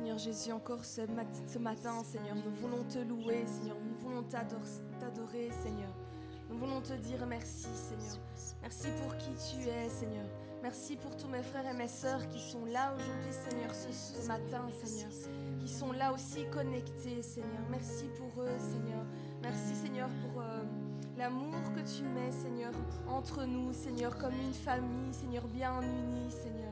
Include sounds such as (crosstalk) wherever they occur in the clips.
Seigneur Jésus, encore ce, matin, Seigneur. Nous voulons te louer, Seigneur. Nous voulons t'adorer, Seigneur. Nous voulons te dire merci, Seigneur. Merci pour qui tu es, Seigneur. Merci pour tous mes frères et mes sœurs qui sont là aujourd'hui, Seigneur, ce, matin, Seigneur. Qui sont là aussi connectés, Seigneur. Merci pour eux, Seigneur. Merci, Seigneur, pour euh, l'amour que tu mets, Seigneur, entre nous, Seigneur, comme une famille, Seigneur, bien unie, Seigneur.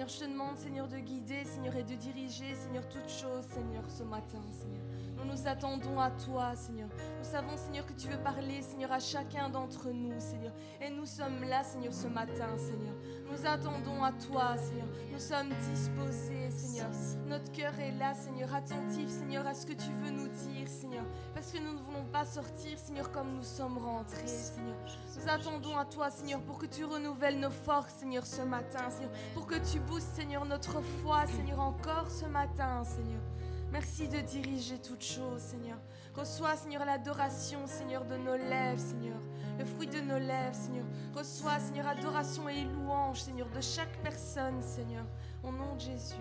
Seigneur, je te demande, Seigneur, de guider, Seigneur, et de diriger, Seigneur, toutes choses, Seigneur, ce matin, Seigneur. Nous nous attendons à toi, Seigneur. Nous savons, Seigneur, que tu veux parler, Seigneur, à chacun d'entre nous, Seigneur. Et nous sommes là, Seigneur, ce matin, Seigneur. Nous attendons à toi, Seigneur. Nous sommes disposés, Seigneur. Notre cœur est là, Seigneur, attentif, Seigneur, à ce que tu veux nous dire, Seigneur. Parce que nous ne voulons pas sortir, Seigneur, comme nous sommes rentrés, Seigneur. Nous attendons à toi, Seigneur, pour que tu renouvelles nos forces, Seigneur, ce matin, Seigneur. Pour que tu boostes, Seigneur, notre foi, Seigneur, encore ce matin, Seigneur. Merci de diriger toutes choses, Seigneur. Reçois, Seigneur, l'adoration, Seigneur, de nos lèvres, Seigneur. Le fruit de nos lèvres, Seigneur. Reçois, Seigneur, adoration et louange, Seigneur, de chaque personne, Seigneur. Au nom de Jésus.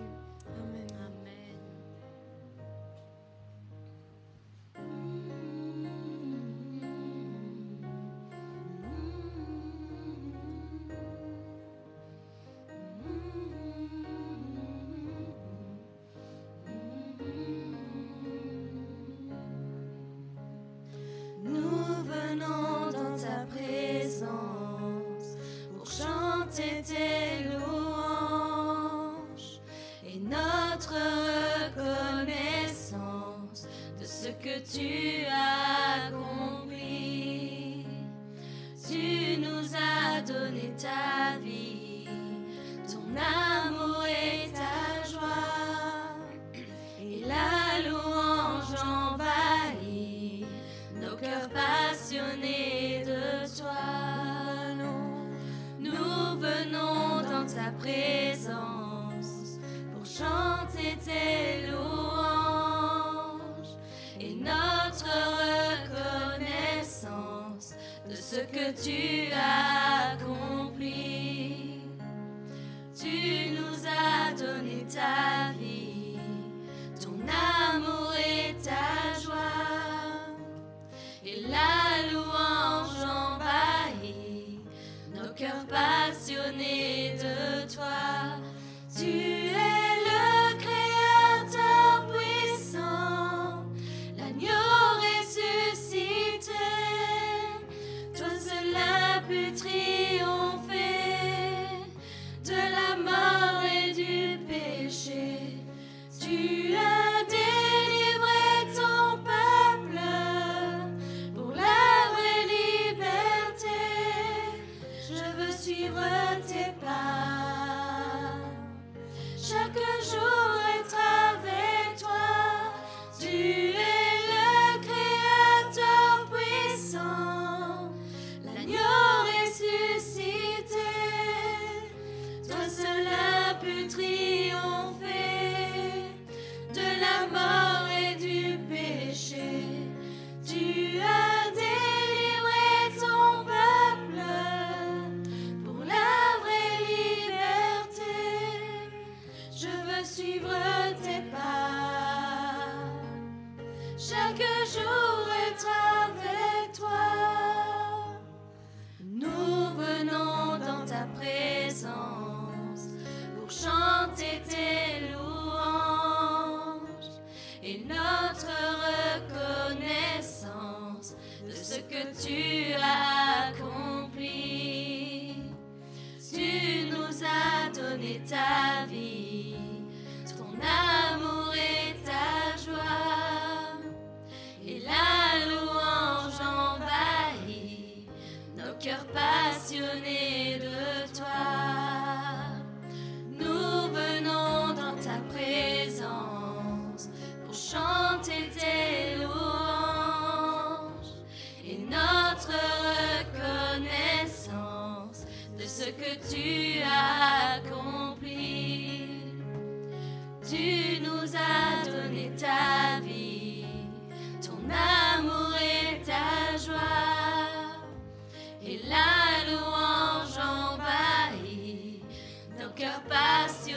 que eu passei.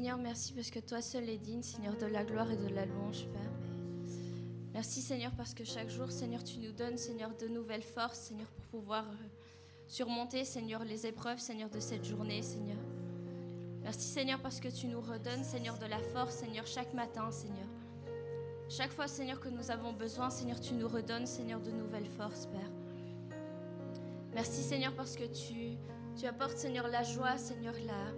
Seigneur, merci parce que toi seul es digne, Seigneur, de la gloire et de la louange, Père. Merci, Seigneur, parce que chaque jour, Seigneur, tu nous donnes, Seigneur, de nouvelles forces, Seigneur, pour pouvoir euh, surmonter, Seigneur, les épreuves, Seigneur, de cette journée, Seigneur. Merci, Seigneur, parce que tu nous redonnes, Seigneur, de la force, Seigneur, chaque matin, Seigneur. Chaque fois, Seigneur, que nous avons besoin, Seigneur, tu nous redonnes, Seigneur, de nouvelles forces, Père. Merci, Seigneur, parce que tu, tu apportes, Seigneur, la joie, Seigneur, la,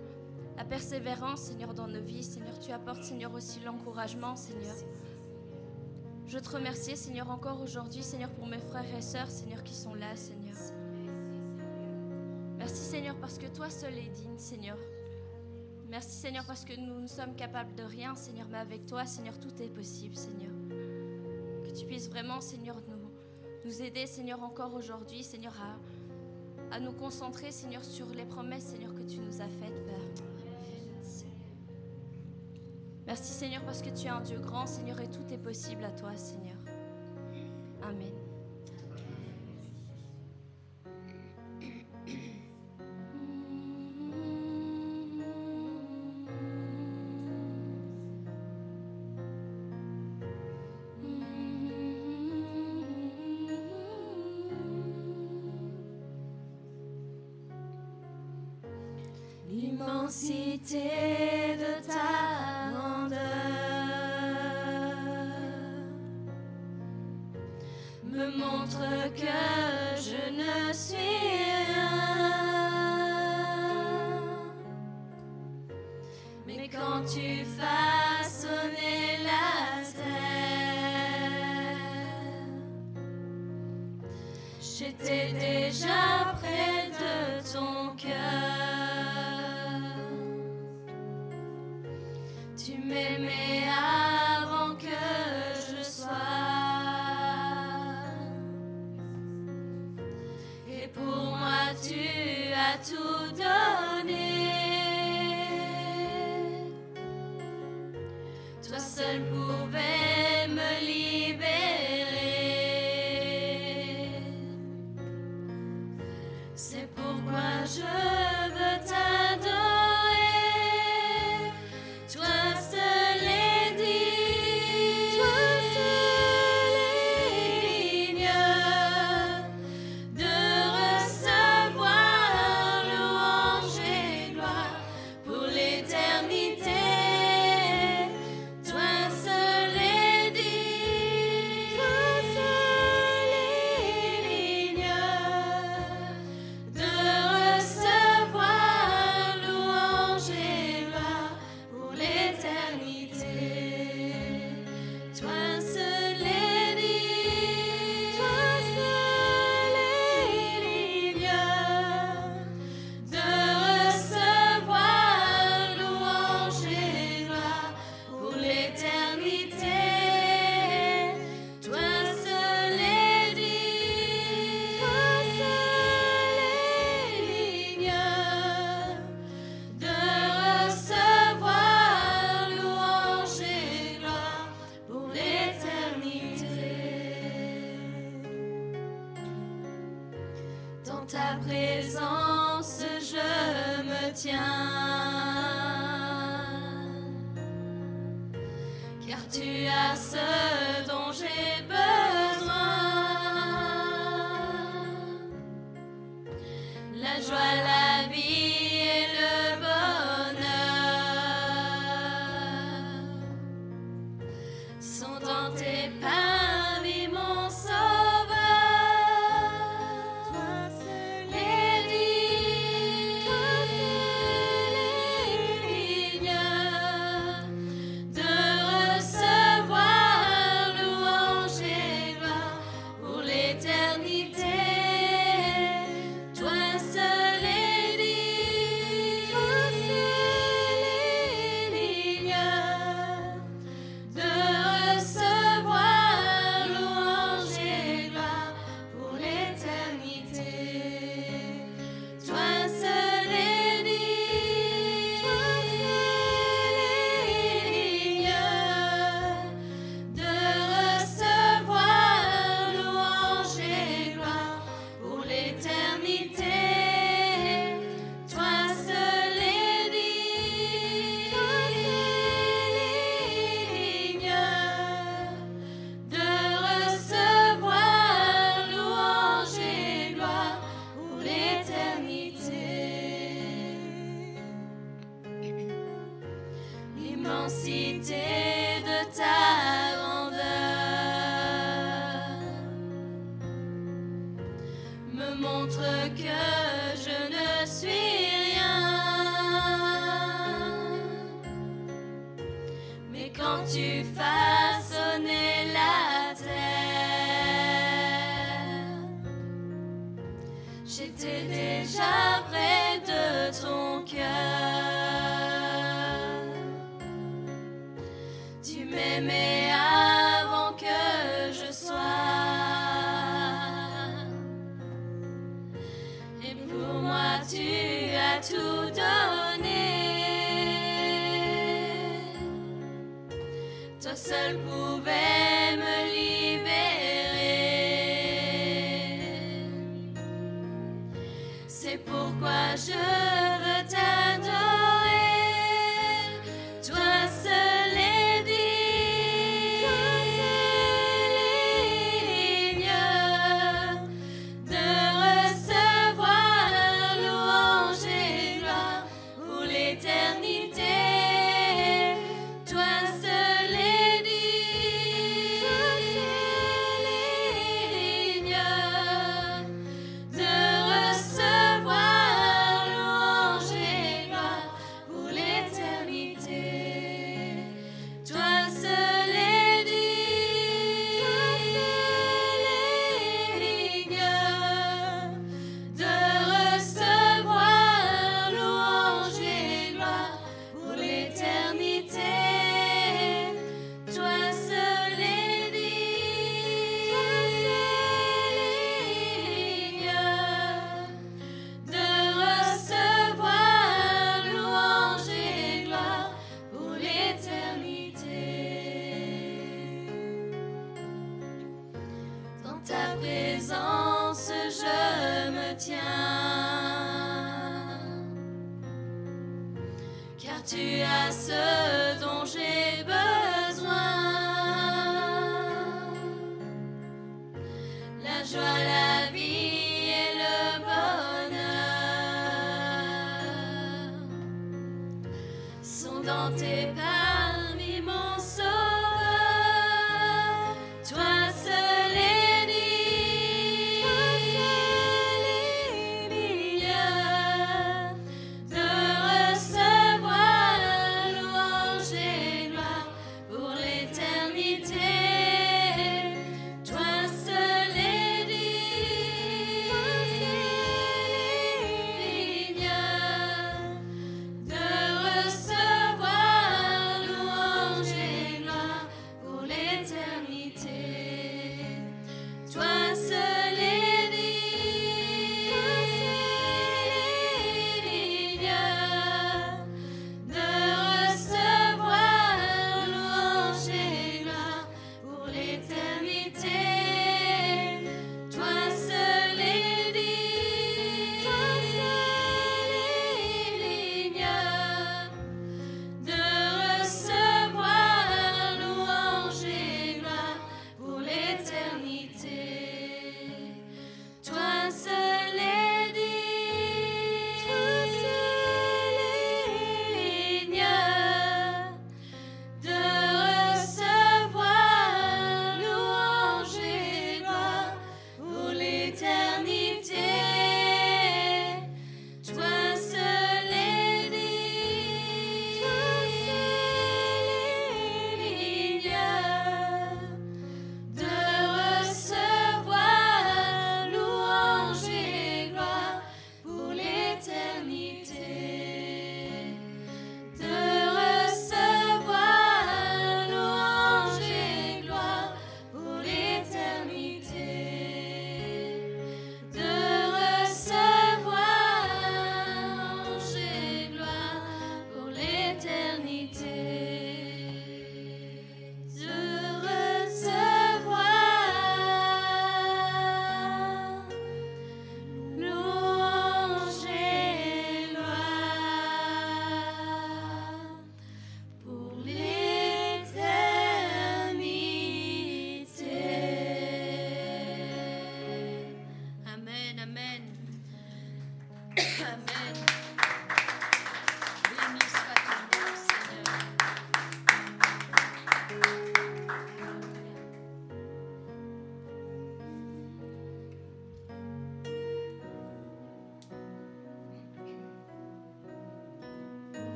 la persévérance, Seigneur, dans nos vies. Seigneur, tu apportes, Seigneur, aussi l'encouragement, Seigneur. Je te remercie, Seigneur, encore aujourd'hui, Seigneur, pour mes frères et sœurs, Seigneur, qui sont là, Seigneur. Merci, Seigneur, parce que toi seul es digne, Seigneur. Merci, Seigneur, parce que nous ne sommes capables de rien, Seigneur, mais avec toi, Seigneur, tout est possible, Seigneur. Que tu puisses vraiment, Seigneur, nous, nous aider, Seigneur, encore aujourd'hui, Seigneur, à, à nous concentrer, Seigneur, sur les promesses, Seigneur, que tu nous as faites, Père. Merci Seigneur parce que tu es un Dieu grand, Seigneur, et tout est possible à toi, Seigneur. Amen. Tu façonnais la terre, j'étais déjà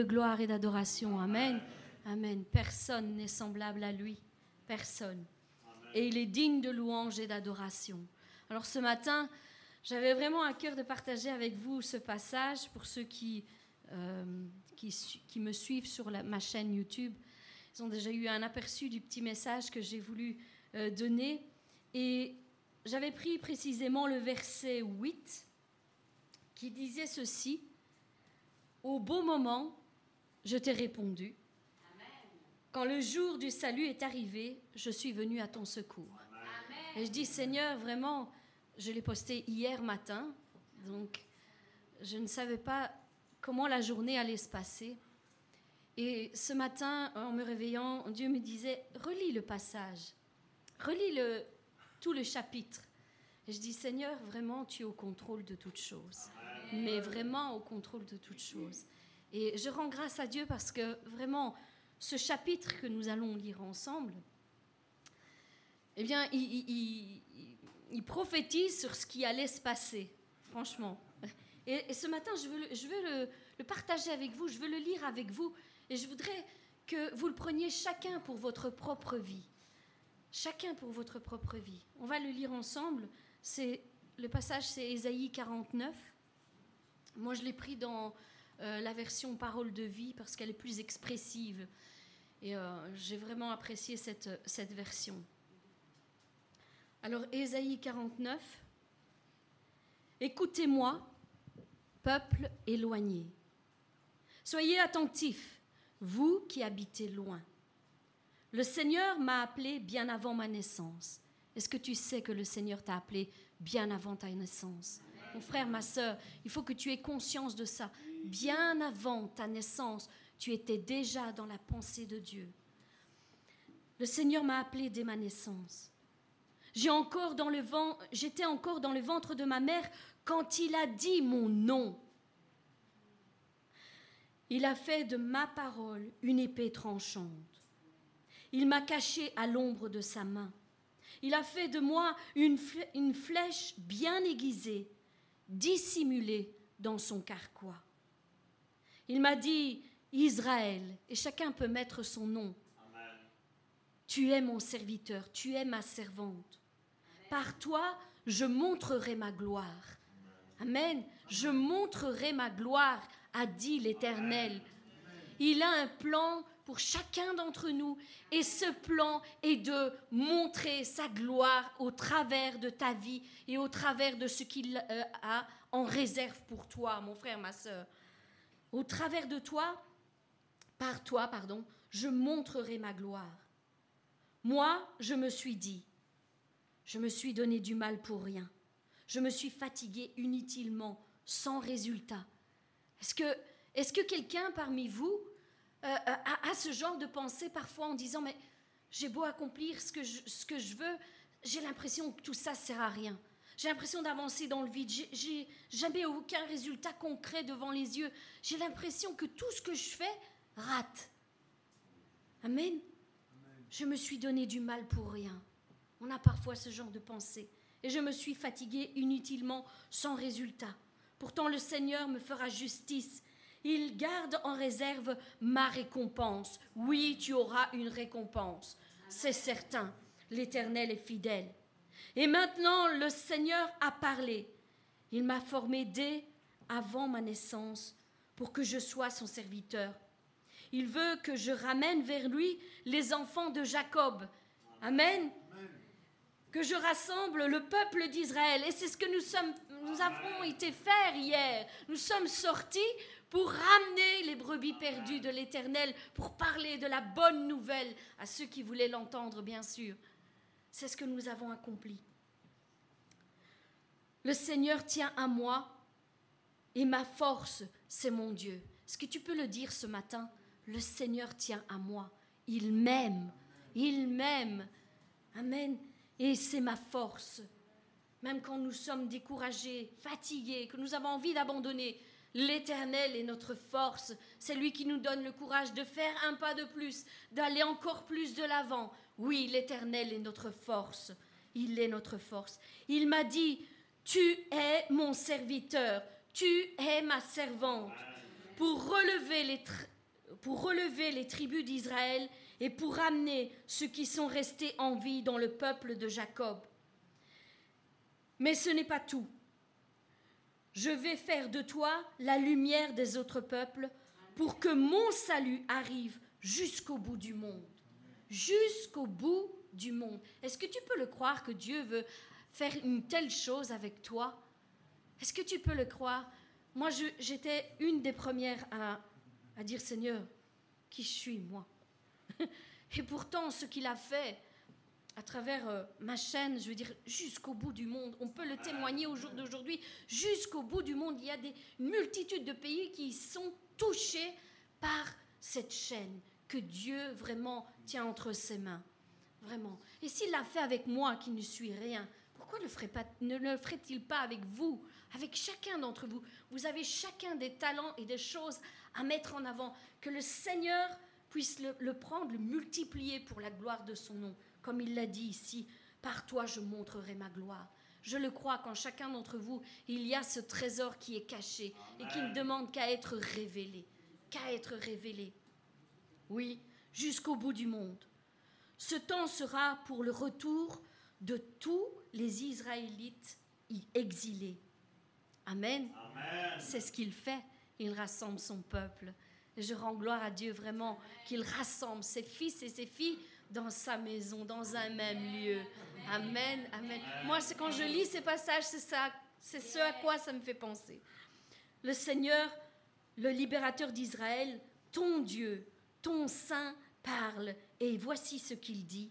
de gloire et d'adoration. Amen. Amen. Personne n'est semblable à lui. Personne. Et il est digne de louange et d'adoration. Alors ce matin, j'avais vraiment à cœur de partager avec vous ce passage pour ceux qui, euh, qui, me suivent sur ma chaîne YouTube. Ils ont déjà eu un aperçu du petit message que j'ai voulu euh, donner. Et j'avais pris précisément le verset 8 qui disait ceci. Au beau moment, je t'ai répondu. Quand le jour du salut est arrivé, je suis venu à ton secours. Et je dis, Seigneur, vraiment, je l'ai posté hier matin, donc je ne savais pas comment la journée allait se passer. Et ce matin, en me réveillant, Dieu me disait, relis le passage, relis le, tout le chapitre. Et je dis, Seigneur, vraiment, tu es au contrôle de toutes choses. Mais vraiment au contrôle de toutes choses. Et je rends grâce à Dieu parce que vraiment, ce chapitre que nous allons lire ensemble, eh bien, il, prophétise sur ce qui allait se passer, franchement. Et, ce matin, je veux, le, le partager avec vous, je veux le lire avec vous, et je voudrais que vous le preniez chacun pour votre propre vie. Chacun pour votre propre vie. On va le lire ensemble. C'est le passage, c'est Ésaïe 49. Moi, je l'ai pris dans euh, la version Parole de vie parce qu'elle est plus expressive. Et euh, j'ai vraiment apprécié cette, cette version. Alors, Ésaïe 49. Écoutez-moi, peuple éloigné. Soyez attentifs, vous qui habitez loin. Le Seigneur m'a appelé bien avant ma naissance. Est-ce que tu sais que le Seigneur t'a appelé bien avant ta naissance? Mon frère, ma soeur, il faut que tu aies conscience de ça. Bien avant ta naissance, tu étais déjà dans la pensée de Dieu. Le Seigneur m'a appelé dès ma naissance. J'étais encore dans le ventre de ma mère quand il a dit mon nom. Il a fait de ma parole une épée tranchante. Il m'a caché à l'ombre de sa main. Il a fait de moi une, flèche bien aiguisée, dissimulée dans son carquois. Il m'a dit, Israël, et chacun peut mettre son nom. Tu es mon serviteur, tu es ma servante. Par toi, je montrerai ma gloire. Amen. Je montrerai ma gloire a dit l'Éternel. Il a un plan pour chacun d'entre nous et ce plan est de montrer sa gloire au travers de ta vie et au travers de ce qu'il euh, a en réserve pour toi, mon frère, ma soeur. Au travers de toi, par toi, pardon, je montrerai ma gloire. Moi, je me suis dit, je me suis donné du mal pour rien. Je me suis fatigué inutilement, sans résultat. Est-ce que, est que quelqu'un parmi vous euh, euh, a, ce genre de pensée parfois en disant mais j'ai beau accomplir ce que je, ce que je veux, j'ai l'impression que tout ça sert à rien. J'ai l'impression d'avancer dans le vide. J'ai jamais aucun résultat concret devant les yeux. J'ai l'impression que tout ce que je fais rate. Amen. Je me suis donné du mal pour rien. On a parfois ce genre de pensée. Et je me suis fatiguée inutilement, sans résultat. Pourtant le Seigneur me fera justice. Il garde en réserve ma récompense. Oui, tu auras une récompense. C'est certain. L'Éternel est fidèle. Et maintenant, le Seigneur a parlé. Il m'a formé dès avant ma naissance pour que je sois son serviteur. Il veut que je ramène vers lui les enfants de Jacob. Amen. Que je rassemble le peuple d'Israël. Et c'est ce que nous nous avons été faire hier. Nous sommes sortis pour ramener les brebis perdues de l'Éternel, pour parler de la bonne nouvelle à ceux qui voulaient l'entendre, bien sûr. C'est ce que nous avons accompli. Le Seigneur tient à moi et ma force, c'est mon Dieu. Est-ce que tu peux le dire ce matin? Le Seigneur tient à moi. Il m'aime. Il m'aime. Amen. Et c'est ma force. Même quand nous sommes découragés, fatigués, que nous avons envie d'abandonner, l'Éternel est notre force. C'est lui qui nous donne le courage de faire un pas de plus, d'aller encore plus de l'avant. Oui, l'Éternel est notre force. Il est notre force. Il m'a dit, tu es mon serviteur, tu es ma servante, pour relever les, pour relever les tribus d'Israël et pour ramener ceux qui sont restés en vie dans le peuple de Jacob. Mais ce n'est pas tout. Je vais faire de toi la lumière des autres peuples pour que mon salut arrive jusqu'au bout du monde. Jusqu'au bout du monde. Est-ce que tu peux le croire que Dieu veut faire une telle chose avec toi? Est-ce que tu peux le croire? Moi, j'étais une des premières à, dire Seigneur, qui suis, moi? (laughs) Et pourtant, ce qu'il a fait, à travers euh, ma chaîne, je veux dire, jusqu'au bout du monde. On peut le témoigner au jour d'aujourd'hui. Jusqu'au bout du monde, il y a des multitudes de pays qui sont touchés par cette chaîne que Dieu vraiment tient entre ses mains. Vraiment. Et s'il l'a fait avec moi qui ne suis rien, pourquoi ne le ferait-il pas avec vous, avec chacun d'entre vous? Vous avez chacun des talents et des choses à mettre en avant. Que le Seigneur puisse le, le prendre, le multiplier pour la gloire de son nom. Comme il l'a dit ici, par toi je montrerai ma gloire. Je le crois qu'en chacun d'entre vous, il y a ce trésor qui est caché et qui ne demande qu'à être révélé, qu'à être révélé. Oui, jusqu'au bout du monde. Ce temps sera pour le retour de tous les Israélites exilés. Amen. C'est ce qu'il fait. Il rassemble son peuple. Je rends gloire à Dieu vraiment qu'il rassemble ses fils et ses filles dans sa maison, dans un même lieu. Amen, amen. Moi, c'est quand je lis ces passages, c'est ça, c'est ce à quoi ça me fait penser. Le Seigneur, le libérateur d'Israël, ton Dieu, ton Saint parle, et voici ce qu'il dit.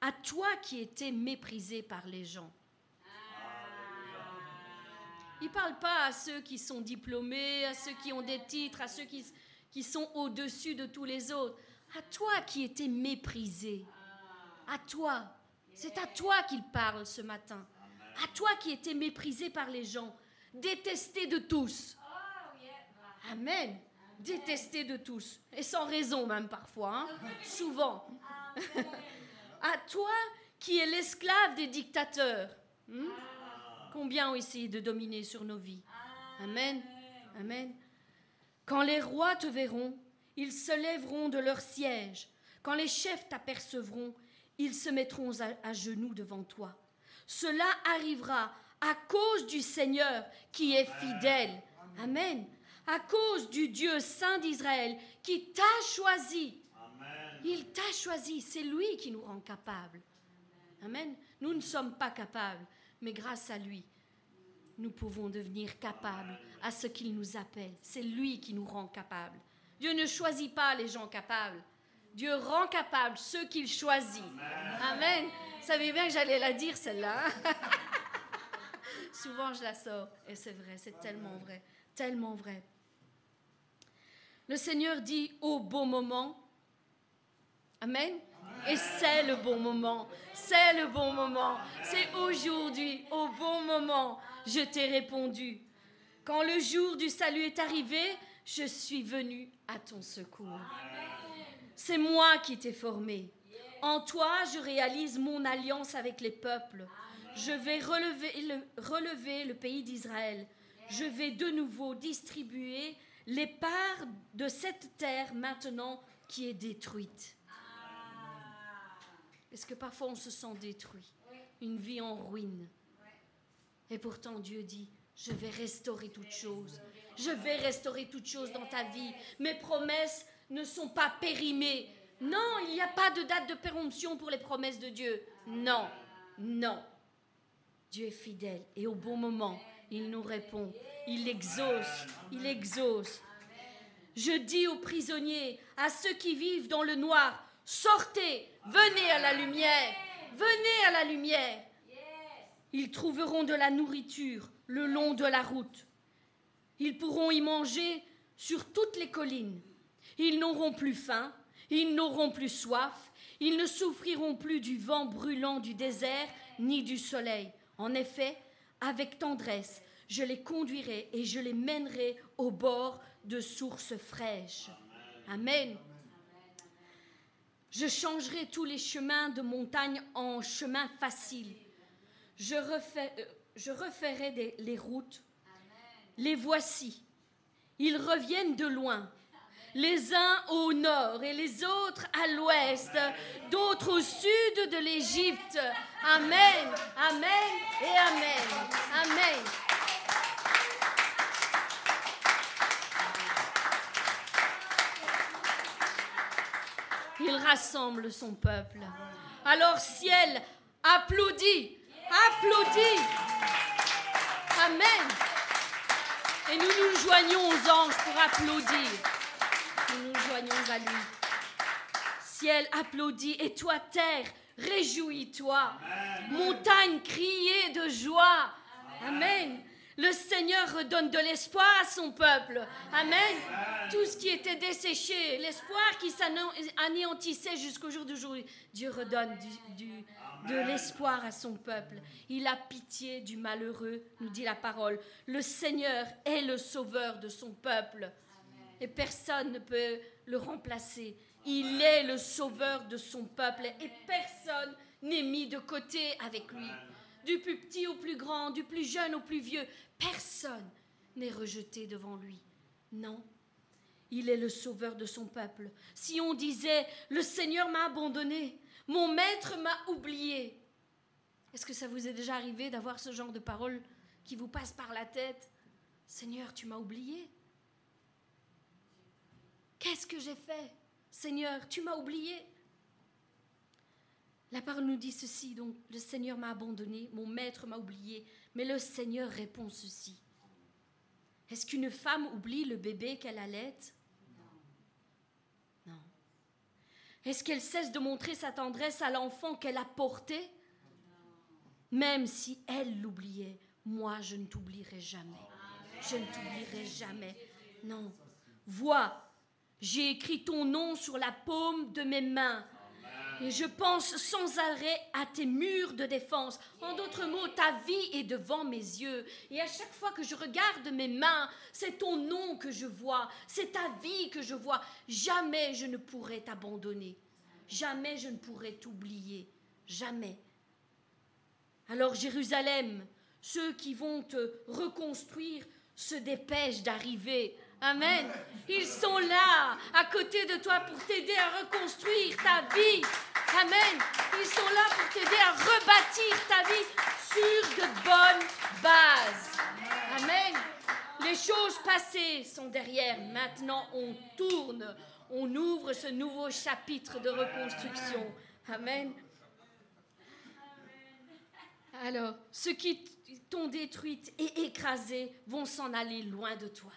À toi qui étais méprisé par les gens. Il ne parle pas à ceux qui sont diplômés, à ceux qui ont des titres, à ceux qui, qui sont au-dessus de tous les autres. À toi qui étais méprisé. À toi. C'est à toi qu'il parle ce matin. À toi qui étais méprisé par les gens, détesté de tous. Amen. Détesté de tous. Et sans raison même parfois. Hein. Souvent. à toi qui es l'esclave des dictateurs. Hmm? Combien ont essayé de dominer sur nos vies Amen. Amen. Quand les rois te verront, ils se lèveront de leur siège. Quand les chefs t'apercevront, ils se mettront à, genoux devant toi. Cela arrivera à cause du Seigneur qui est fidèle. Amen. À cause du Dieu saint d'Israël qui t'a choisi. Il t'a choisi. C'est lui qui nous rend capables. Amen. Nous ne sommes pas capables, mais grâce à lui, nous pouvons devenir capables à ce qu'il nous appelle. C'est lui qui nous rend capables. Dieu ne choisit pas les gens capables. Dieu rend capable ceux qu'il choisit. Amen. Vous savez bien que j'allais la dire celle-là. (laughs) Souvent je la sors. Et c'est vrai, c'est tellement vrai. Tellement vrai. Le Seigneur dit au bon moment. Amen. Et c'est le bon moment. C'est le bon moment. C'est aujourd'hui, au bon moment, je t'ai répondu. Quand le jour du salut est arrivé, je suis venu à ton secours. C'est moi qui t'ai formé. En toi, je réalise mon alliance avec les peuples. Je vais relever le, pays d'Israël. Je vais de nouveau distribuer les parts de cette terre maintenant qui est détruite. Est-ce que parfois on se sent détruit Une vie en ruine. Et pourtant Dieu dit, je vais restaurer toutes choses. Je vais restaurer toutes choses dans ta vie. Mes promesses ne sont pas périmées. Non, il n'y a pas de date de péremption pour les promesses de Dieu. Non, non. Dieu est fidèle et au bon moment, il nous répond. Il exauce, il exauce. Je dis aux prisonniers, à ceux qui vivent dans le noir, sortez, venez à la lumière, venez à la lumière. Ils trouveront de la nourriture le long de la route. Ils pourront y manger sur toutes les collines. Ils n'auront plus faim, ils n'auront plus soif, ils ne souffriront plus du vent brûlant du désert ni du soleil. En effet, avec tendresse, je les conduirai et je les mènerai au bord de sources fraîches. Amen. Je changerai tous les chemins de montagne en chemins faciles. Je, refais, euh, je referai les routes les voici. Ils reviennent de loin, les uns au nord et les autres à l'ouest, d'autres au sud de l'Égypte. Amen, amen et amen. Amen. Il rassemble son peuple. Alors ciel, applaudit, applaudit. Amen. Et nous nous joignons aux anges pour applaudir. Nous nous joignons à lui. Ciel, applaudit. Et toi, terre, réjouis-toi. Montagne, criez de joie. Amen. Le Seigneur redonne de l'espoir à son peuple. Amen. Tout ce qui était desséché, l'espoir qui s'anéantissait jusqu'au jour d'aujourd'hui, Dieu redonne de l'espoir à son peuple. Il a pitié du malheureux, nous dit la parole. Le Seigneur est le sauveur de son peuple. Et personne ne peut le remplacer. Il est le sauveur de son peuple et personne n'est mis de côté avec lui du plus petit au plus grand, du plus jeune au plus vieux, personne n'est rejeté devant lui. Non, il est le sauveur de son peuple. Si on disait, le Seigneur m'a abandonné, mon maître m'a oublié, est-ce que ça vous est déjà arrivé d'avoir ce genre de paroles qui vous passent par la tête? Seigneur, tu m'as oublié. Qu'est-ce que j'ai fait? Seigneur, tu m'as oublié. La parole nous dit ceci, donc le Seigneur m'a abandonné, mon maître m'a oublié, mais le Seigneur répond ceci. Est-ce qu'une femme oublie le bébé qu'elle allait Non. Non. Est-ce qu'elle cesse de montrer sa tendresse à l'enfant qu'elle a porté? Même si elle l'oubliait, moi je ne t'oublierai jamais. Je ne t'oublierai jamais. Non. Vois, j'ai écrit ton nom sur la paume de mes mains. Et je pense sans arrêt à tes murs de défense. En d'autres mots, ta vie est devant mes yeux. Et à chaque fois que je regarde mes mains, c'est ton nom que je vois, c'est ta vie que je vois. Jamais je ne pourrai t'abandonner. Jamais je ne pourrai t'oublier. Jamais. Alors Jérusalem, ceux qui vont te reconstruire se dépêchent d'arriver Amen. Ils sont là, à côté de toi, pour t'aider à reconstruire ta vie. Amen. Ils sont là pour t'aider à rebâtir ta vie sur de bonnes bases. Amen. Les choses passées sont derrière. Maintenant, on tourne. On ouvre ce nouveau chapitre de reconstruction. Amen. Alors, ceux qui t'ont détruite et écrasée vont s'en aller loin de toi.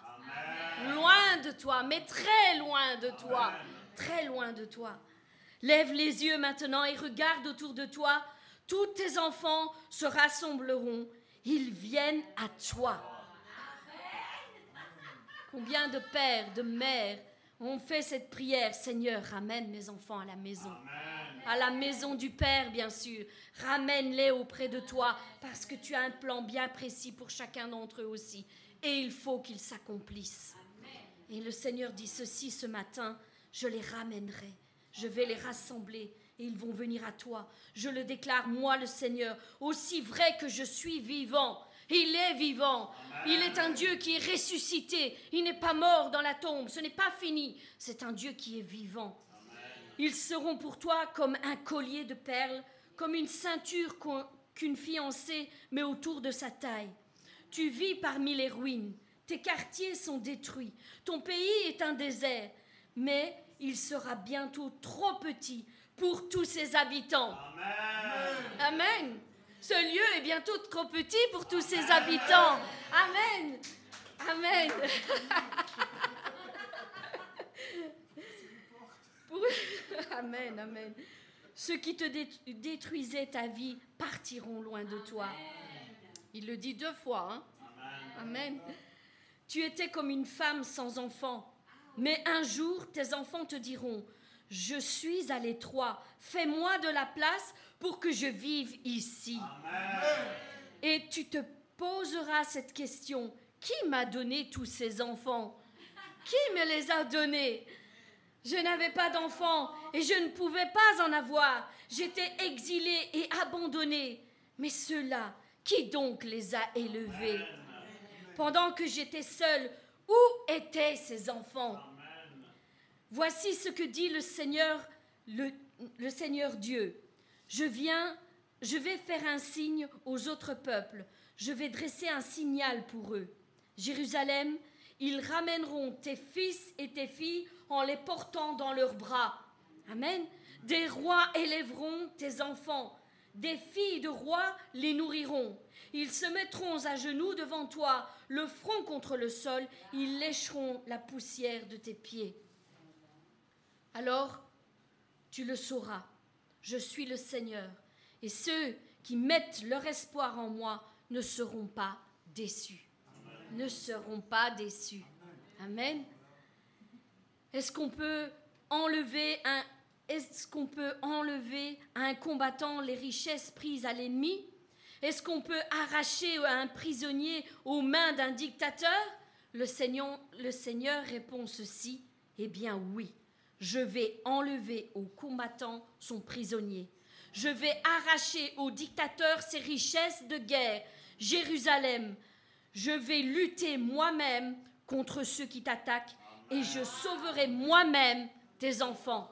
Loin de toi, mais très loin de toi. Très loin de toi. Lève les yeux maintenant et regarde autour de toi. Tous tes enfants se rassembleront. Ils viennent à toi. Combien de pères, de mères ont fait cette prière? Seigneur, ramène mes enfants à la maison. À la maison du Père, bien sûr. Ramène-les auprès de toi parce que tu as un plan bien précis pour chacun d'entre eux aussi. Et il faut qu'ils s'accomplissent. Et le Seigneur dit ceci ce matin, je les ramènerai, je vais les rassembler et ils vont venir à toi. Je le déclare, moi le Seigneur, aussi vrai que je suis vivant. Il est vivant. Il est un Dieu qui est ressuscité. Il n'est pas mort dans la tombe. Ce n'est pas fini. C'est un Dieu qui est vivant. Ils seront pour toi comme un collier de perles, comme une ceinture qu'une fiancée met autour de sa taille. Tu vis parmi les ruines. Tes quartiers sont détruits. Ton pays est un désert. Mais il sera bientôt trop petit pour tous ses habitants. Amen. Ce lieu est bientôt trop petit pour tous ses habitants. Amen. Amen. (laughs) Amen, amen. Ceux qui te détruisaient ta vie partiront loin de toi. Il le dit deux fois. Hein? Amen. Tu étais comme une femme sans enfant, mais un jour tes enfants te diront, je suis à l'étroit, fais-moi de la place pour que je vive ici. Et tu te poseras cette question, qui m'a donné tous ces enfants? Qui me les a donnés? Je n'avais pas d'enfants et je ne pouvais pas en avoir. J'étais exilée et abandonnée. Mais ceux-là, qui donc les a élevés pendant que j'étais seule, où étaient ces enfants? Voici ce que dit le Seigneur, le Seigneur Dieu. Je viens, je vais faire un signe aux autres peuples. Je vais dresser un signal pour eux. Jérusalem, ils ramèneront tes fils et tes filles en les portant dans leurs bras. Amen. Des rois élèveront tes enfants. Des filles de rois les nourriront. Ils se mettront à genoux devant toi, le front contre le sol, ils lécheront la poussière de tes pieds. Alors, tu le sauras, je suis le Seigneur, et ceux qui mettent leur espoir en moi ne seront pas déçus. ne seront pas déçus. Amen. Est-ce qu'on peut enlever un est-ce qu'on peut enlever à un combattant les richesses prises à l'ennemi? Est-ce qu'on peut arracher un prisonnier aux mains d'un dictateur? Le Seigneur, le Seigneur répond ceci Eh bien oui, je vais enlever au combattant son prisonnier. Je vais arracher au dictateur ses richesses de guerre. Jérusalem, je vais lutter moi-même contre ceux qui t'attaquent et je sauverai moi-même tes enfants.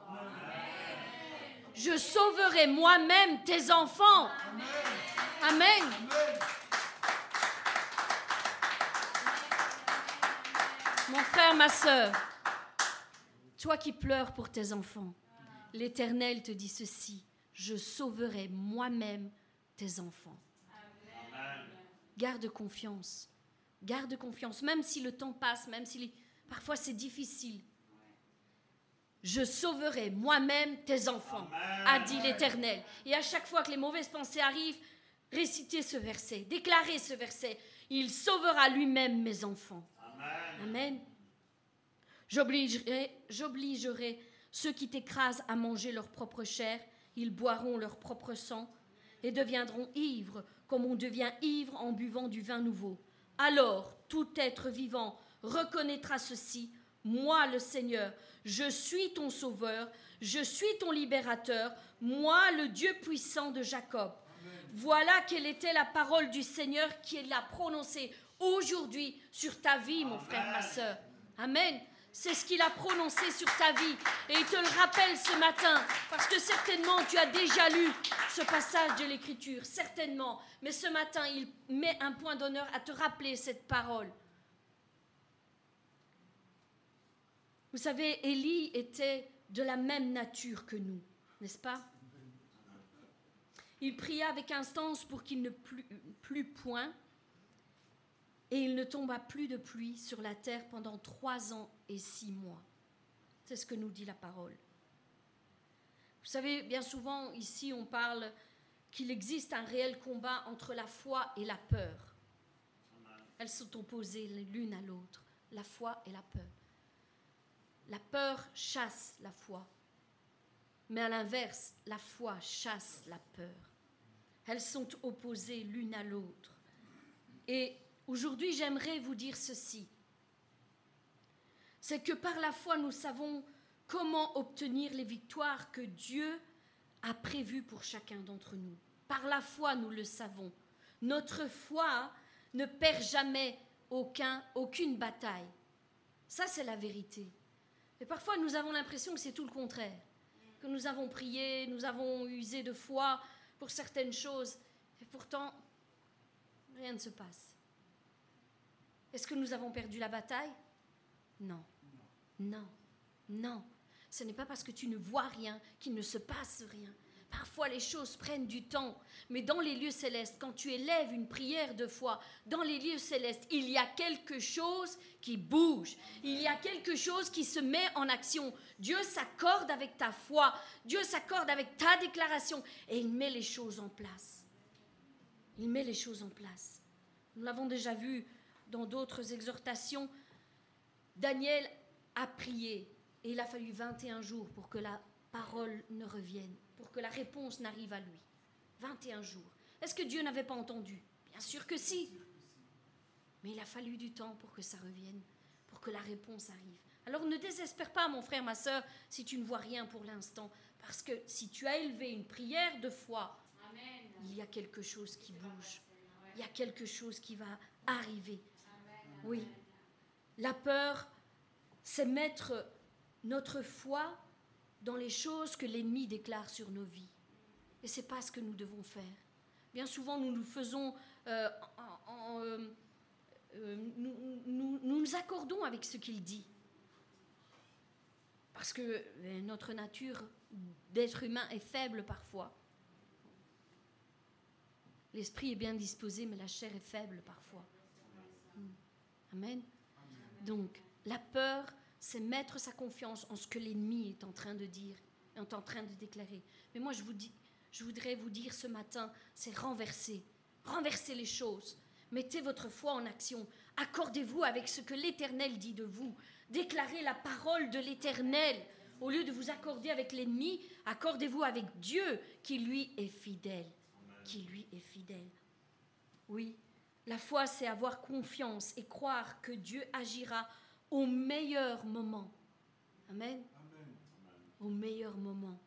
Je sauverai moi-même tes enfants. Amen. Mon frère, ma soeur, toi qui pleures pour tes enfants, l'Éternel te dit ceci, je sauverai moi-même tes enfants. Garde confiance, garde confiance, même si le temps passe, même si parfois c'est difficile. Je sauverai moi-même tes enfants, a dit l'Éternel. Et à chaque fois que les mauvaises pensées arrivent, récitez ce verset, déclarez ce verset. Il sauvera lui-même mes enfants. Amen. J'obligerai, j'obligerai ceux qui t'écrasent à manger leur propre chair, ils boiront leur propre sang et deviendront ivres comme on devient ivre en buvant du vin nouveau. Alors tout être vivant reconnaîtra ceci, moi le Seigneur, je suis ton sauveur, je suis ton libérateur, moi le Dieu puissant de Jacob. Voilà quelle était la parole du Seigneur qui la prononcée aujourd'hui sur ta vie, mon frère, ma soeur. Amen. C'est ce qu'il a prononcé sur ta vie. Et il te le rappelle ce matin, parce que certainement tu as déjà lu ce passage de l'Écriture, certainement. Mais ce matin, il met un point d'honneur à te rappeler cette parole. Vous savez, Élie était de la même nature que nous, n'est-ce pas? Il pria avec instance pour qu'il ne plût point et il ne tomba plus de pluie sur la terre pendant trois ans et six mois. C'est ce que nous dit la parole. Vous savez, bien souvent ici on parle qu'il existe un réel combat entre la foi et la peur. Elles sont opposées l'une à l'autre, la foi et la peur. La peur chasse la foi, mais à l'inverse, la foi chasse la peur. Elles sont opposées l'une à l'autre. Et Aujourd'hui, j'aimerais vous dire ceci. C'est que par la foi, nous savons comment obtenir les victoires que Dieu a prévues pour chacun d'entre nous. Par la foi, nous le savons. Notre foi ne perd jamais aucun, aucune bataille. Ça, c'est la vérité. Et parfois, nous avons l'impression que c'est tout le contraire. Que nous avons prié, nous avons usé de foi pour certaines choses, et pourtant, rien ne se passe. Est-ce que nous avons perdu la bataille? Non. Non. Non. Ce n'est pas parce que tu ne vois rien qu'il ne se passe rien. Parfois les choses prennent du temps, mais dans les lieux célestes, quand tu élèves une prière de foi, dans les lieux célestes, il y a quelque chose qui bouge, il y a quelque chose qui se met en action. Dieu s'accorde avec ta foi, Dieu s'accorde avec ta déclaration et il met les choses en place. Il met les choses en place. Nous l'avons déjà vu dans d'autres exhortations, Daniel a prié et il a fallu 21 jours pour que la parole ne revienne, pour que la réponse n'arrive à lui. 21 jours. Est-ce que Dieu n'avait pas entendu? Bien sûr que si. Mais il a fallu du temps pour que ça revienne, pour que la réponse arrive. Alors ne désespère pas, mon frère, ma soeur, si tu ne vois rien pour l'instant, parce que si tu as élevé une prière de foi, il y a quelque chose qui bouge, il y a quelque chose qui va arriver. Oui. La peur, c'est mettre notre foi dans les choses que l'ennemi déclare sur nos vies. Et ce n'est pas ce que nous devons faire. Bien souvent, nous nous faisons... Euh, euh, euh, nous, nous, accordons avec ce qu'il dit. Parce que notre nature d'être humain est faible parfois. L'esprit est bien disposé, mais la chair est faible parfois. Amen. Donc, la peur, c'est mettre sa confiance en ce que l'ennemi est en train de dire, est en train de déclarer. Mais moi, je vous dis, je voudrais vous dire ce matin, c'est renverser, renverser les choses. Mettez votre foi en action. accordez-vous avec ce que l'Éternel dit de vous. Déclarez la parole de l'Éternel. Au lieu de vous accorder avec l'ennemi, accordez-vous avec Dieu qui lui est fidèle. Qui lui est fidèle. Oui, la foi, c'est avoir confiance et croire que Dieu agira au meilleur moment. Amen. Au meilleur moment.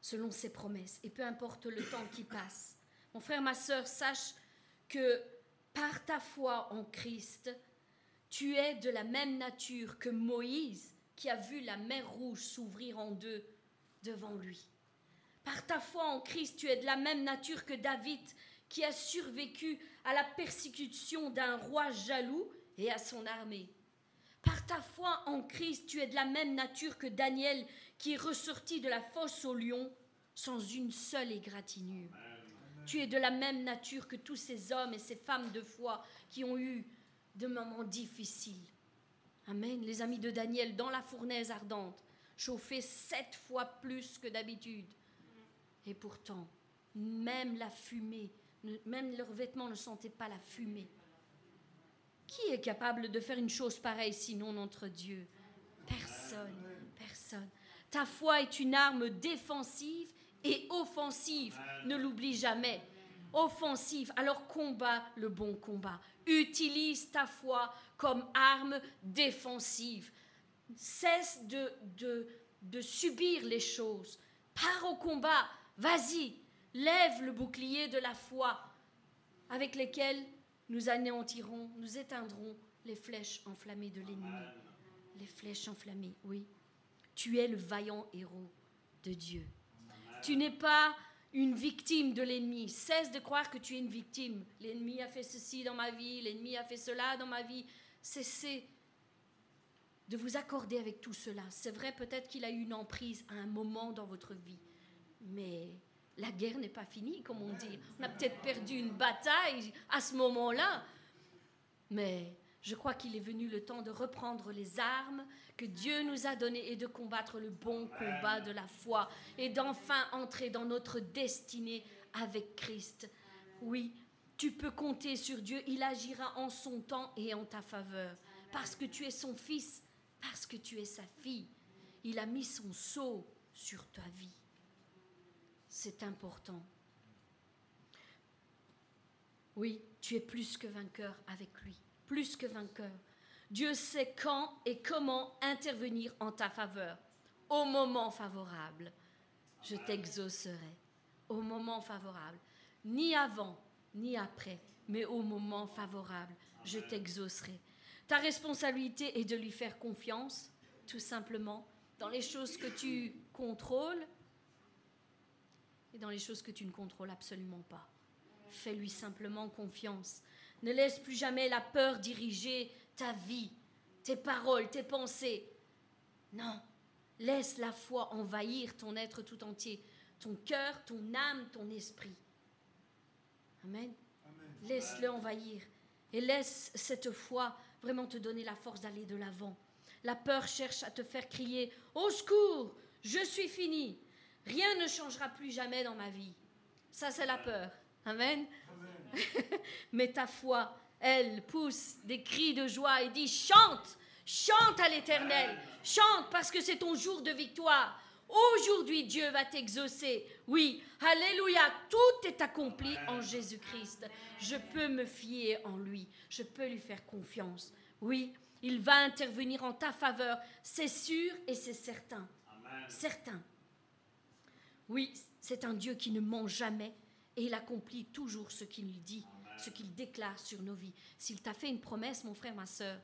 Selon ses promesses. Et peu importe le temps qui passe. Mon frère, ma soeur, sache que par ta foi en Christ, tu es de la même nature que Moïse qui a vu la mer rouge s'ouvrir en deux devant lui. Par ta foi en Christ, tu es de la même nature que David qui a survécu à la persécution d'un roi jaloux et à son armée. Par ta foi en Christ, tu es de la même nature que Daniel qui est ressorti de la fosse au lion sans une seule égratignure. Tu es de la même nature que tous ces hommes et ces femmes de foi qui ont eu de moments difficiles. Amen. Les amis de Daniel dans la fournaise ardente, chauffés sept fois plus que d'habitude. Et pourtant, même la fumée, même leurs vêtements ne sentaient pas la fumée. Qui est capable de faire une chose pareille sinon notre Dieu? Personne, personne. Ta foi est une arme défensive et offensive. Ne l'oublie jamais. Offensive. Alors combat le bon combat. Utilise ta foi comme arme défensive. Cesse de, de, de subir les choses. Pars au combat. Vas-y. Lève le bouclier de la foi avec lesquels nous anéantirons, nous éteindrons les flèches enflammées de l'ennemi. Les flèches enflammées, oui. Tu es le vaillant héros de Dieu. Tu n'es pas une victime de l'ennemi. Cesse de croire que tu es une victime. L'ennemi a fait ceci dans ma vie, l'ennemi a fait cela dans ma vie. Cessez de vous accorder avec tout cela. C'est vrai, peut-être qu'il a eu une emprise à un moment dans votre vie, mais la guerre n'est pas finie, comme on dit. On a peut-être perdu une bataille à ce moment-là, mais je crois qu'il est venu le temps de reprendre les armes que Dieu nous a données et de combattre le bon combat de la foi et d'enfin entrer dans notre destinée avec Christ. Oui, tu peux compter sur Dieu, il agira en son temps et en ta faveur, parce que tu es son fils, parce que tu es sa fille. Il a mis son sceau sur ta vie. C'est important. Oui, tu es plus que vainqueur avec lui plus que vainqueur. Dieu sait quand et comment intervenir en ta faveur. Au moment favorable, je t'exaucerai. Au moment favorable. Ni avant, ni après, mais au moment favorable, je t'exaucerai. Ta responsabilité est de lui faire confiance, tout simplement, dans les choses que tu contrôles et dans les choses que tu ne contrôles absolument pas. Fais-lui simplement confiance. Ne laisse plus jamais la peur diriger ta vie, tes paroles, tes pensées. Non, laisse la foi envahir ton être tout entier, ton cœur, ton âme, ton esprit. Amen. Laisse-le envahir et laisse cette foi vraiment te donner la force d'aller de l'avant. La peur cherche à te faire crier Au secours, je suis fini. Rien ne changera plus jamais dans ma vie. Ça, c'est la peur. Amen. (laughs) Mais ta foi, elle pousse des cris de joie et dit chante, chante à l'Éternel, chante parce que c'est ton jour de victoire. Aujourd'hui, Dieu va t'exaucer. Oui, Alléluia, tout est accompli en Jésus-Christ. Je peux me fier en lui, je peux lui faire confiance. Oui, il va intervenir en ta faveur, c'est sûr et c'est certain. Certain. Oui, c'est un Dieu qui ne ment jamais, et il accomplit toujours ce qu'il dit, ce qu'il déclare sur nos vies. S'il t'a fait une promesse, mon frère, ma soeur,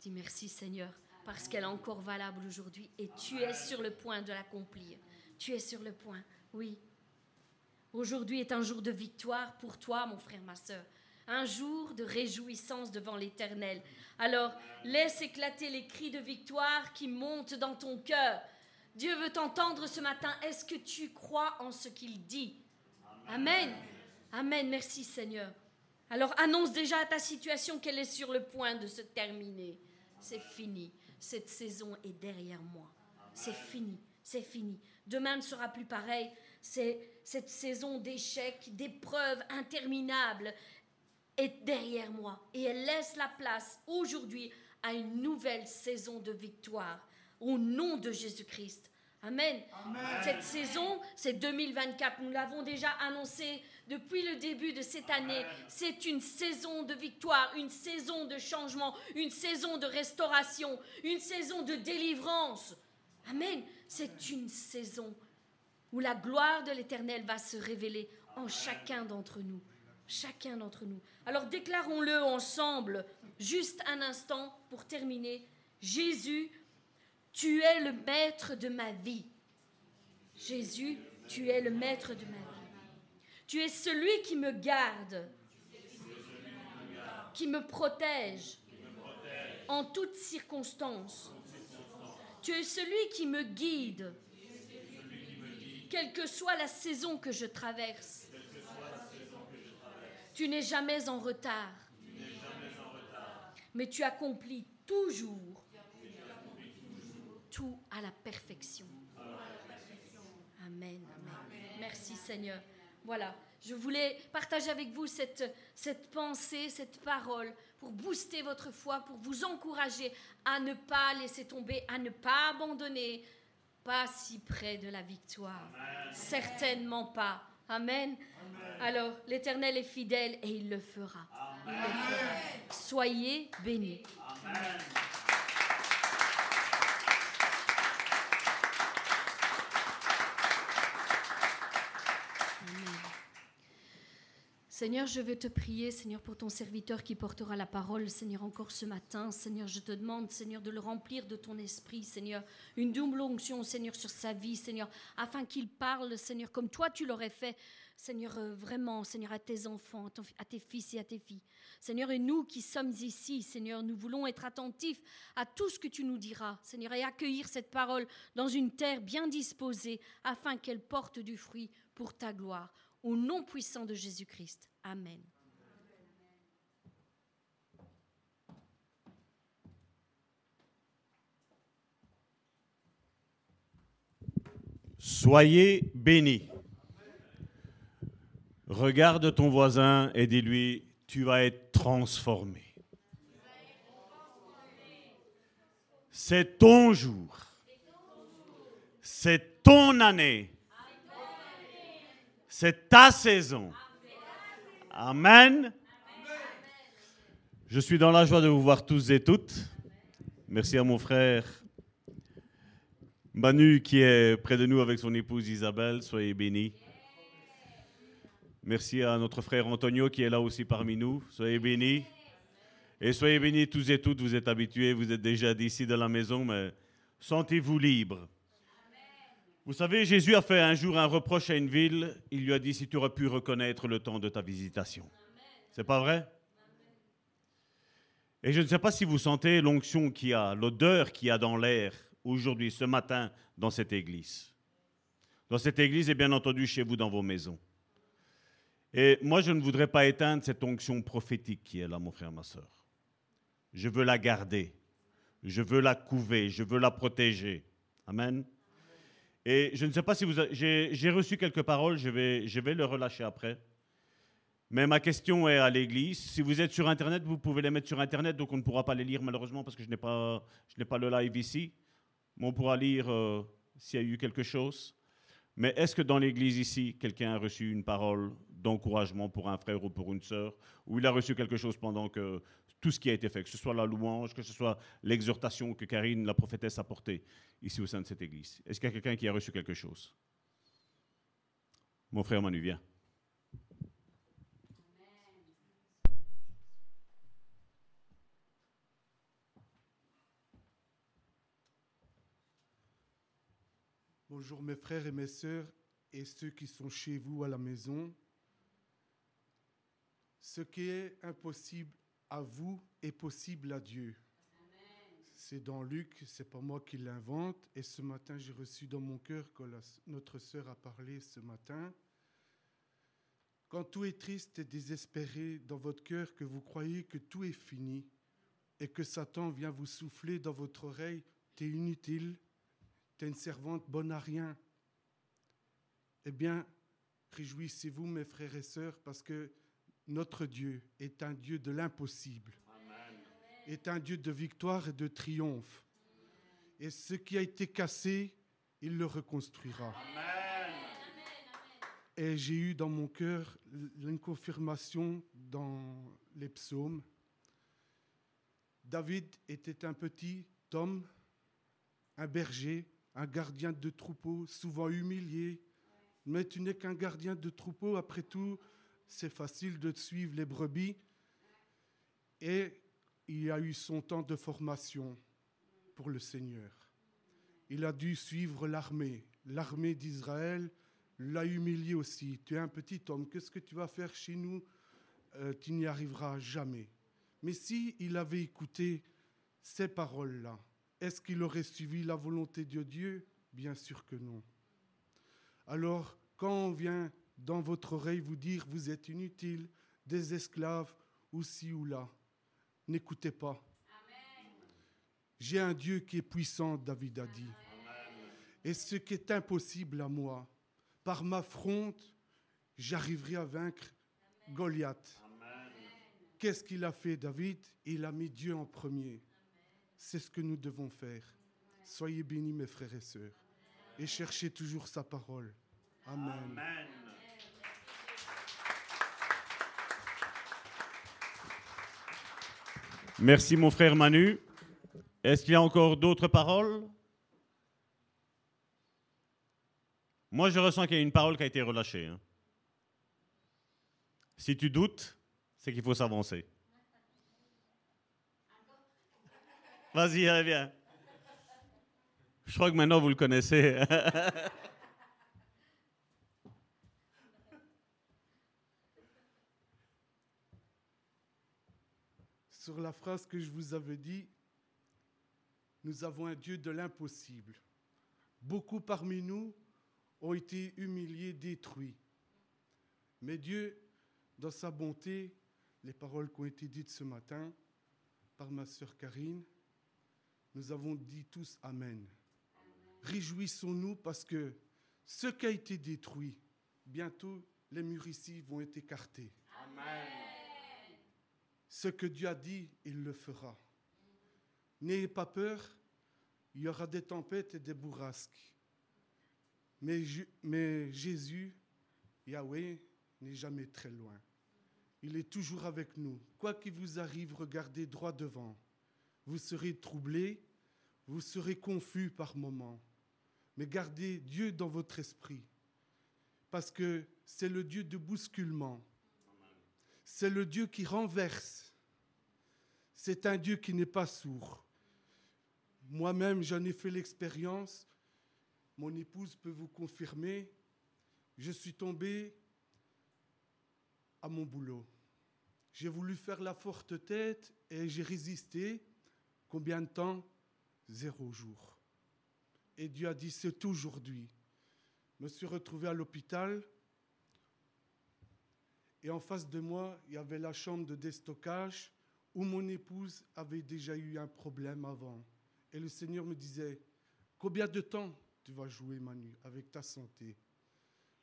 dis merci Seigneur, parce qu'elle est encore valable aujourd'hui et tu es sur le point de l'accomplir. Tu es sur le point, oui. Aujourd'hui est un jour de victoire pour toi, mon frère, ma soeur. Un jour de réjouissance devant l'Éternel. Alors, laisse éclater les cris de victoire qui montent dans ton cœur. Dieu veut t'entendre ce matin. Est-ce que tu crois en ce qu'il dit? Amen. Amen. Merci Seigneur. Alors annonce déjà à ta situation qu'elle est sur le point de se terminer. C'est fini. Cette saison est derrière moi. C'est fini. C'est fini. Demain ne sera plus pareil. Cette saison d'échecs, d'épreuves interminables est derrière moi et elle laisse la place aujourd'hui à une nouvelle saison de victoire au nom de Jésus-Christ. Amen. Cette saison, c'est 2024. Nous l'avons déjà annoncé depuis le début de cette année. C'est une saison de victoire, une saison de changement, une saison de restauration, une saison de délivrance. Amen. C'est une saison où la gloire de l'Éternel va se révéler en chacun d'entre nous. Chacun d'entre nous. Alors déclarons-le ensemble, juste un instant pour terminer. Jésus, tu es le maître de ma vie. Jésus, tu es le maître de ma vie. Tu es celui qui me garde, qui me protège en toutes circonstances. Tu es celui qui me guide, quelle que soit la saison que je traverse. Tu n'es jamais en retard, mais tu accomplis toujours tout à la perfection. Amen, amen. Merci Seigneur. Voilà, je voulais partager avec vous cette, cette pensée, cette parole pour booster votre foi, pour vous encourager à ne pas laisser tomber, à ne pas abandonner, pas si près de la victoire. Certainement pas. Amen. Alors, l'Éternel est fidèle et il le fera. Il le fera. Soyez bénis. Amen. Seigneur, je veux te prier, Seigneur, pour ton serviteur qui portera la parole, Seigneur, encore ce matin. Seigneur, je te demande, Seigneur, de le remplir de ton esprit, Seigneur. Une double onction, Seigneur, sur sa vie, Seigneur, afin qu'il parle, Seigneur, comme toi tu l'aurais fait, Seigneur, euh, vraiment, Seigneur, à tes enfants, à tes fils et à tes filles. Seigneur, et nous qui sommes ici, Seigneur, nous voulons être attentifs à tout ce que tu nous diras, Seigneur, et accueillir cette parole dans une terre bien disposée, afin qu'elle porte du fruit pour ta gloire. Au nom puissant de Jésus-Christ. Amen. Soyez bénis. Regarde ton voisin et dis-lui, tu vas être transformé. C'est ton jour. C'est ton année. C'est ta saison. Amen. Je suis dans la joie de vous voir tous et toutes. Merci à mon frère Manu qui est près de nous avec son épouse Isabelle. Soyez bénis. Merci à notre frère Antonio qui est là aussi parmi nous. Soyez bénis. Et soyez bénis tous et toutes. Vous êtes habitués, vous êtes déjà d'ici de la maison, mais sentez-vous libres. Vous savez, Jésus a fait un jour un reproche à une ville. Il lui a dit si tu aurais pu reconnaître le temps de ta visitation. C'est pas vrai? Et je ne sais pas si vous sentez l'onction qu'il y a, l'odeur qu'il y a dans l'air aujourd'hui, ce matin, dans cette église. Dans cette église et bien entendu chez vous dans vos maisons. Et moi, je ne voudrais pas éteindre cette onction prophétique qui est là, mon frère, ma soeur. Je veux la garder. Je veux la couver. Je veux la protéger. Amen. Et je ne sais pas si vous... J'ai reçu quelques paroles, je vais, je vais le relâcher après. Mais ma question est à l'Église. Si vous êtes sur Internet, vous pouvez les mettre sur Internet, donc on ne pourra pas les lire malheureusement parce que je n'ai pas, pas le live ici. Mais on pourra lire euh, s'il y a eu quelque chose. Mais est-ce que dans l'Église ici, quelqu'un a reçu une parole d'encouragement pour un frère ou pour une sœur, ou il a reçu quelque chose pendant que tout ce qui a été fait, que ce soit la louange, que ce soit l'exhortation que Karine, la prophétesse, a portée ici au sein de cette église. Est-ce qu'il y a quelqu'un qui a reçu quelque chose? Mon frère Manu, viens. Bonjour mes frères et mes sœurs et ceux qui sont chez vous à la maison. Ce qui est impossible à vous est possible à Dieu. C'est dans Luc, c'est pas moi qui l'invente. Et ce matin, j'ai reçu dans mon cœur que notre sœur a parlé ce matin. Quand tout est triste et désespéré dans votre cœur, que vous croyez que tout est fini et que Satan vient vous souffler dans votre oreille, t'es inutile, t'es une servante bonne à rien. Eh bien, réjouissez-vous, mes frères et sœurs, parce que notre Dieu est un Dieu de l'impossible, est un Dieu de victoire et de triomphe. Et ce qui a été cassé, il le reconstruira. Et j'ai eu dans mon cœur une confirmation dans les psaumes. David était un petit homme, un berger, un gardien de troupeau, souvent humilié. Mais tu n'es qu'un gardien de troupeau, après tout, c'est facile de suivre les brebis. Et il a eu son temps de formation pour le Seigneur. Il a dû suivre l'armée. L'armée d'Israël l'a humilié aussi. Tu es un petit homme, qu'est-ce que tu vas faire chez nous? Euh, Tu n'y arriveras jamais. Mais si il avait écouté ces paroles-là, est-ce qu'il aurait suivi la volonté de Dieu? Bien sûr que non. Alors, quand on vient dans votre oreille vous dire vous êtes inutile, des esclaves, ou ci ou là, n'écoutez pas. J'ai un Dieu qui est puissant, David a dit. Et ce qui est impossible à moi, par ma fronte, j'arriverai à vaincre Goliath. Qu'est-ce qu'il a fait, David? Il a mis Dieu en premier. C'est ce que nous devons faire. Soyez bénis, mes frères et sœurs, et cherchez toujours sa parole. Amen. Merci, mon frère Manu. Est-ce qu'il y a encore d'autres paroles? Moi, je ressens qu'il y a une parole qui a été relâchée. hein. Si tu doutes, c'est qu'il faut s'avancer. Vas-y, allez. Je crois que maintenant vous le connaissez. (laughs) Sur la phrase que je vous avais dit, nous avons un Dieu de l'impossible. Beaucoup parmi nous ont été humiliés, détruits. Mais Dieu, dans sa bonté, les paroles qui ont été dites ce matin par ma sœur Karine, nous avons dit tous Amen. Réjouissons-nous parce que ce qui a été détruit, bientôt les murs ici vont être écartés. Ce que Dieu a dit, il le fera. N'ayez pas peur, il y aura des tempêtes et des bourrasques. Mais, Jésus, Yahweh, n'est jamais très loin. Il est toujours avec nous. Quoi qu'il vous arrive, regardez droit devant. Vous serez troublés, vous serez confus par moments. Mais gardez Dieu dans votre esprit. Parce que c'est le Dieu de bousculement. C'est le Dieu qui renverse. C'est un Dieu qui n'est pas sourd. Moi-même, j'en ai fait l'expérience. Mon épouse peut vous confirmer. Je suis tombé à mon boulot. J'ai voulu faire la forte tête et j'ai résisté. Combien de temps? Zéro jour. Et Dieu a dit, c'est aujourd'hui. Je me suis retrouvé à l'hôpital. Et en face de moi, il y avait la chambre de déstockage où mon épouse avait déjà eu un problème avant. Et le Seigneur me disait, combien de temps tu vas jouer Manu avec ta santé?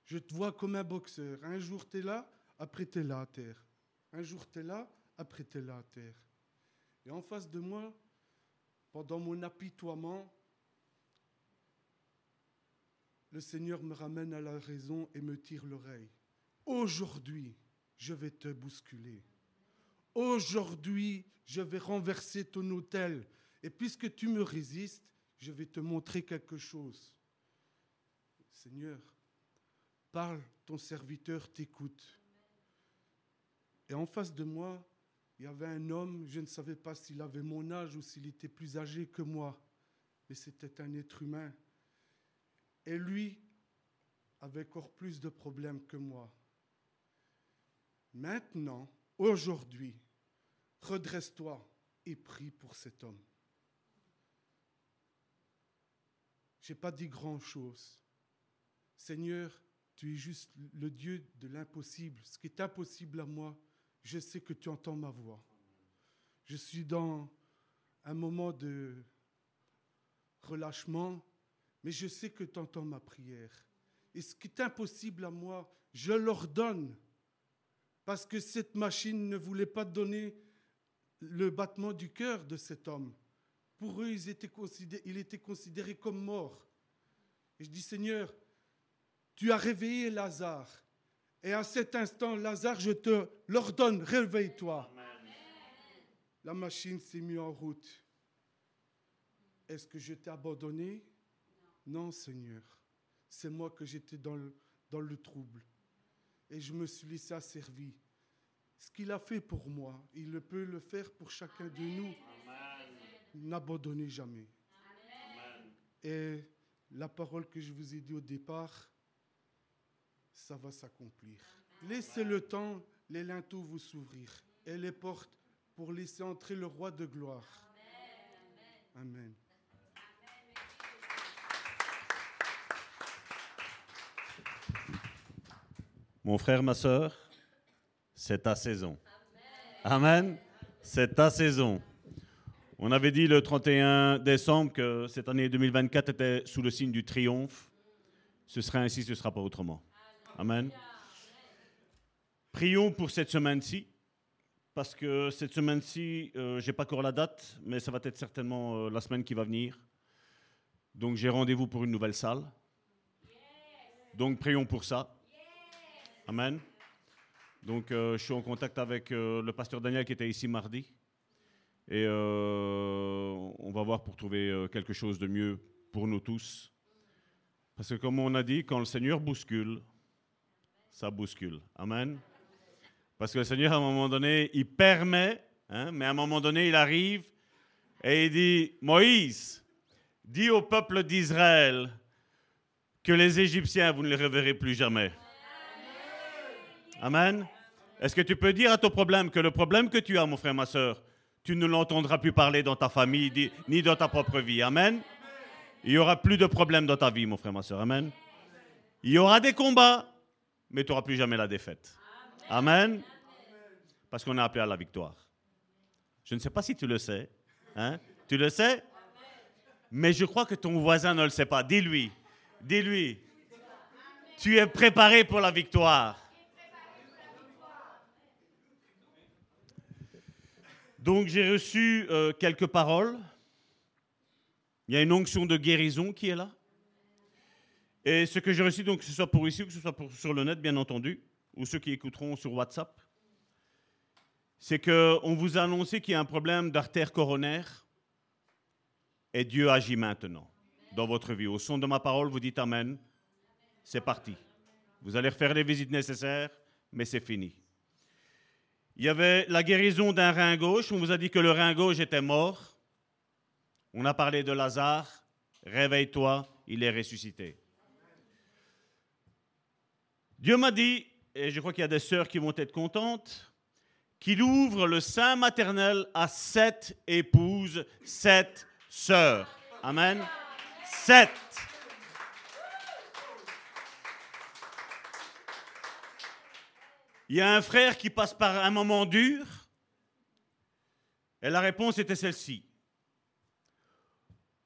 Je te vois comme un boxeur. Un jour tu es là, après tu es là à terre. Un jour tu es là, après tu es là à terre. Et en face de moi, pendant mon apitoiement, le Seigneur me ramène à la raison et me tire l'oreille. Aujourd'hui, je vais te bousculer. Aujourd'hui, je vais renverser ton autel. Et puisque tu me résistes, je vais te montrer quelque chose. Seigneur, parle, ton serviteur t'écoute. Et en face de moi, il y avait un homme, je ne savais pas s'il avait mon âge ou s'il était plus âgé que moi, mais c'était un être humain. Et lui avait encore plus de problèmes que moi. Maintenant, aujourd'hui, redresse-toi et prie pour cet homme. Je n'ai pas dit grand-chose. Seigneur, tu es juste le Dieu de l'impossible. Ce qui est impossible à moi, je sais que tu entends ma voix. Je suis dans un moment de relâchement, mais je sais que tu entends ma prière. Et ce qui est impossible à moi, je l'ordonne parce que cette machine ne voulait pas donner le battement du cœur de cet homme. Pour eux, ils étaient il était considéré comme mort. Et je dis, Seigneur, tu as réveillé Lazare. Et à cet instant, Lazare, je te l'ordonne, réveille-toi. La machine s'est mise en route. Est-ce que je t'ai abandonné? Non, Seigneur. C'est moi que j'étais dans le, dans le trouble. Et je me suis laissé asservir. Ce qu'il a fait pour moi, il peut le faire pour chacun de nous. N'abandonnez jamais. Et la parole que je vous ai dit au départ, ça va s'accomplir. Laissez le temps, les linteaux vous s'ouvrir et les portes pour laisser entrer le roi de gloire. Amen. Mon frère, ma soeur, c'est ta saison. Amen. C'est ta saison. On avait dit le 31 décembre que cette année 2024 était sous le signe du triomphe. Ce sera ainsi, ce ne sera pas autrement. Amen. Prions pour cette semaine-ci, parce que cette semaine-ci, euh, je n'ai pas encore la date, mais ça va être certainement euh, la semaine qui va venir. Donc j'ai rendez-vous pour une nouvelle salle. Donc prions pour ça. Amen. Donc euh, je suis en contact avec le pasteur Daniel qui était ici mardi. Et on va voir pour trouver quelque chose de mieux pour nous tous. Parce que comme on a dit, quand le Seigneur bouscule, ça bouscule. Amen. Parce que le Seigneur, à un moment donné, il permet, hein, mais à un moment donné, il arrive et il dit, Moïse, dis au peuple d'Israël que les Égyptiens, vous ne les reverrez plus jamais. Amen. Est-ce que tu peux dire à ton problème que le problème que tu as, mon frère, ma soeur, tu ne l'entendras plus parler dans ta famille ni dans ta propre vie. Amen. Il n'y aura plus de problèmes dans ta vie, mon frère, ma soeur. Amen. Il y aura des combats, mais tu n'auras plus jamais la défaite. Amen. Parce qu'on est appelé à la victoire. Je ne sais pas si tu le sais. Hein? Tu le sais? Mais je crois que ton voisin ne le sait pas. Dis-lui. Dis-lui. Tu es préparé pour la victoire. Donc j'ai reçu euh, quelques paroles. Il y a une onction de guérison qui est là. Et ce que j'ai reçu, donc, que ce soit pour ici ou que ce soit pour, sur le net, bien entendu, ou ceux qui écouteront sur WhatsApp, c'est qu'on vous a annoncé qu'il y a un problème d'artère coronaire et Dieu agit maintenant dans votre vie. Au son de ma parole, vous dites Amen. C'est parti. Vous allez refaire les visites nécessaires, mais c'est fini. Il y avait la guérison d'un rein gauche. On vous a dit que le rein gauche était mort. On a parlé de Lazare. Réveille-toi, il est ressuscité. Dieu m'a dit, et je crois qu'il y a des sœurs qui vont être contentes, qu'il ouvre le sein maternel à sept épouses, sept sœurs. Amen. Sept. Il y a un frère qui passe par un moment dur, et la réponse était celle-ci.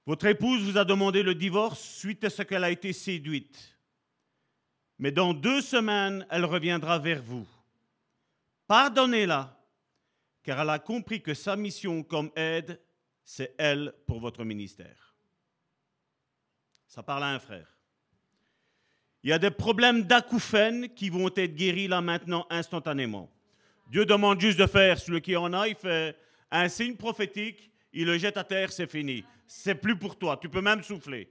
Votre épouse vous a demandé le divorce suite à ce qu'elle a été séduite mais dans deux semaines, elle reviendra vers vous. Pardonnez-la, car elle a compris que sa mission comme aide, c'est elle pour votre ministère. Ça parle à un frère. Il y a des problèmes d'acouphènes qui vont être guéris là maintenant instantanément. Dieu demande juste de faire, celui qui en a, il fait un signe prophétique, il le jette à terre, c'est fini. C'est plus pour toi, tu peux même souffler.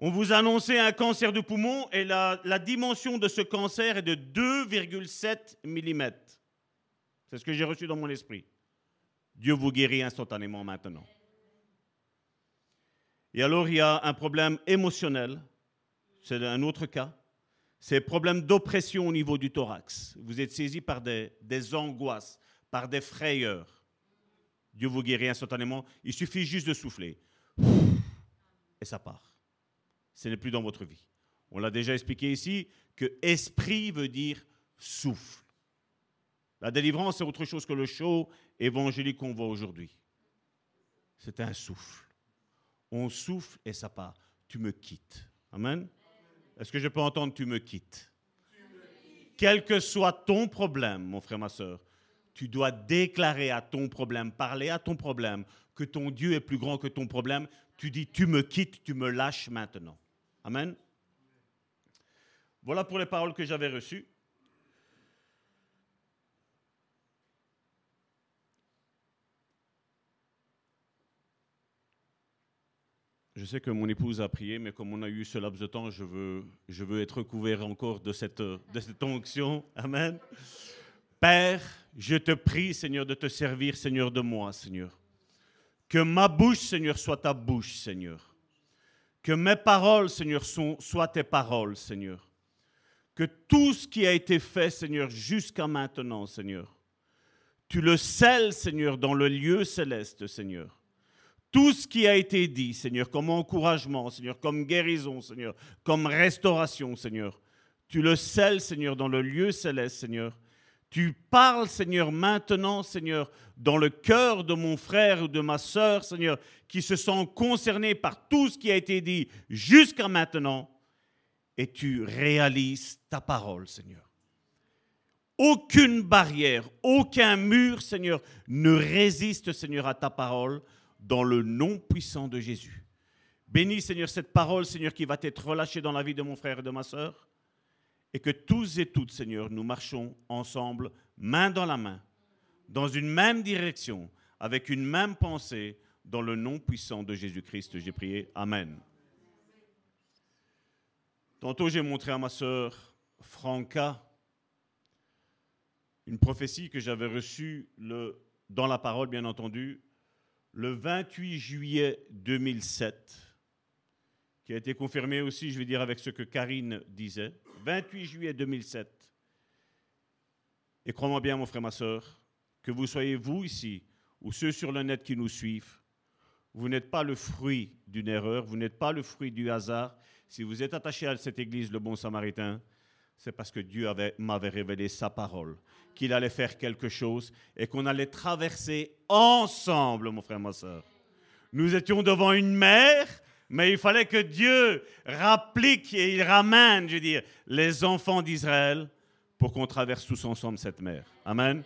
On vous a annoncé un cancer du poumon et la, dimension de ce cancer est de 2,7 mm. C'est ce que j'ai reçu dans mon esprit. Dieu vous guérit instantanément maintenant. Et alors il y a un problème émotionnel, c'est un autre cas. C'est problème d'oppression au niveau du thorax. Vous êtes saisi par des, angoisses, par des frayeurs. Dieu vous guérit instantanément. Il suffit juste de souffler. Et ça part ce n'est plus dans votre vie. On l'a déjà expliqué ici que esprit veut dire souffle. La délivrance, c'est autre chose que le show évangélique qu'on voit aujourd'hui. C'est un souffle. On souffle et ça part. Tu me quittes. Amen. Est-ce que je peux entendre tu me quittes? Quel que soit ton problème, mon frère, ma soeur, tu dois déclarer à ton problème, parler à ton problème, que ton Dieu est plus grand que ton problème. Tu dis, tu me quittes, tu me lâches maintenant. Amen. Voilà pour les paroles que j'avais reçues. Je sais que mon épouse a prié, mais comme on a eu ce laps de temps, je veux, être couvert encore de cette, de cette onction. Amen. Père, je te prie, Seigneur, de te servir, Seigneur, de moi, Seigneur. Que ma bouche, Seigneur, soit ta bouche, Seigneur. Que mes paroles, Seigneur, soient tes paroles, Seigneur. Que tout ce qui a été fait, Seigneur, jusqu'à maintenant, Seigneur, tu le scelles, Seigneur, dans le lieu céleste, Seigneur tout ce qui a été dit, Seigneur, comme encouragement, Seigneur, comme guérison, Seigneur, comme restauration, Seigneur. Tu le scelles, Seigneur, dans le lieu céleste, Seigneur. Tu parles, Seigneur, maintenant, Seigneur, dans le cœur de mon frère ou de ma sœur, Seigneur, qui se sont concernés par tout ce qui a été dit jusqu'à maintenant, et tu réalises ta parole, Seigneur. Aucune barrière, aucun mur, Seigneur, ne résiste, Seigneur, à ta parole dans le nom puissant de Jésus. Bénis, Seigneur, cette parole, Seigneur, qui va être relâchée dans la vie de mon frère et de ma sœur. Et que tous et toutes, Seigneur, nous marchons ensemble, main dans la main, dans une même direction, avec une même pensée, dans le nom puissant de Jésus-Christ. J'ai prié. Amen. Tantôt, j'ai montré à ma sœur Franca une prophétie que j'avais reçue le, dans la parole, bien entendu, le 28 juillet 2007, qui a été confirmé aussi, je vais dire, avec ce que Karine disait. 28 juillet 2007. Et crois-moi bien, mon frère, ma soeur, que vous soyez vous ici ou ceux sur le net qui nous suivent, vous n'êtes pas le fruit d'une erreur, vous n'êtes pas le fruit du hasard. Si vous êtes attaché à cette église, le bon samaritain, c'est parce que Dieu m'avait révélé sa parole, qu'il allait faire quelque chose et qu'on allait traverser ensemble, mon frère, ma soeur. Nous étions devant une mer, mais il fallait que Dieu rapplique et il ramène, je veux dire, les enfants d'Israël pour qu'on traverse tous ensemble cette mer. Amen.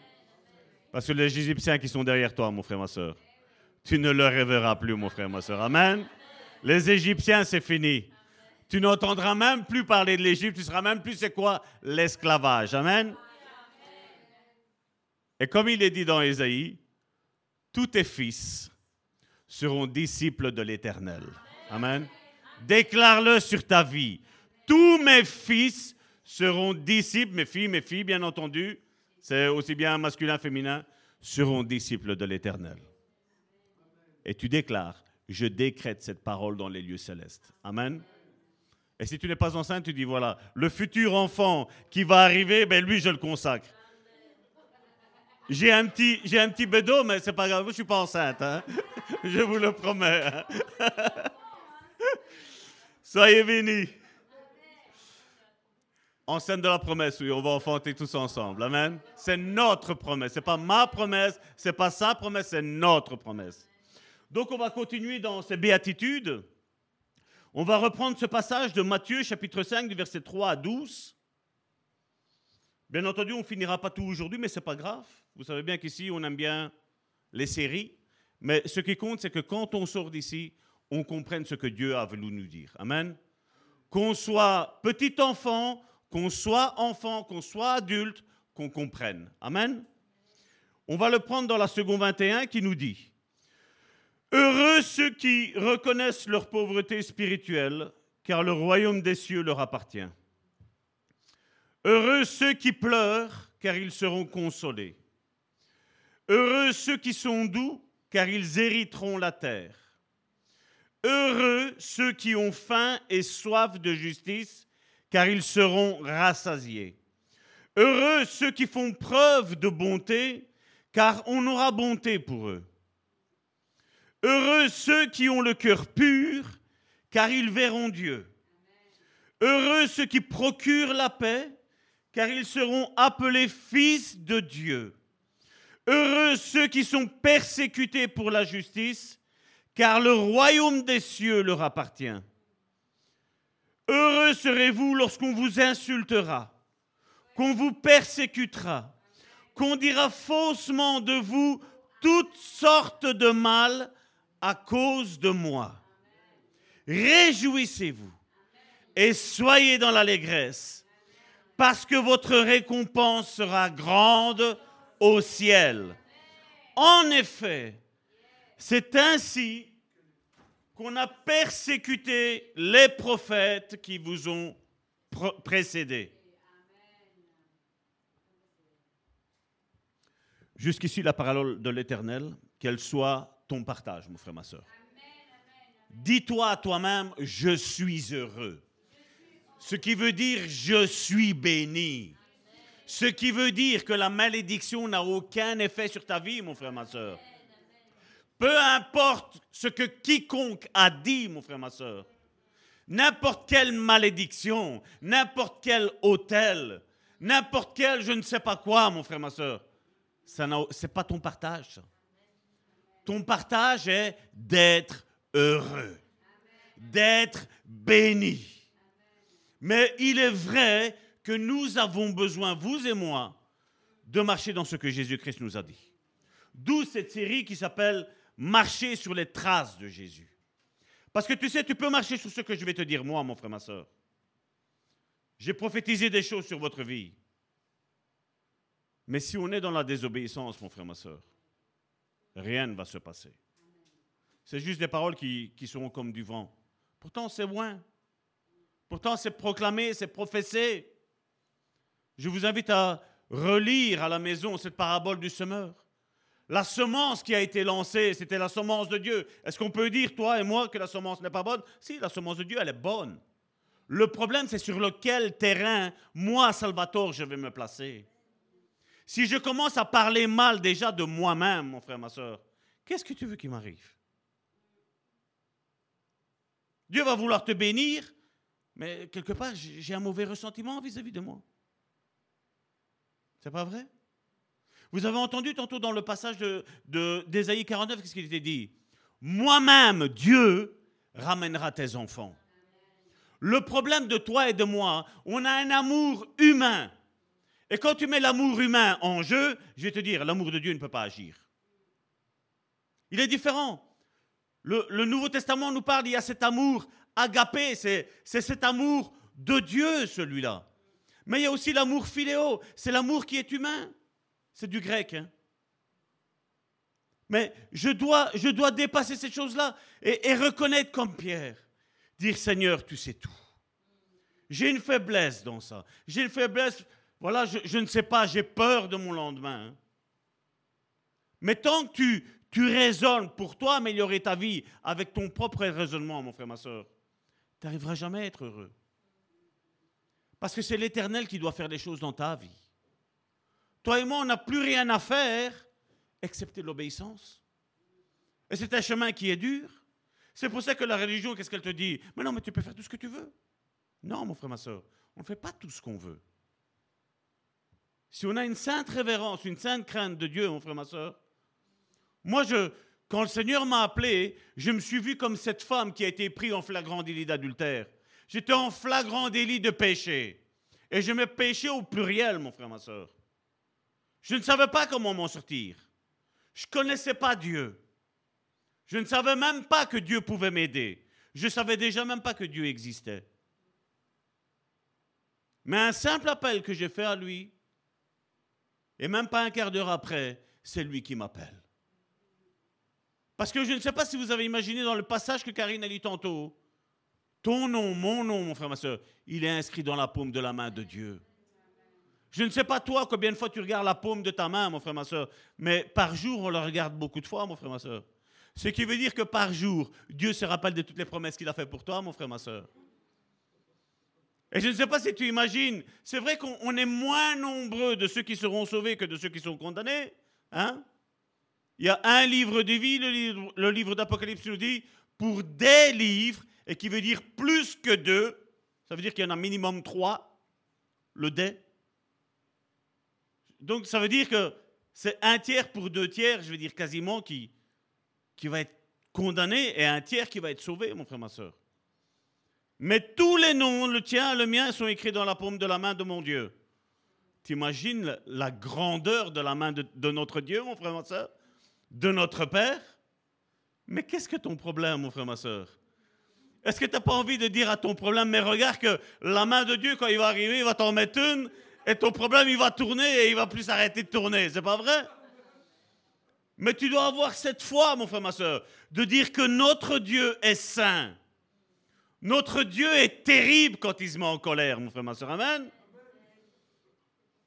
Parce que les Égyptiens qui sont derrière toi, mon frère, ma soeur, tu ne leur rêveras plus, mon frère, ma soeur. Amen. Les Égyptiens, c'est fini. Tu n'entendras même plus parler de l'Égypte, tu ne seras même plus c'est quoi l'esclavage. Amen. Et comme il est dit dans Ésaïe, tous tes fils seront disciples de l'Éternel. Amen. Déclare-le sur ta vie. Tous mes fils seront disciples, mes filles, mes filles, bien entendu, c'est aussi bien masculin, féminin, seront disciples de l'Éternel. Et tu déclares, je décrète cette parole dans les lieux célestes. Amen. Et si tu n'es pas enceinte, tu dis voilà, le futur enfant qui va arriver, ben lui, je le consacre. J'ai un petit, j'ai un petit bédo, mais c'est pas grave, je suis pas enceinte, hein. (laughs) je vous le promets. Hein. (laughs) Soyez bénis. Enceinte de la promesse, oui, on va enfanter tous ensemble. Amen. C'est notre promesse. C'est pas ma promesse, c'est pas sa promesse, c'est notre promesse. Donc on va continuer dans ces béatitudes. On va reprendre ce passage de Matthieu chapitre 5 du verset 3 à 12. Bien entendu, on finira pas tout aujourd'hui, mais ce n'est pas grave. Vous savez bien qu'ici, on aime bien les séries. Mais ce qui compte, c'est que quand on sort d'ici, on comprenne ce que Dieu a voulu nous dire. Amen. Qu'on soit petit enfant, qu'on soit enfant, qu'on soit adulte, qu'on comprenne. Amen. On va le prendre dans la seconde 21 qui nous dit Heureux ceux qui reconnaissent leur pauvreté spirituelle, car le royaume des cieux leur appartient. Heureux ceux qui pleurent, car ils seront consolés. Heureux ceux qui sont doux, car ils hériteront la terre. Heureux ceux qui ont faim et soif de justice, car ils seront rassasiés. Heureux ceux qui font preuve de bonté, car on aura bonté pour eux. Heureux ceux qui ont le cœur pur, car ils verront Dieu. Heureux ceux qui procurent la paix, car ils seront appelés fils de Dieu. Heureux ceux qui sont persécutés pour la justice, car le royaume des cieux leur appartient. Heureux serez-vous lorsqu'on vous insultera, qu'on vous persécutera, qu'on dira faussement de vous toutes sortes de mal à cause de moi. Réjouissez-vous et soyez dans l'allégresse, parce que votre récompense sera grande au ciel. En effet, c'est ainsi qu'on a persécuté les prophètes qui vous ont précédés. Jusqu'ici, la parole de l'Éternel, qu'elle soit partage, mon frère, ma soeur. Dis-toi à toi-même, je suis heureux. Ce qui veut dire, je suis béni. Ce qui veut dire que la malédiction n'a aucun effet sur ta vie, mon frère, ma soeur. Peu importe ce que quiconque a dit, mon frère, ma soeur. N'importe quelle malédiction, n'importe quel hôtel, n'importe quel je ne sais pas quoi, mon frère, ma soeur. Ce n'est pas ton partage. Ton partage est d'être heureux, d'être béni. Mais il est vrai que nous avons besoin, vous et moi, de marcher dans ce que Jésus-Christ nous a dit. D'où cette série qui s'appelle Marcher sur les traces de Jésus. Parce que tu sais, tu peux marcher sur ce que je vais te dire, moi, mon frère, ma soeur. J'ai prophétisé des choses sur votre vie. Mais si on est dans la désobéissance, mon frère, ma soeur, rien ne va se passer. C'est juste des paroles qui, qui seront comme du vent. Pourtant, c'est loin. Pourtant, c'est proclamé, c'est professé. Je vous invite à relire à la maison cette parabole du semeur. La semence qui a été lancée, c'était la semence de Dieu. Est-ce qu'on peut dire, toi et moi, que la semence n'est pas bonne? Si, la semence de Dieu, elle est bonne. Le problème, c'est sur lequel terrain, moi, Salvatore, je vais me placer. Si je commence à parler mal déjà de moi-même, mon frère, ma soeur, qu'est-ce que tu veux qu'il m'arrive? Dieu va vouloir te bénir, mais quelque part, j'ai un mauvais ressentiment vis-à-vis de moi. C'est pas vrai? Vous avez entendu tantôt dans le passage d'Ésaïe de, 49, qu'est-ce qu'il était dit? Moi-même, Dieu, ramènera tes enfants. Le problème de toi et de moi, on a un amour humain. Et quand tu mets l'amour humain en jeu, je vais te dire, l'amour de Dieu ne peut pas agir. Il est différent. Le, Nouveau Testament nous parle, il y a cet amour agapé, c'est cet amour de Dieu, celui-là. Mais il y a aussi l'amour philéo, c'est l'amour qui est humain. C'est du grec. Hein. Mais je dois, je dois dépasser ces choses-là et, reconnaître comme Pierre. Dire Seigneur, tu sais tout. J'ai une faiblesse dans ça. J'ai une faiblesse, voilà, je, ne sais pas, j'ai peur de mon lendemain. Hein. Mais tant que tu, tu raisonnes pour toi améliorer ta vie avec ton propre raisonnement, mon frère, ma soeur, tu n'arriveras jamais à être heureux. Parce que c'est l'Éternel qui doit faire les choses dans ta vie. Toi et moi, on n'a plus rien à faire excepté l'obéissance. Et c'est un chemin qui est dur. C'est pour ça que la religion, qu'est-ce qu'elle te dit? Mais non, mais tu peux faire tout ce que tu veux. Non, mon frère, ma soeur, on ne fait pas tout ce qu'on veut. Si on a une sainte révérence, une sainte crainte de Dieu, mon frère, ma soeur, moi, quand le Seigneur m'a appelé, je me suis vu comme cette femme qui a été prise en flagrant délit d'adultère. J'étais en flagrant délit de péché. Et je me péchais au pluriel, mon frère, ma soeur. Je ne savais pas comment m'en sortir. Je ne connaissais pas Dieu. Je ne savais même pas que Dieu pouvait m'aider. Je ne savais déjà même pas que Dieu existait. Mais un simple appel que j'ai fait à lui, et même pas un quart d'heure après, c'est lui qui m'appelle. Parce que je ne sais pas si vous avez imaginé dans le passage que Karine a lu tantôt, ton nom, mon nom, mon frère, ma soeur, il est inscrit dans la paume de la main de Dieu. Je ne sais pas toi combien de fois tu regardes la paume de ta main, mon frère, ma soeur, mais par jour, on la regarde beaucoup de fois, mon frère, ma soeur. Ce qui veut dire que par jour, Dieu se rappelle de toutes les promesses qu'il a faites pour toi, mon frère, ma soeur. Et je ne sais pas si tu imagines, c'est vrai qu'on est moins nombreux de ceux qui seront sauvés que de ceux qui sont condamnés. Hein il y a un livre de vie, le livre, d'Apocalypse nous dit, pour des livres, et qui veut dire plus que deux, ça veut dire qu'il y en a minimum trois, le des. Donc ça veut dire que c'est un tiers pour deux tiers, je veux dire quasiment, qui, qui va être condamné, et un tiers qui va être sauvé, mon frère, ma soeur. Mais tous les noms, le tien, le mien, sont écrits dans la paume de la main de mon Dieu. T'imagines la grandeur de la main de, notre Dieu, mon frère, ma soeur? De notre Père? Mais qu'est-ce que ton problème, mon frère, ma soeur? Est-ce que tu n'as pas envie de dire à ton problème, mais regarde que la main de Dieu, quand il va arriver, il va t'en mettre une, et ton problème, il va tourner et il va plus arrêter de tourner. C'est pas vrai? Mais tu dois avoir cette foi, mon frère, ma soeur, de dire que notre Dieu est saint. Notre Dieu est terrible quand il se met en colère, mon frère, ma soeur. Amen.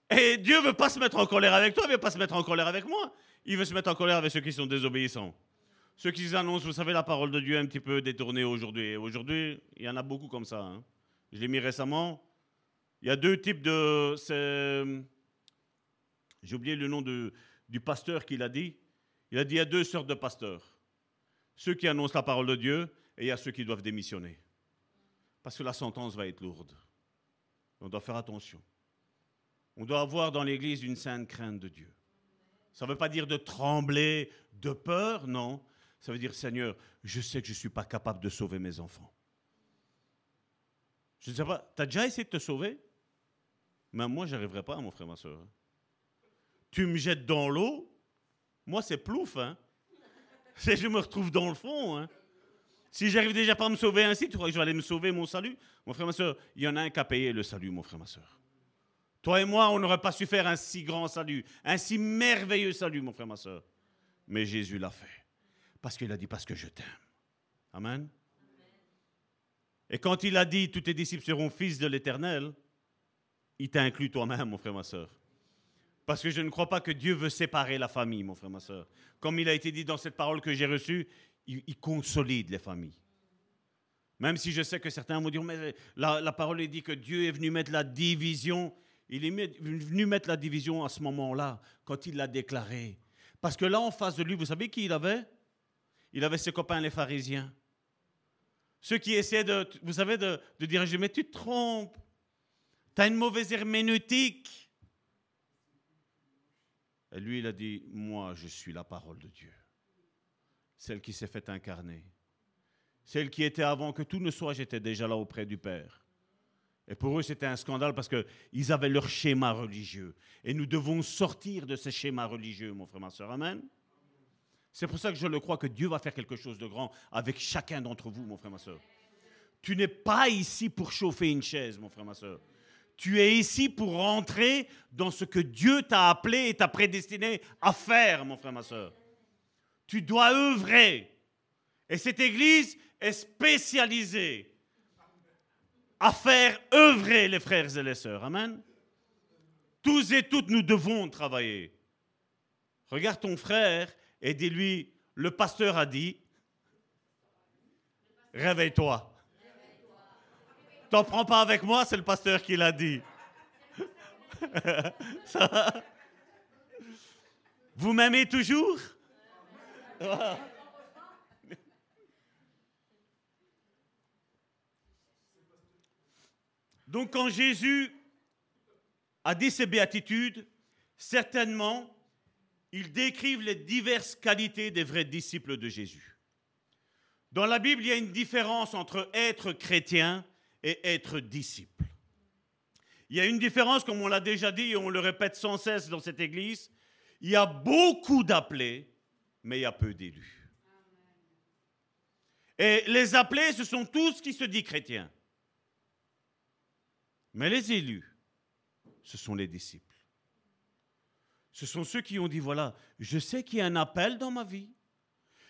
Et Dieu veut pas se mettre en colère avec toi, il ne veut pas se mettre en colère avec moi. Il veut se mettre en colère avec ceux qui sont désobéissants. Ceux qui annoncent, vous savez, la parole de Dieu un petit peu détournée aujourd'hui. Aujourd'hui, il y en a beaucoup comme ça. Hein. Je l'ai mis récemment. Il y a deux types de... J'ai oublié le nom de, du pasteur qui l'a dit. Il a dit il y a deux sortes de pasteurs. Ceux qui annoncent la parole de Dieu et il y a ceux qui doivent démissionner. Parce que la sentence va être lourde. On doit faire attention. On doit avoir dans l'Église une sainte crainte de Dieu. Ça ne veut pas dire de trembler de peur, non. Ça veut dire, Seigneur, je sais que je ne suis pas capable de sauver mes enfants. Je ne sais pas, tu as déjà essayé de te sauver? Mais moi, je arriverai pas, mon frère, ma soeur. Tu me jettes dans l'eau, moi, c'est plouf. Hein? (laughs) Je me retrouve dans le fond. Hein? Si j'arrive déjà pas à me sauver ainsi, tu crois que je vais aller me sauver mon salut? Mon frère, ma soeur, il y en a un qui a payé le salut, mon frère, ma soeur. Toi et moi, on n'aurait pas su faire un si grand salut, un si merveilleux salut, mon frère, ma soeur. Mais Jésus l'a fait. Parce qu'il a dit, parce que je t'aime. Amen. Et quand il a dit, tous tes disciples seront fils de l'Éternel, il t'a inclus toi-même, mon frère, ma soeur. Parce que je ne crois pas que Dieu veut séparer la famille, mon frère, ma soeur. Comme il a été dit dans cette parole que j'ai reçue, il, consolide les familles. Même si je sais que certains vont dire, mais la, parole est dit que Dieu est venu mettre la division il est venu mettre la division à ce moment-là, quand il l'a déclaré. Parce que là, en face de lui, vous savez qui il avait? Il avait ses copains, les pharisiens. Ceux qui essaient de, vous savez, de, de dire, mais tu te trompes, tu as une mauvaise herméneutique. Et lui, il a dit, moi, je suis la parole de Dieu. Celle qui s'est faite incarner. Celle qui était avant que tout ne soit, j'étais déjà là auprès du Père. Et pour eux, c'était un scandale parce qu'ils avaient leur schéma religieux. Et nous devons sortir de ce schéma religieux, mon frère, ma soeur. Amen. C'est pour ça que je le crois que Dieu va faire quelque chose de grand avec chacun d'entre vous, mon frère, ma soeur. Tu n'es pas ici pour chauffer une chaise, mon frère, ma soeur. Tu es ici pour rentrer dans ce que Dieu t'a appelé et t'a prédestiné à faire, mon frère, ma soeur. Tu dois œuvrer. Et cette église est spécialisée à faire œuvrer les frères et les sœurs. Amen. Tous et toutes, nous devons travailler. Regarde ton frère et dis-lui, le pasteur a dit, réveille-toi. T'en prends pas avec moi, c'est le pasteur qui l'a dit. (laughs) Vous m'aimez toujours? Donc quand Jésus a dit ces béatitudes, certainement, il décrivent les diverses qualités des vrais disciples de Jésus. Dans la Bible, il y a une différence entre être chrétien et être disciple. Il y a une différence, comme on l'a déjà dit et on le répète sans cesse dans cette église, il y a beaucoup d'appelés, mais il y a peu d'élus. Et les appelés, ce sont tous qui se disent chrétiens. Mais les élus, ce sont les disciples. Ce sont ceux qui ont dit, voilà, je sais qu'il y a un appel dans ma vie.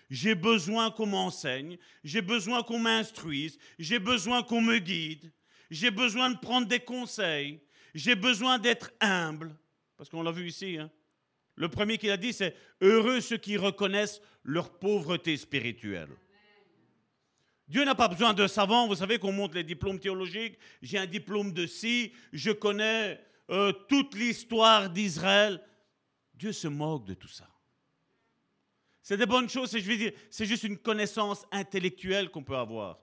J'ai besoin qu'on m'enseigne, j'ai besoin qu'on m'instruise, j'ai besoin qu'on me guide, j'ai besoin de prendre des conseils, j'ai besoin d'être humble. Parce qu'on l'a vu ici. Hein. Le premier qu'il a dit, c'est heureux ceux qui reconnaissent leur pauvreté spirituelle. Dieu n'a pas besoin de savants. Vous savez qu'on monte les diplômes théologiques. J'ai un diplôme de ci. Je connais euh, toute l'histoire d'Israël. Dieu se moque de tout ça. C'est des bonnes choses, c'est juste une connaissance intellectuelle qu'on peut avoir.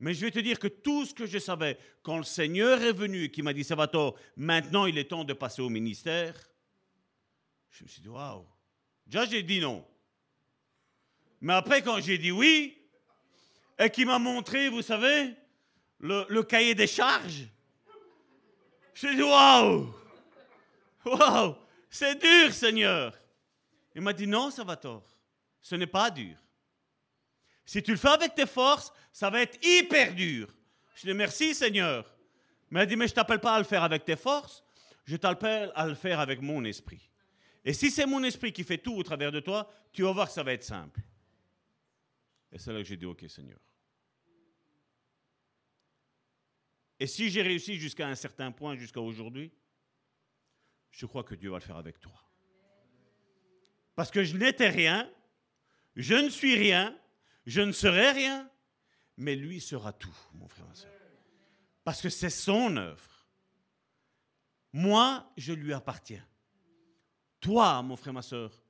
Mais je vais te dire que tout ce que je savais, quand le Seigneur est venu et qui m'a dit, Salvatore, maintenant il est temps de passer au ministère, je me suis dit, waouh. Déjà, j'ai dit non. Mais après, quand j'ai dit oui, et qui m'a montré, vous savez, le, cahier des charges. Je dit, waouh! Waouh, c'est dur, Seigneur. Il m'a dit non, ça va tort. Ce n'est pas dur. Si tu le fais avec tes forces, ça va être hyper dur. Je dis merci, Seigneur. Mais il dit mais je t'appelle pas à le faire avec tes forces, je t'appelle à le faire avec mon esprit. Et si c'est mon esprit qui fait tout au travers de toi, tu vas voir que ça va être simple. Et c'est là que j'ai dit, OK Seigneur. Et si j'ai réussi jusqu'à un certain point, jusqu'à aujourd'hui, je crois que Dieu va le faire avec toi. Parce que je n'étais rien, je ne suis rien, je ne serai rien, mais lui sera tout, mon frère et soeur. Parce que c'est son œuvre. Moi, je lui appartiens. Toi, mon frère, ma soeur,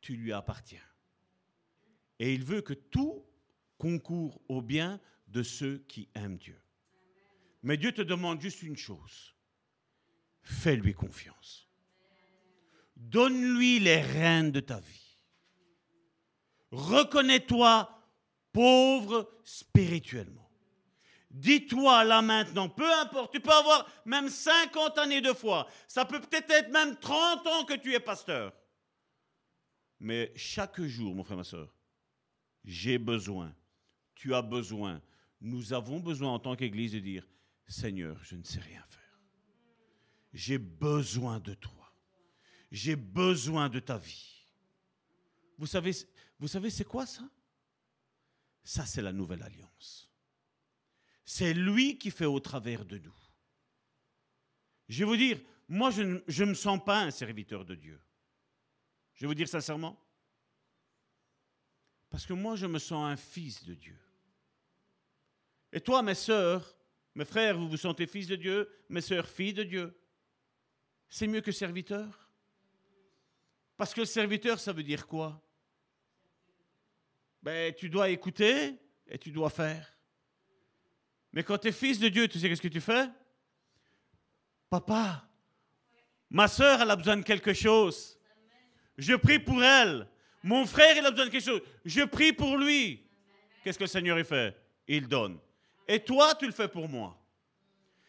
tu lui appartiens. Et il veut que tout concourt au bien de ceux qui aiment Dieu. Mais Dieu te demande juste une chose. Fais-lui confiance. Donne-lui les rênes de ta vie. Reconnais-toi pauvre spirituellement. Dis-toi là maintenant, peu importe, tu peux avoir même 50 années de foi, ça peut peut-être être même 30 ans que tu es pasteur. Mais chaque jour, mon frère, ma soeur, j'ai besoin, tu as besoin, nous avons besoin en tant qu'Église de dire, Seigneur, je ne sais rien faire. J'ai besoin de toi. J'ai besoin de ta vie. Vous savez, vous savez c'est quoi ça? Ça, c'est la nouvelle alliance. C'est lui qui fait au travers de nous. Je vais vous dire, moi, je ne me sens pas un serviteur de Dieu. Je vais vous dire sincèrement. Parce que moi, je me sens un fils de Dieu. Et toi, mes sœurs, mes frères, vous vous sentez fils de Dieu, mes sœurs, filles de Dieu. C'est mieux que serviteur. Parce que serviteur, ça veut dire quoi? Ben, tu dois écouter et tu dois faire. Mais quand tu es fils de Dieu, tu sais qu'est-ce que tu fais? Papa, ma sœur, elle a besoin de quelque chose. Je prie pour elle. Mon frère, il a besoin de quelque chose. Je prie pour lui. Qu'est-ce que le Seigneur il fait? Il donne. Et toi, tu le fais pour moi.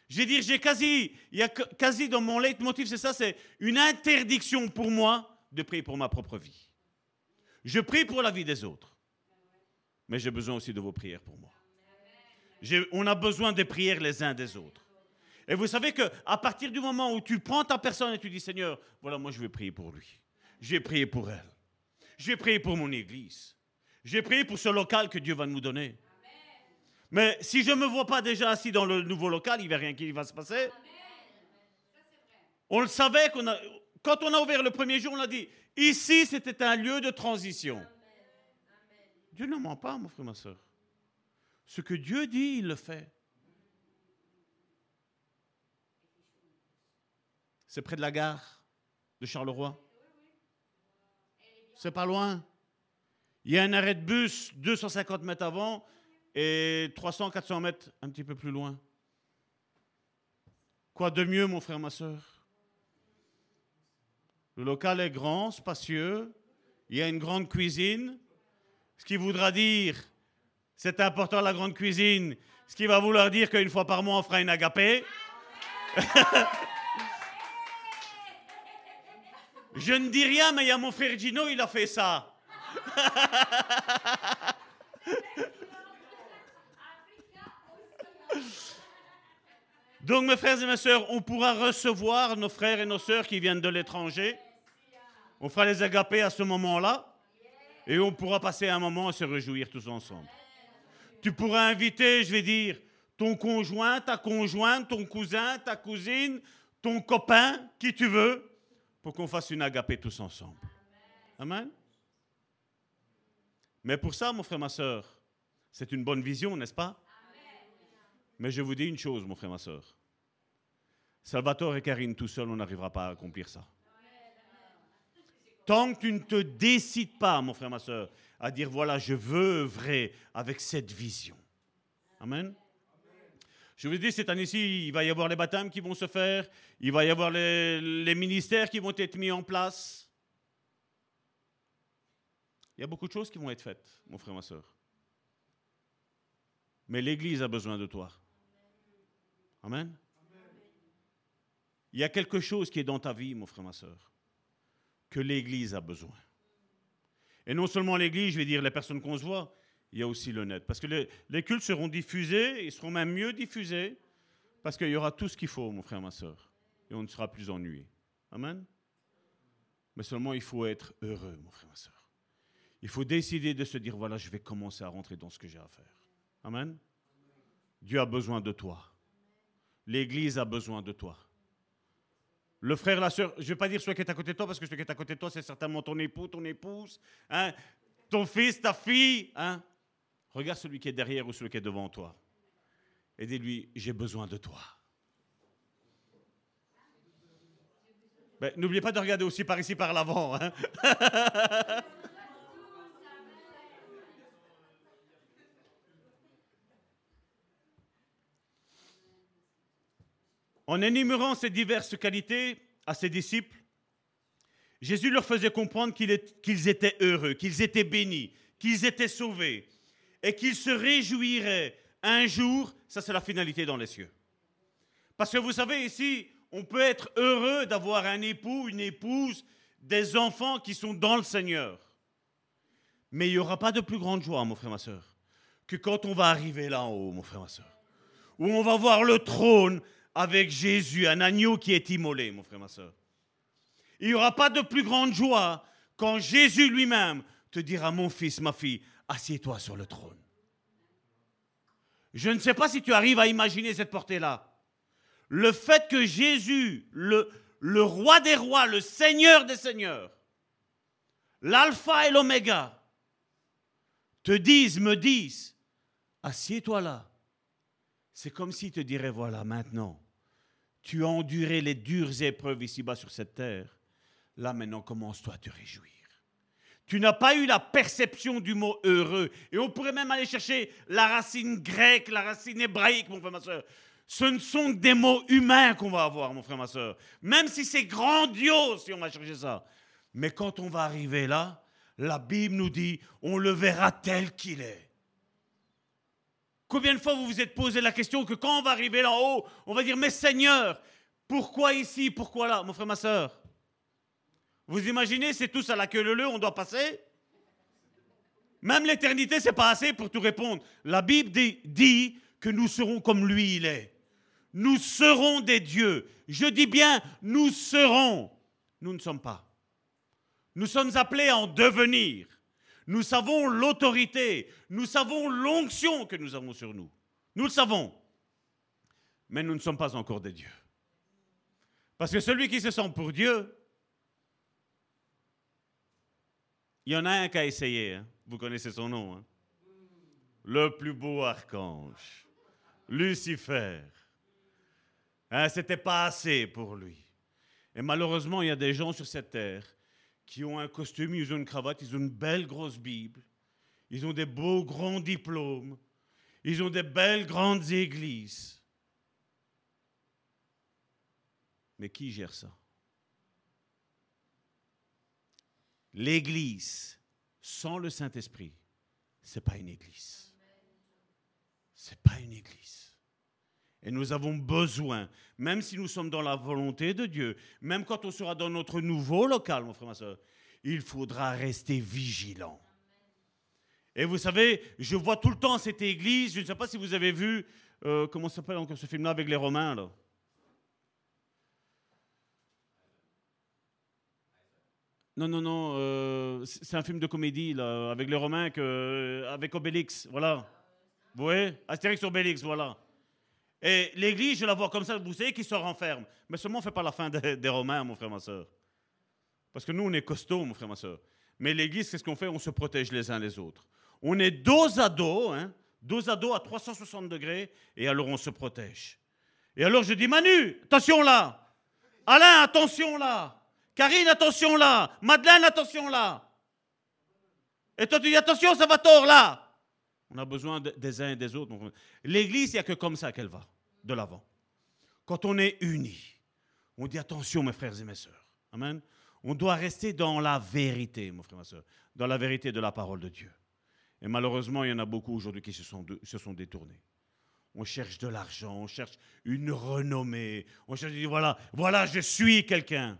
Je vais dire, j'ai quasi, il y a quasi dans mon leitmotiv, c'est ça, c'est une interdiction pour moi de prier pour ma propre vie. Je prie pour la vie des autres. Mais j'ai besoin aussi de vos prières pour moi. On a besoin des prières les uns des autres. Et vous savez que à partir du moment où tu prends ta personne et tu dis Seigneur, voilà, moi je vais prier pour lui. Je vais prier pour elle. Je vais prier pour mon église. Je vais prier pour ce local que Dieu va nous donner. Mais si je ne me vois pas déjà assis dans le nouveau local, il n'y a rien qui va se passer. On le savait a, quand on a ouvert le premier jour, on a dit ici c'était un lieu de transition. Dieu ne ment pas, mon frère, ma soeur. Ce que Dieu dit, il le fait. C'est près de la gare de Charleroi. C'est pas loin. Il y a un arrêt de bus 250 mètres avant et 300, 400 mètres un petit peu plus loin. Quoi de mieux, mon frère, ma soeur Le local est grand, spacieux. Il y a une grande cuisine. Ce qui voudra dire, c'est important la grande cuisine, ce qui va vouloir dire qu'une fois par mois, on fera une agapée. (laughs) Je ne dis rien, mais il y a mon frère Gino, il a fait ça. (laughs) Donc, mes frères et mes sœurs, on pourra recevoir nos frères et nos sœurs qui viennent de l'étranger. On fera les agapés à ce moment-là. Et on pourra passer un moment à se réjouir tous ensemble. Tu pourras inviter, je vais dire, ton conjoint, ta conjointe, ton cousin, ta cousine, ton copain, qui tu veux, pour qu'on fasse une agapée tous ensemble. Amen. Mais pour ça, mon frère, ma soeur, c'est une bonne vision, n'est-ce pas? Mais je vous dis une chose, mon frère, ma soeur. Salvatore et Karine tout seuls, on n'arrivera pas à accomplir ça. Tant que tu ne te décides pas, mon frère, ma soeur, à dire voilà, je veux œuvrer avec cette vision. Amen. Je vous dis, cette année-ci, il va y avoir les baptêmes qui vont se faire, il va y avoir les, ministères qui vont être mis en place. Il y a beaucoup de choses qui vont être faites, mon frère, ma soeur. Mais l'Église a besoin de toi. Amen. Il y a quelque chose qui est dans ta vie, mon frère, ma soeur, que l'Église a besoin. Et non seulement l'Église, je vais dire les personnes qu'on se voit, il y a aussi le net. Parce que les, cultes seront diffusés, ils seront même mieux diffusés, parce qu'il y aura tout ce qu'il faut, mon frère, ma soeur. Et on ne sera plus ennuyé. Amen. Mais seulement il faut être heureux, mon frère, ma soeur. Il faut décider de se dire, voilà, je vais commencer à rentrer dans ce que j'ai à faire. Amen. Dieu a besoin de toi. L'Église a besoin de toi. Le frère, la soeur, je ne vais pas dire celui qui est à côté de toi, parce que celui qui est à côté de toi, c'est certainement ton époux, ton épouse, hein, ton fils, ta fille. Hein. Regarde celui qui est derrière ou celui qui est devant toi. Et dis-lui, j'ai besoin de toi. Ben, n'oubliez pas de regarder aussi par ici, par l'avant. Hein. (laughs) En énumérant ces diverses qualités à ses disciples, Jésus leur faisait comprendre qu'ils étaient heureux, qu'ils étaient bénis, qu'ils étaient sauvés et qu'ils se réjouiraient un jour, ça c'est la finalité dans les cieux. Parce que vous savez, ici, on peut être heureux d'avoir un époux, une épouse, des enfants qui sont dans le Seigneur. Mais il n'y aura pas de plus grande joie, mon frère, ma soeur, que quand on va arriver là en haut, mon frère, ma soeur, où on va voir le trône avec Jésus, un agneau qui est immolé, mon frère, ma soeur. Il n'y aura pas de plus grande joie quand Jésus lui-même te dira, mon fils, ma fille, assieds-toi sur le trône. Je ne sais pas si tu arrives à imaginer cette portée-là. Le fait que Jésus, le, le roi des rois, le seigneur des seigneurs, l'alpha et l'oméga, te disent, me disent, assieds-toi là. C'est comme s'il te dirait, voilà, maintenant, tu as enduré les dures épreuves ici-bas sur cette terre. Là, maintenant, commence-toi à te réjouir. Tu n'as pas eu la perception du mot heureux. Et on pourrait même aller chercher la racine grecque, la racine hébraïque, mon frère, ma soeur. Ce ne sont que des mots humains qu'on va avoir, mon frère, ma soeur. Même si c'est grandiose, si on va chercher ça. Mais quand on va arriver là, la Bible nous dit, on le verra tel qu'il est. Combien de fois vous vous êtes posé la question que quand on va arriver là haut, on va dire, mais Seigneur, pourquoi ici, pourquoi là, mon frère, ma soeur? Vous imaginez, c'est tous à la queue leu, on doit passer? Même l'éternité, c'est pas assez pour tout répondre. La Bible dit que nous serons comme lui il est. Nous serons des dieux. Je dis bien, nous serons. Nous ne sommes pas. Nous sommes appelés à en devenir. Nous savons l'autorité, nous savons l'onction que nous avons sur nous. Nous le savons. Mais nous ne sommes pas encore des dieux. Parce que celui qui se sent pour Dieu, il y en a un qui a essayé. Hein. Vous connaissez son nom. Hein. Le plus beau archange, Lucifer. Hein, C'était pas assez pour lui. Et malheureusement, il y a des gens sur cette terre qui ont un costume, ils ont une cravate, ils ont une belle grosse Bible, ils ont des beaux grands diplômes, ils ont des belles grandes églises. Mais qui gère ça? L'église sans le Saint-Esprit, c'est pas une église. C'est pas une église. Et nous avons besoin, même si nous sommes dans la volonté de Dieu, même quand on sera dans notre nouveau local, mon frère, ma soeur, il faudra rester vigilant. Et vous savez, je vois tout le temps cette église, je ne sais pas si vous avez vu, euh, comment s'appelle encore ce film-là avec les Romains, là? Non, non, non, euh, c'est un film de comédie, là, avec les Romains, que, avec Obélix, voilà. Vous voyez? Astérix Obélix, voilà. Et l'église, je la vois comme ça, vous savez, qui se renferme. Mais seulement, on ne fait pas la fin des, Romains, mon frère, ma soeur. Parce que nous, on est costauds, mon frère, ma soeur. Mais l'église, qu'est-ce qu'on fait? On se protège les uns les autres. On est dos à dos, hein, dos à dos à 360 degrés, et alors on se protège. Et alors je dis, Manu, attention là. Alain, attention là. Karine, attention là. Madeleine, attention là. Et toi, tu dis, attention, ça va tort là. On a besoin des uns et des autres. L'Église, il n'y a que comme ça qu'elle va, de l'avant. Quand on est unis, on dit attention, mes frères et mes sœurs. Amen. On doit rester dans la vérité, mon frère, ma soeur, dans la vérité de la parole de Dieu. Et malheureusement, il y en a beaucoup aujourd'hui qui se sont, se sont détournés. On cherche de l'argent, on cherche une renommée. On cherche, voilà, voilà, je suis quelqu'un.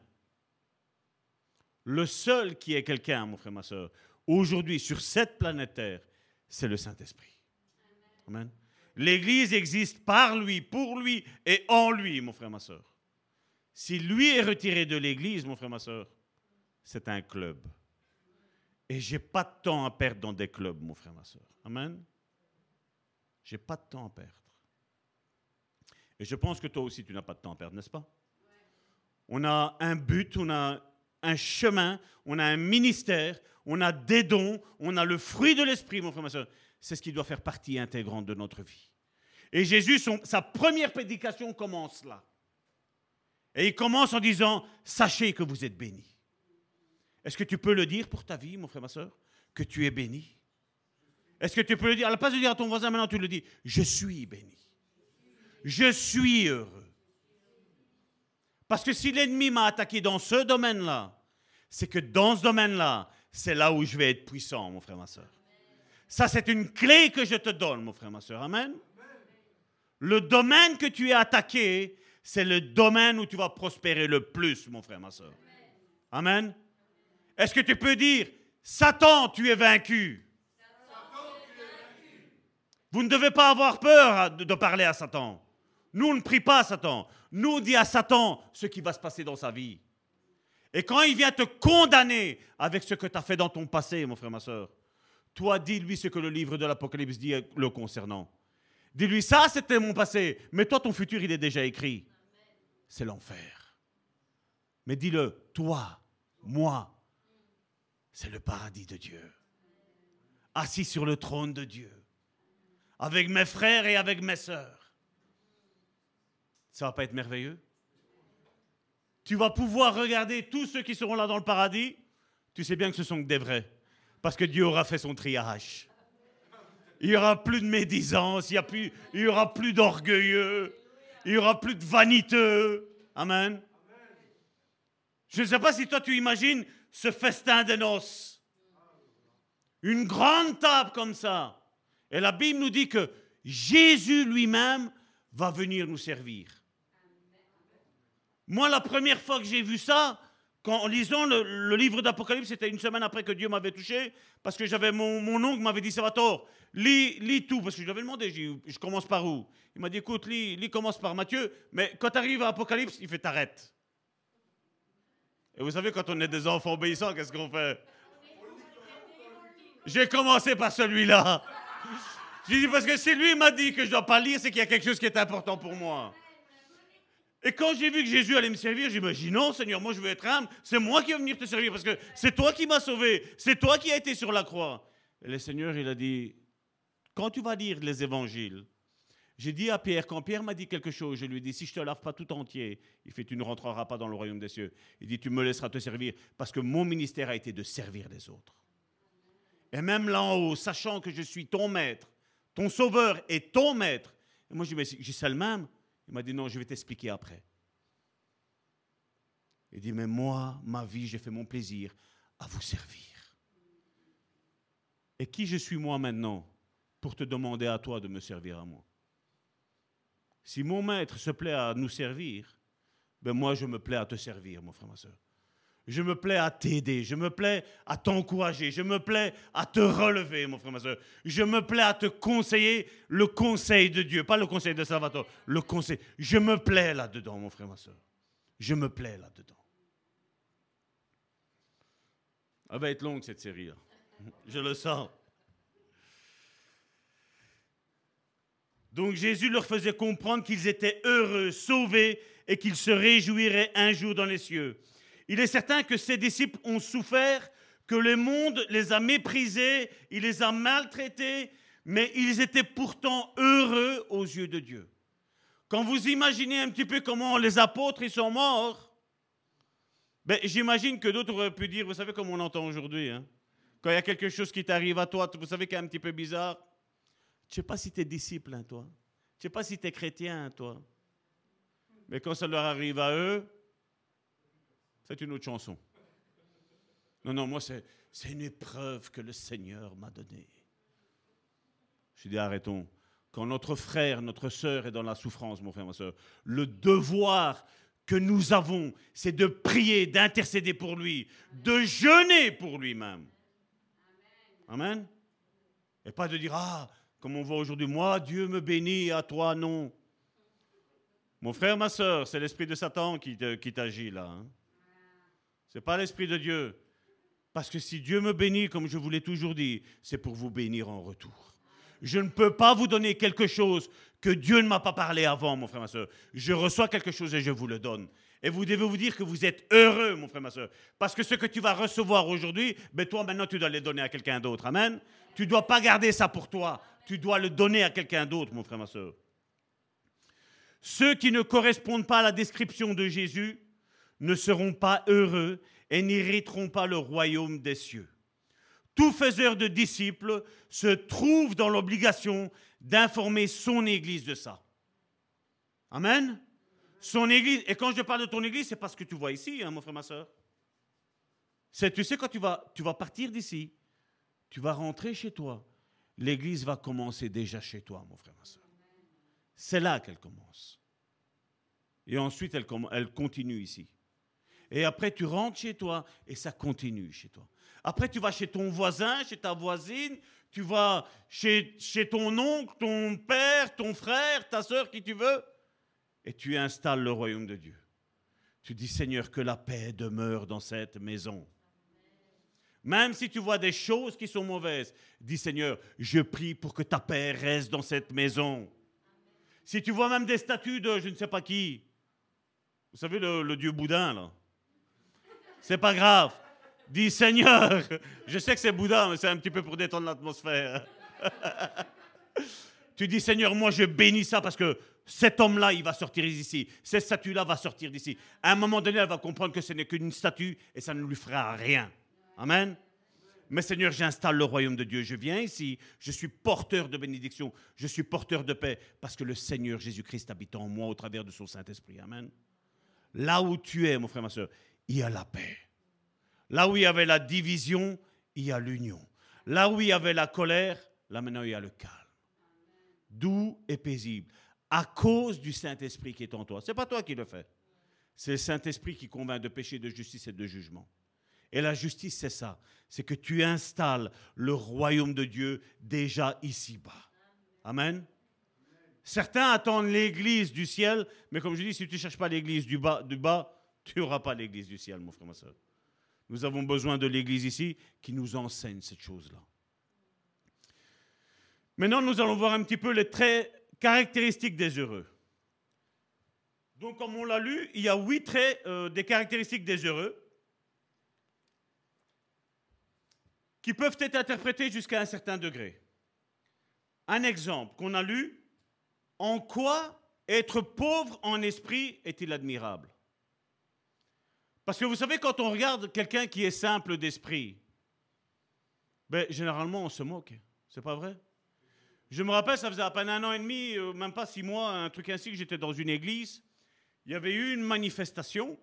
Le seul qui est quelqu'un, mon frère, ma soeur, aujourd'hui sur cette planète Terre, c'est le Saint-Esprit. Amen. L'Église existe par lui, pour lui et en lui, mon frère, ma soeur. Si lui est retiré de l'Église, mon frère, ma soeur, c'est un club. Et j'ai pas de temps à perdre dans des clubs, mon frère, ma soeur. Amen. J'ai pas de temps à perdre. Et je pense que toi aussi, tu n'as pas de temps à perdre, n'est-ce pas? On a un but, on a un chemin, on a un ministère, on a des dons, on a le fruit de l'esprit, mon frère, ma soeur. C'est ce qui doit faire partie intégrante de notre vie. Et Jésus, sa première prédication commence là. Et il commence en disant, sachez que vous êtes bénis. Est-ce que tu peux le dire pour ta vie, mon frère, ma soeur, que tu es béni? Est-ce que tu peux le dire? À la place de dire à ton voisin, maintenant tu le dis, je suis béni. Je suis heureux. Parce que si l'ennemi m'a attaqué dans ce domaine-là, c'est que dans ce domaine-là, c'est là où je vais être puissant, mon frère, ma soeur. Ça, c'est une clé que je te donne, mon frère, ma soeur. Amen. Le domaine que tu es attaqué, c'est le domaine où tu vas prospérer le plus, mon frère, ma soeur. Amen. Est-ce que tu peux dire, Satan, tu es vaincu? Vous ne devez pas avoir peur de parler à Satan. Nous, ne prie pas à Satan. Nous, on dit à Satan ce qui va se passer dans sa vie. Et quand il vient te condamner avec ce que tu as fait dans ton passé, mon frère, ma soeur, toi, dis-lui ce que le livre de l'Apocalypse dit le concernant. Dis-lui, ça, c'était mon passé, mais toi, ton futur, il est déjà écrit. C'est l'enfer. Mais dis-le, toi, moi, c'est le paradis de Dieu. Assis sur le trône de Dieu. Avec mes frères et avec mes sœurs. Ça va pas être merveilleux? Tu vas pouvoir regarder tous ceux qui seront là dans le paradis. Tu sais bien que ce sont des vrais. Parce que Dieu aura fait son triage. Il n'y aura plus de médisance, il n'y aura plus d'orgueilleux, il n'y aura plus de vaniteux. Amen. Je ne sais pas si toi tu imagines ce festin de noces. Une grande table comme ça. Et la Bible nous dit que Jésus lui-même va venir nous servir. Moi, la première fois que j'ai vu ça, quand, en lisant le, livre d'Apocalypse, c'était une semaine après que Dieu m'avait touché, parce que j'avais mon, oncle m'avait dit, Salvatore, lis, lis tout, parce que je lui avais demandé, je, je commence par où? Il m'a dit, écoute, lis, lis, commence par Matthieu, mais quand tu arrives à Apocalypse, il fait, t'arrête. Et vous savez, quand on est des enfants obéissants, qu'est-ce qu'on fait? J'ai commencé par celui-là. J'ai dit, parce que si lui m'a dit que je ne dois pas lire, c'est qu'il y a quelque chose qui est important pour moi. Et quand j'ai vu que Jésus allait me servir, j'ai dit, non, Seigneur, moi je veux être âme, c'est moi qui vais venir te servir, parce que c'est toi qui m'as sauvé, c'est toi qui as été sur la croix. Et le Seigneur, il a dit, quand tu vas lire les évangiles, j'ai dit à Pierre, quand Pierre m'a dit quelque chose, je lui ai dit, si je te lave pas tout entier, il fait, tu ne rentreras pas dans le royaume des cieux. Il dit, tu me laisseras te servir, parce que mon ministère a été de servir les autres. Et même là en haut, sachant que je suis ton maître, ton sauveur et ton maître, et moi je dis, j'ai ça le même il m'a dit non, je vais t'expliquer après. Il dit, mais moi, ma vie, j'ai fait mon plaisir à vous servir. Et qui je suis moi maintenant pour te demander à toi de me servir à moi? Si mon maître se plaît à nous servir, ben moi je me plais à te servir, mon frère, ma soeur. Je me plais à t'aider, je me plais à t'encourager, je me plais à te relever, mon frère, ma soeur. Je me plais à te conseiller le conseil de Dieu, pas le conseil de Salvatore, le conseil. Je me plais là-dedans, mon frère, ma soeur. Je me plais là-dedans. Elle va être longue cette série. Je le sens. Donc Jésus leur faisait comprendre qu'ils étaient heureux, sauvés et qu'ils se réjouiraient un jour dans les cieux. Il est certain que ses disciples ont souffert, que le monde les a méprisés, il les a maltraités, mais ils étaient pourtant heureux aux yeux de Dieu. Quand vous imaginez un petit peu comment les apôtres ils sont morts, ben, j'imagine que d'autres auraient pu dire, vous savez comme on entend aujourd'hui, hein, quand il y a quelque chose qui t'arrive à toi, vous savez qui est un petit peu bizarre, je ne sais pas si tu es disciple, hein, toi. Je ne sais pas si tu es chrétien, hein, toi. Mais quand ça leur arrive à eux, c'est une autre chanson. Non, non, moi, c'est, une épreuve que le Seigneur m'a donnée. Je dis, arrêtons. quand notre frère, notre sœur est dans la souffrance, mon frère, ma sœur, le devoir que nous avons, c'est de prier, d'intercéder pour lui, de jeûner pour lui-même. Amen. Et pas de dire, ah, comme on voit aujourd'hui, moi, Dieu me bénit, à toi, non. Mon frère, ma soeur, c'est l'esprit de Satan qui, t'agit là. Hein. Ce n'est pas l'esprit de Dieu. Parce que si Dieu me bénit, comme je vous l'ai toujours dit, c'est pour vous bénir en retour. Je ne peux pas vous donner quelque chose que Dieu ne m'a pas parlé avant, mon frère, ma soeur. Je reçois quelque chose et je vous le donne. Et vous devez vous dire que vous êtes heureux, mon frère, ma soeur. Parce que ce que tu vas recevoir aujourd'hui, ben toi, maintenant, tu dois le donner à quelqu'un d'autre. Amen. Tu ne dois pas garder ça pour toi. Tu dois le donner à quelqu'un d'autre, mon frère, ma soeur. Ceux qui ne correspondent pas à la description de Jésus ne seront pas heureux et n'hériteront pas le royaume des cieux. Tout faiseur de disciples se trouve dans l'obligation d'informer son Église de ça. Amen. Son Église, et quand je parle de ton Église, c'est parce que tu vois ici, hein, mon frère, ma soeur. Tu sais, quand tu vas, partir d'ici, tu vas rentrer chez toi, l'Église va commencer déjà chez toi, mon frère, ma soeur. C'est là qu'elle commence. Et ensuite, elle continue ici. Et après, tu rentres chez toi et ça continue chez toi. Après, tu vas chez ton voisin, chez ta voisine, tu vas chez, chez ton oncle, ton père, ton frère, ta soeur, qui tu veux, et tu installes le royaume de Dieu. Tu dis, Seigneur, que la paix demeure dans cette maison. Même si tu vois des choses qui sont mauvaises, dis, Seigneur, je prie pour que ta paix reste dans cette maison. Si tu vois même des statues de je ne sais pas qui, vous savez, le, le dieu boudin, là, c'est pas grave. Dis Seigneur, je sais que c'est Bouddha, mais c'est un petit peu pour détendre l'atmosphère. (laughs) tu dis Seigneur, moi je bénis ça parce que cet homme-là, il va sortir d'ici. Cette statue-là va sortir d'ici. À un moment donné, elle va comprendre que ce n'est qu'une statue et ça ne lui fera rien. Amen. Mais Seigneur, j'installe le royaume de Dieu. Je viens ici, je suis porteur de bénédiction, je suis porteur de paix, parce que le Seigneur Jésus-Christ habite en moi au travers de son Saint-Esprit. Amen. Là où tu es, mon frère, ma soeur, il y a la paix. Là où il y avait la division, il y a l'union. Là où il y avait la colère, là maintenant il y a le calme. Doux et paisible. À cause du Saint-Esprit qui est en toi. Ce n'est pas toi qui le fais. C'est le Saint-Esprit qui convainc de péché, de justice et de jugement. Et la justice, c'est ça. C'est que tu installes le royaume de Dieu déjà ici-bas. Amen. Certains attendent l'église du ciel, mais comme je dis, si tu ne cherches pas l'église du bas, du bas, tu n'auras pas l'église du ciel, mon frère, ma soeur. Nous avons besoin de l'Église ici qui nous enseigne cette chose-là. Maintenant, nous allons voir un petit peu les traits caractéristiques des heureux. Donc, comme on l'a lu, il y a huit traits euh, des caractéristiques des heureux qui peuvent être interprétés jusqu'à un certain degré. Un exemple qu'on a lu, en quoi être pauvre en esprit est-il admirable? Parce que vous savez, quand on regarde quelqu'un qui est simple d'esprit, ben, généralement on se moque. C'est pas vrai? Je me rappelle, ça faisait à peine un an et demi, euh, même pas six mois, un truc ainsi, que j'étais dans une église. Il y avait eu une manifestation.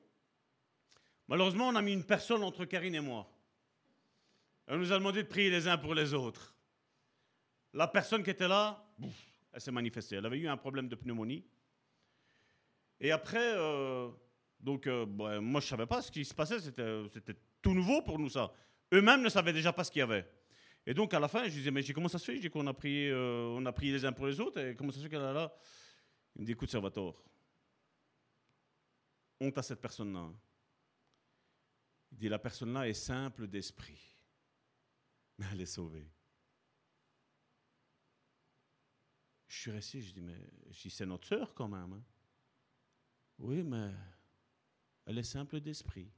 Malheureusement, on a mis une personne entre Karine et moi. Elle nous a demandé de prier les uns pour les autres. La personne qui était là, elle s'est manifestée. Elle avait eu un problème de pneumonie. Et après, euh, donc, euh, moi, je ne savais pas ce qui se passait. C'était tout nouveau pour nous, ça. Eux-mêmes ne savaient déjà pas ce qu'il y avait. Et donc, à la fin, je disais, mais comment ça se fait? Je dis qu'on a prié, euh, a prié les uns pour les autres. Et comment ça se fait qu'elle est là Il me dit, écoute, Salvatore, honte à cette personne-là. Il dit, la personne-là est simple d'esprit. Mais elle est sauvée. Je suis resté, je dis, mais c'est notre sœur quand même. Hein. Oui, mais elle est simple d'esprit.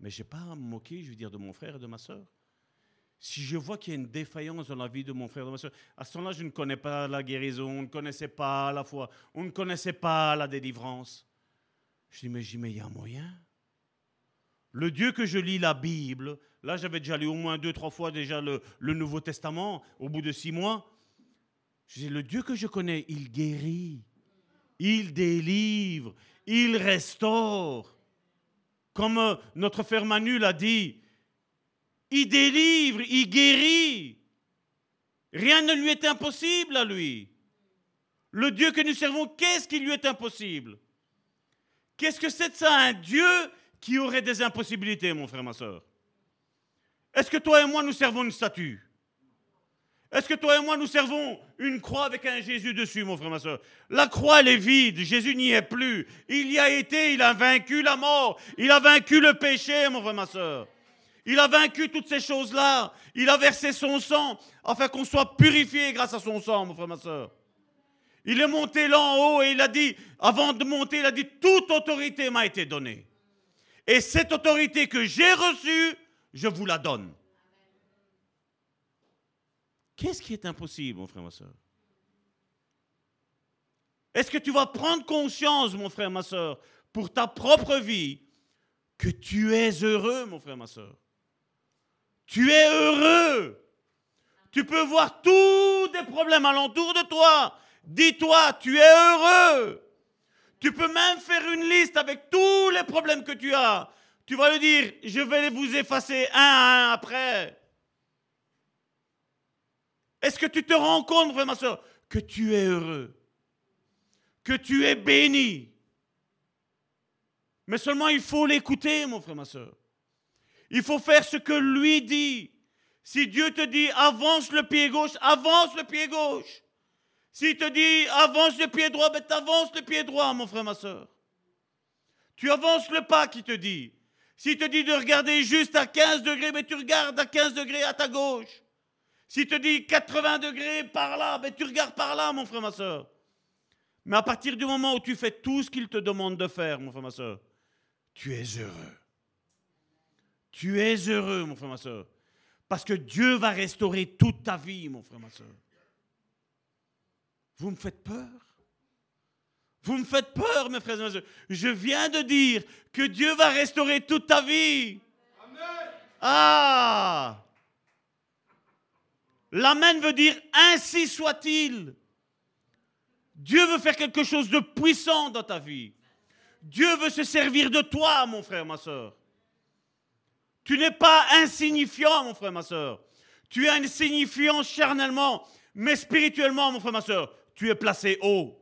Mais je n'ai pas à me moquer, je veux dire, de mon frère et de ma soeur. Si je vois qu'il y a une défaillance dans la vie de mon frère et de ma soeur, à ce moment-là, je ne connais pas la guérison, on ne connaissait pas la foi, on ne connaissait pas la délivrance. Je dis, mais il y a un moyen. Le Dieu que je lis la Bible, là j'avais déjà lu au moins deux, trois fois déjà le, le Nouveau Testament, au bout de six mois. Je dis, le Dieu que je connais, il guérit, il délivre, il restaure. Comme euh, notre frère Manu l'a dit, il délivre, il guérit. Rien ne lui est impossible à lui. Le Dieu que nous servons, qu'est-ce qui lui est impossible? Qu'est-ce que c'est de ça un Dieu qui aurait des impossibilités, mon frère, ma soeur Est-ce que toi et moi, nous servons une statue? Est-ce que toi et moi, nous servons une croix avec un Jésus dessus, mon frère, ma soeur? La croix, elle est vide. Jésus n'y est plus. Il y a été, il a vaincu la mort. Il a vaincu le péché, mon frère, ma soeur. Il a vaincu toutes ces choses-là. Il a versé son sang afin qu'on soit purifié grâce à son sang, mon frère, ma soeur. Il est monté là en haut et il a dit, avant de monter, il a dit, toute autorité m'a été donnée. Et cette autorité que j'ai reçue, je vous la donne. Qu'est-ce qui est impossible, mon frère, ma soeur? Est-ce que tu vas prendre conscience, mon frère, ma soeur, pour ta propre vie, que tu es heureux, mon frère, ma soeur? Tu es heureux. Tu peux voir tous des problèmes alentour de toi Dis-toi, tu es heureux. Tu peux même faire une liste avec tous les problèmes que tu as. Tu vas lui dire, je vais vous effacer un à un après. Est-ce que tu te rends compte, frère, ma soeur, que tu es heureux, que tu es béni? Mais seulement il faut l'écouter, mon frère, ma soeur. Il faut faire ce que lui dit. Si Dieu te dit avance le pied gauche, avance le pied gauche. S'il te dit avance le pied droit, ben avances le pied droit, mon frère, ma soeur. Tu avances le pas qui te dit. S'il te dit de regarder juste à 15 degrés, mais ben tu regardes à 15 degrés à ta gauche. S'il te dit 80 degrés par là, ben tu regardes par là, mon frère, ma soeur. Mais à partir du moment où tu fais tout ce qu'il te demande de faire, mon frère, ma soeur, tu es heureux. Tu es heureux, mon frère, ma soeur. Parce que Dieu va restaurer toute ta vie, mon frère, ma soeur. Vous me faites peur? Vous me faites peur, mes frères et mes Je viens de dire que Dieu va restaurer toute ta vie. Amen. Ah L'amen veut dire ainsi soit-il. Dieu veut faire quelque chose de puissant dans ta vie. Dieu veut se servir de toi, mon frère, ma soeur. Tu n'es pas insignifiant, mon frère, ma soeur. Tu es insignifiant charnellement, mais spirituellement, mon frère, ma soeur, tu es placé haut.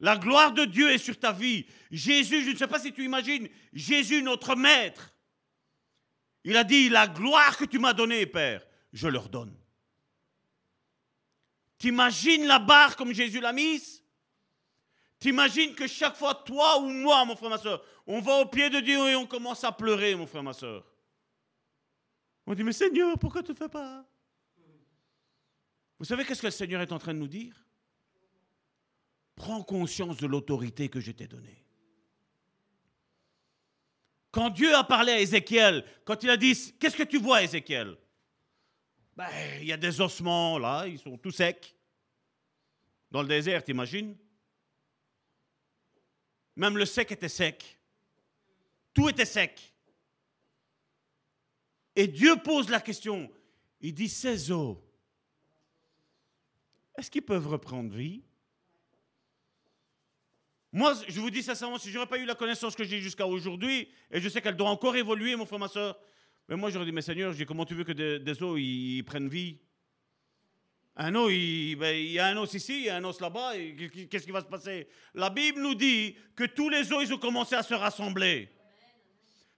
La gloire de Dieu est sur ta vie. Jésus, je ne sais pas si tu imagines, Jésus, notre Maître, il a dit, la gloire que tu m'as donnée, Père, je leur donne. T'imagines la barre comme Jésus l'a mise? T'imagines que chaque fois, toi ou moi, mon frère, ma soeur, on va au pied de Dieu et on commence à pleurer, mon frère, ma soeur. On dit, mais Seigneur, pourquoi tu ne fais pas? Vous savez qu'est-ce que le Seigneur est en train de nous dire? Prends conscience de l'autorité que je t'ai donnée. Quand Dieu a parlé à Ézéchiel, quand il a dit, qu'est-ce que tu vois, Ézéchiel? Ben, Il y a des ossements là, ils sont tous secs. Dans le désert, t'imagines? Même le sec était sec. Tout était sec. Et Dieu pose la question. Il dit, ces eaux, est-ce qu'ils peuvent reprendre vie? Moi, je vous dis sincèrement, si je n'aurais pas eu la connaissance que j'ai jusqu'à aujourd'hui, et je sais qu'elle doit encore évoluer, mon frère, ma soeur, mais moi j'aurais dit, mais Seigneur, comment tu veux que des, os ils, prennent vie? Un os, ben, il, y a un os ici, il y a un os là-bas, qu'est-ce qui va se passer? La Bible nous dit que tous les os, ils ont commencé à se rassembler.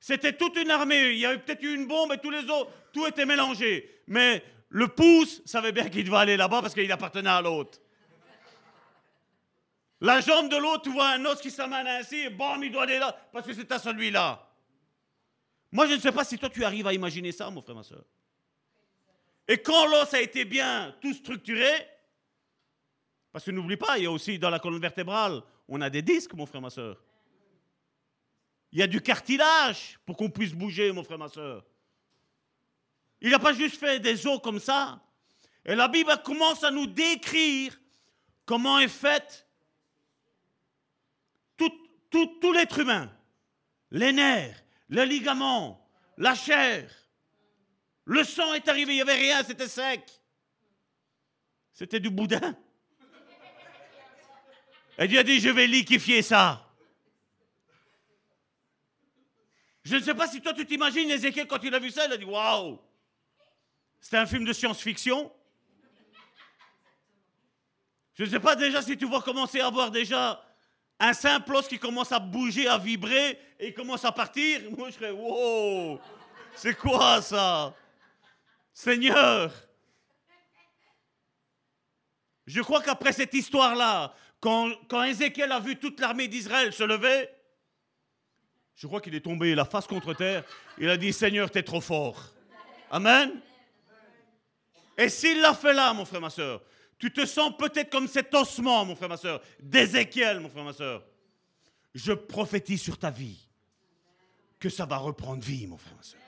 C'était toute une armée, il y avait peut-être eu une bombe et tous les os, tout était mélangé. Mais le pouce savait bien qu'il devait aller là-bas parce qu'il appartenait à l'autre. La jambe de l'autre, tu vois un os qui s'amène ainsi, et bam, il doit aller là, parce que c'est à celui-là. Moi, je ne sais pas si toi, tu arrives à imaginer ça, mon frère, ma soeur. Et quand l'os a été bien tout structuré, parce que n'oublie pas, il y a aussi dans la colonne vertébrale, on a des disques, mon frère, ma soeur. Il y a du cartilage pour qu'on puisse bouger, mon frère, ma soeur. Il n'a pas juste fait des os comme ça. Et la Bible commence à nous décrire comment est faite tout, l'être humain, les nerfs, les ligaments, la chair, le sang est arrivé, il n'y avait rien, c'était sec. C'était du boudin. Et Dieu a dit, je vais liquifier ça. Je ne sais pas si toi tu t'imagines Ézéchiel quand il a vu ça, il a dit, waouh, c'était un film de science-fiction. Je ne sais pas déjà si tu vas commencer à voir déjà un simple os qui commence à bouger, à vibrer et commence à partir. Moi, je serais, wow, c'est quoi ça? Seigneur, je crois qu'après cette histoire-là, quand, quand Ézéchiel a vu toute l'armée d'Israël se lever, je crois qu'il est tombé la face contre terre. Il a dit, Seigneur, tu es trop fort. Amen. Et s'il l'a fait là, mon frère, ma soeur, tu te sens peut-être comme cet ossement, mon frère, ma soeur, d'Ézéchiel, mon frère, ma soeur. Je prophétise sur ta vie que ça va reprendre vie, mon frère, ma soeur.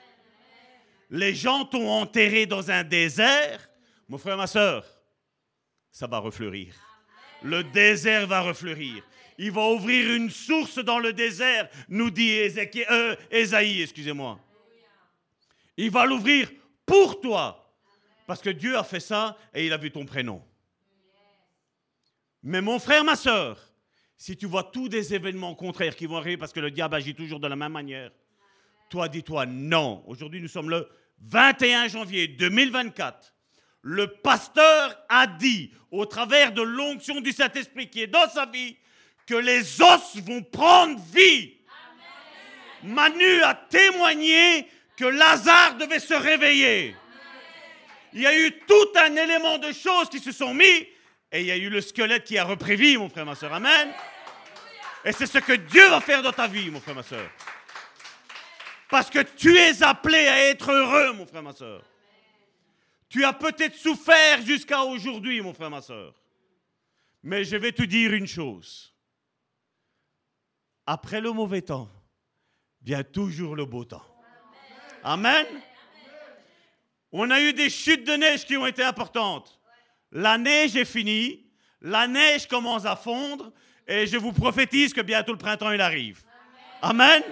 Les gens t'ont enterré dans un désert, mon frère, ma soeur, ça va refleurir. Le désert va refleurir. Il va ouvrir une source dans le désert, nous dit Ézéchiel, euh, excusez-moi. Il va l'ouvrir pour toi. Parce que Dieu a fait ça et il a vu ton prénom. Mais mon frère, ma soeur, si tu vois tous des événements contraires qui vont arriver parce que le diable agit toujours de la même manière, toi dis-toi non. Aujourd'hui, nous sommes le 21 janvier 2024. Le pasteur a dit, au travers de l'onction du Saint-Esprit qui est dans sa vie, que les os vont prendre vie. Manu a témoigné que Lazare devait se réveiller. Il y a eu tout un élément de choses qui se sont mis et il y a eu le squelette qui a repris vie, mon frère, ma soeur. Amen. Et c'est ce que Dieu va faire dans ta vie, mon frère, ma soeur. Parce que tu es appelé à être heureux, mon frère, ma soeur. Tu as peut-être souffert jusqu'à aujourd'hui, mon frère, ma soeur. Mais je vais te dire une chose. Après le mauvais temps, vient toujours le beau temps. Amen. On a eu des chutes de neige qui ont été importantes. La neige est finie, la neige commence à fondre, et je vous prophétise que bientôt le printemps il arrive. Amen.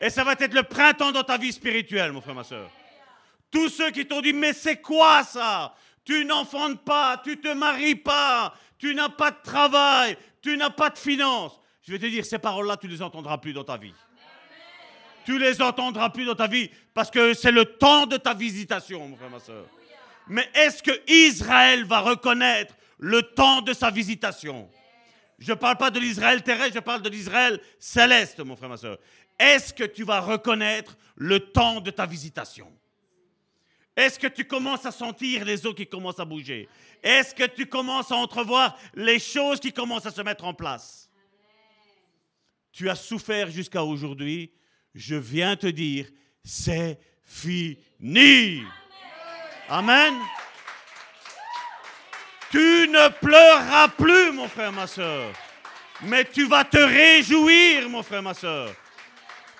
Et ça va être le printemps dans ta vie spirituelle, mon frère, ma soeur. Tous ceux qui t'ont dit, mais c'est quoi ça? Tu n'enfantes pas, tu te maries pas, tu n'as pas de travail, tu n'as pas de finances. Je vais te dire, ces paroles-là, tu ne les entendras plus dans ta vie. Tu les entendras plus dans ta vie parce que c'est le temps de ta visitation, mon frère, ma soeur. Mais est-ce que Israël va reconnaître le temps de sa visitation? Je ne parle pas de l'Israël terrestre, je parle de l'Israël céleste, mon frère, ma soeur. Est-ce que tu vas reconnaître le temps de ta visitation? Est-ce que tu commences à sentir les eaux qui commencent à bouger? Est-ce que tu commences à entrevoir les choses qui commencent à se mettre en place? Tu as souffert jusqu'à aujourd'hui. Je viens te dire, c'est fini. Amen. Tu ne pleureras plus, mon frère, ma soeur. Mais tu vas te réjouir, mon frère, ma soeur.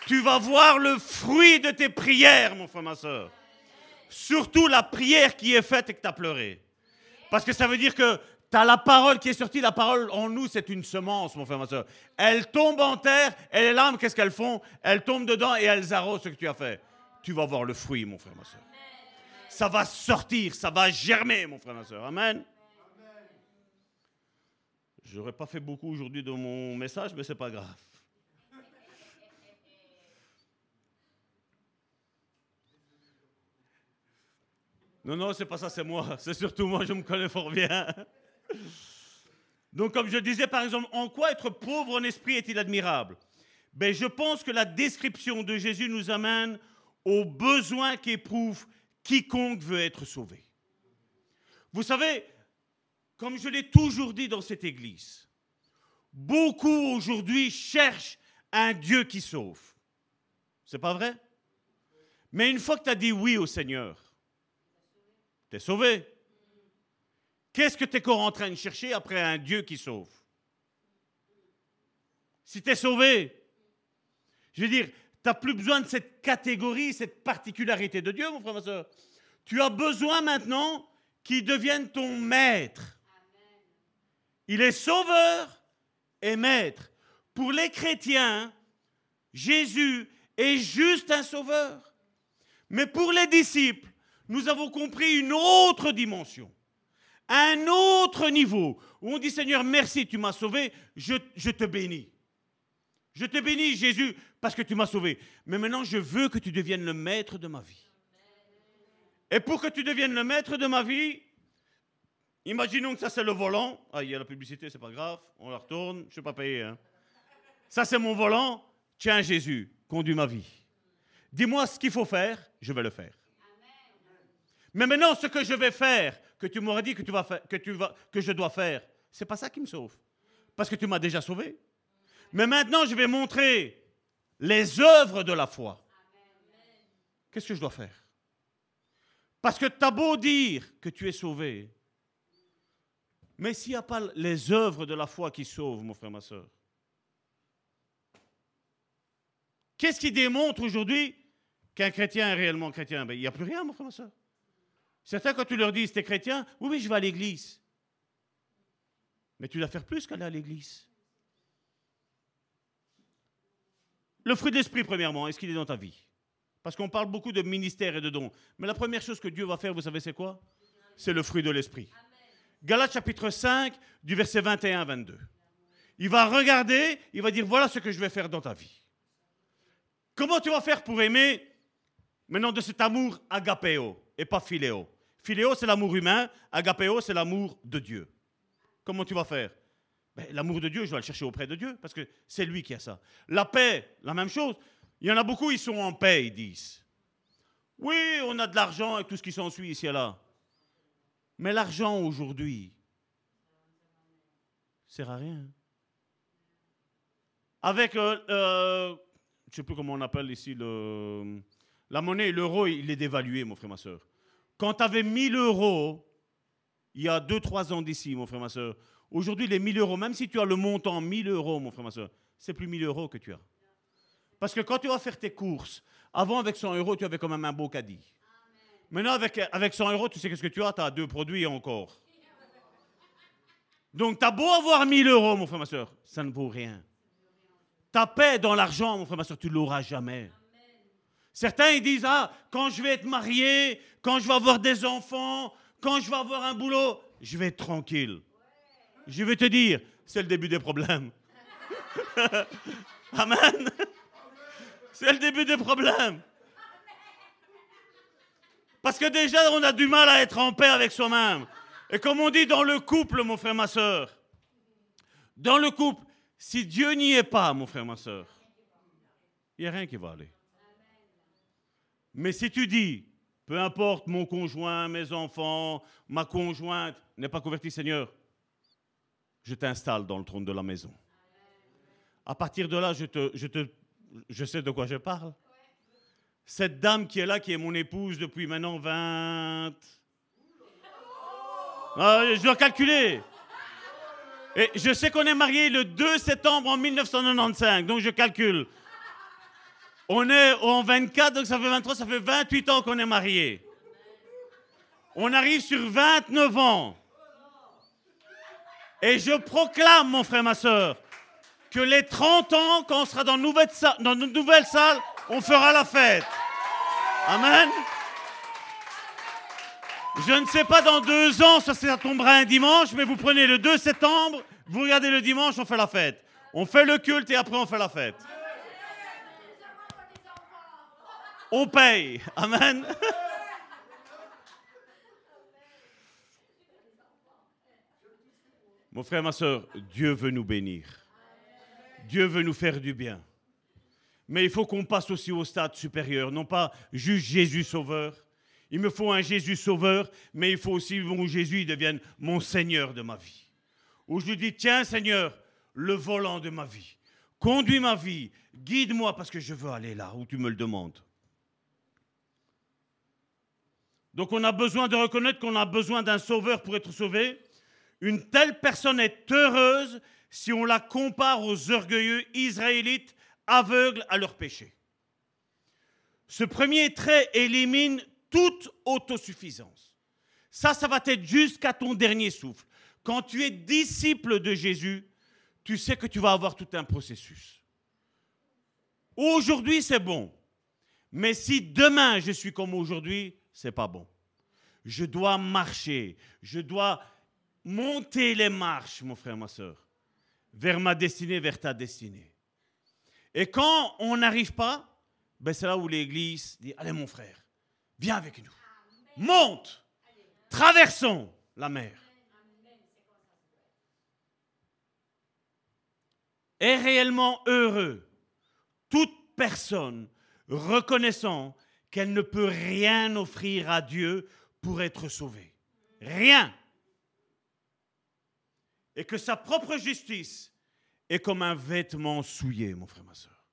Tu vas voir le fruit de tes prières, mon frère, ma soeur. Surtout la prière qui est faite et que tu as pleuré. Parce que ça veut dire que tu as la parole qui est sortie. La parole en nous, c'est une semence, mon frère, ma soeur. Elle tombe en terre et les larmes, qu'est-ce qu'elles font? Elles tombent dedans et elles arrosent ce que tu as fait. Tu vas voir le fruit, mon frère, ma soeur ça va sortir, ça va germer, mon frère, ma soeur. Amen. J'aurais pas fait beaucoup aujourd'hui de mon message, mais c'est pas grave. Non, non, c'est pas ça, c'est moi. C'est surtout moi, je me connais fort bien. Donc, comme je disais, par exemple, en quoi être pauvre en esprit est-il admirable? Ben, Je pense que la description de Jésus nous amène aux besoins qu'éprouve quiconque veut être sauvé. Vous savez, comme je l'ai toujours dit dans cette église, beaucoup aujourd'hui cherchent un Dieu qui sauve. C'est pas vrai? Mais une fois que tu as dit oui au Seigneur, tu es sauvé. Qu'est-ce que tu es encore en train de chercher après un Dieu qui sauve? Si tu es sauvé, je veux dire, n'as plus besoin de cette catégorie, cette particularité de Dieu, mon frère, ma soeur. Tu as besoin maintenant qu'il devienne ton maître. Il est sauveur et maître. Pour les chrétiens, Jésus est juste un sauveur. Mais pour les disciples, nous avons compris une autre dimension, un autre niveau, où on dit Seigneur, merci, tu m'as sauvé, je, je te bénis. Je te bénis, Jésus, parce que tu m'as sauvé. Mais maintenant, je veux que tu deviennes le maître de ma vie. Et pour que tu deviennes le maître de ma vie, Imaginons que ça c'est le volant. Ah, il y a la publicité, c'est pas grave. On la retourne. Je ne suis pas payé. Hein. Ça c'est mon volant. Tiens Jésus, conduis ma vie. Dis-moi ce qu'il faut faire, je vais le faire. Mais maintenant, ce que je vais faire, que tu m'aurais dit que, tu vas faire, que, tu vas, que je dois faire, c'est pas ça qui me sauve. Parce que tu m'as déjà sauvé. Mais maintenant, je vais montrer les œuvres de la foi. Qu'est-ce que je dois faire? Parce que tu as beau dire que tu es sauvé, mais s'il n'y a pas les œuvres de la foi qui sauvent, mon frère, ma soeur, qu'est-ce qui démontre aujourd'hui qu'un chrétien est réellement chrétien? Ben, Il n'y a plus rien, mon frère, ma soeur. Certains, quand tu leur dis, es chrétien, oui, oui, je vais à l'église. Mais tu dois faire plus qu'aller à l'église. Le fruit de l'esprit, premièrement, est-ce qu'il est dans ta vie? Parce qu'on parle beaucoup de ministère et de dons. Mais la première chose que Dieu va faire, vous savez, c'est quoi? C'est le fruit de l'esprit. Galates chapitre 5, du verset 21 à 22. Il va regarder, il va dire, voilà ce que je vais faire dans ta vie. Comment tu vas faire pour aimer? Maintenant de cet amour agapéo et pas philéo Philéo, c'est l'amour humain, agapéo, c'est l'amour de Dieu. Comment tu vas faire? Ben, L'amour de Dieu, je dois le chercher auprès de Dieu, parce que c'est lui qui a ça. La paix, la même chose. Il y en a beaucoup, ils sont en paix, ils disent. Oui, on a de l'argent et tout ce qui s'ensuit ici et là. Mais l'argent aujourd'hui sert à rien. Avec, euh, euh, je ne sais plus comment on appelle ici, le, la monnaie, l'euro, il est dévalué, mon frère, ma soeur. Quand tu avais 1000 euros, il y a 2-3 ans d'ici, mon frère, ma soeur, aujourd'hui, les 1000 euros, même si tu as le montant 1000 euros, mon frère, ma soeur, c'est plus 1000 euros que tu as. Parce que quand tu vas faire tes courses, avant, avec 100 euros, tu avais quand même un beau caddie. Maintenant, avec, avec 100 euros, tu sais qu'est-ce que tu as? Tu as deux produits encore. Donc, tu as beau avoir 1000 euros, mon frère, ma soeur, ça ne vaut rien. Ta paix dans l'argent, mon frère, ma soeur, tu ne l'auras jamais. Certains, ils disent, ah, quand je vais être marié, quand je vais avoir des enfants, quand je vais avoir un boulot, je vais être tranquille. Je vais te dire, c'est le début des problèmes. (laughs) Amen. C'est le début des problèmes. Parce que déjà, on a du mal à être en paix avec soi-même. Et comme on dit dans le couple, mon frère, ma soeur, dans le couple, si Dieu n'y est pas, mon frère, ma soeur, il n'y a rien qui va aller. Mais si tu dis, peu importe mon conjoint, mes enfants, ma conjointe n'est pas convertie, Seigneur, je t'installe dans le trône de la maison. À partir de là, je, te, je, te, je sais de quoi je parle. Cette dame qui est là, qui est mon épouse depuis maintenant 20... Ah, je dois calculer. Et je sais qu'on est marié le 2 septembre en 1995, donc je calcule. On est en 24, donc ça fait 23, ça fait 28 ans qu'on est mariés. On arrive sur 29 ans. Et je proclame, mon frère, ma soeur, que les 30 ans, quand on sera dans, une nouvelle salle, on fera la fête. Amen. Je ne sais pas dans deux ans, ça, ça tombera un dimanche, mais vous prenez le 2 septembre, vous regardez le dimanche, on fait la fête. On fait le culte et après on fait la fête. On paye. Amen. (laughs) Mon frère, ma soeur, Dieu veut nous bénir. Dieu veut nous faire du bien. Mais il faut qu'on passe aussi au stade supérieur, non pas juste Jésus sauveur. Il me faut un Jésus sauveur, mais il faut aussi que Jésus devienne mon Seigneur de ma vie. Où je lui dis, tiens Seigneur, le volant de ma vie, conduis ma vie, guide-moi parce que je veux aller là où tu me le demandes. Donc on a besoin de reconnaître qu'on a besoin d'un sauveur pour être sauvé. Une telle personne est heureuse si on la compare aux orgueilleux israélites aveugles à leur péché. Ce premier trait élimine toute autosuffisance. Ça, ça va être jusqu'à ton dernier souffle. Quand tu es disciple de Jésus, tu sais que tu vas avoir tout un processus. Aujourd'hui, c'est bon. Mais si demain je suis comme aujourd'hui, c'est pas bon. Je dois marcher, je dois monter les marches, mon frère, ma soeur, vers ma destinée, vers ta destinée. Et quand on n'arrive pas, ben c'est là où l'Église dit, allez mon frère, viens avec nous. Monte, traversons la mer. Est réellement heureux toute personne reconnaissant qu'elle ne peut rien offrir à Dieu pour être sauvée. Rien. Et que sa propre justice est comme un vêtement souillé, mon frère, ma soeur.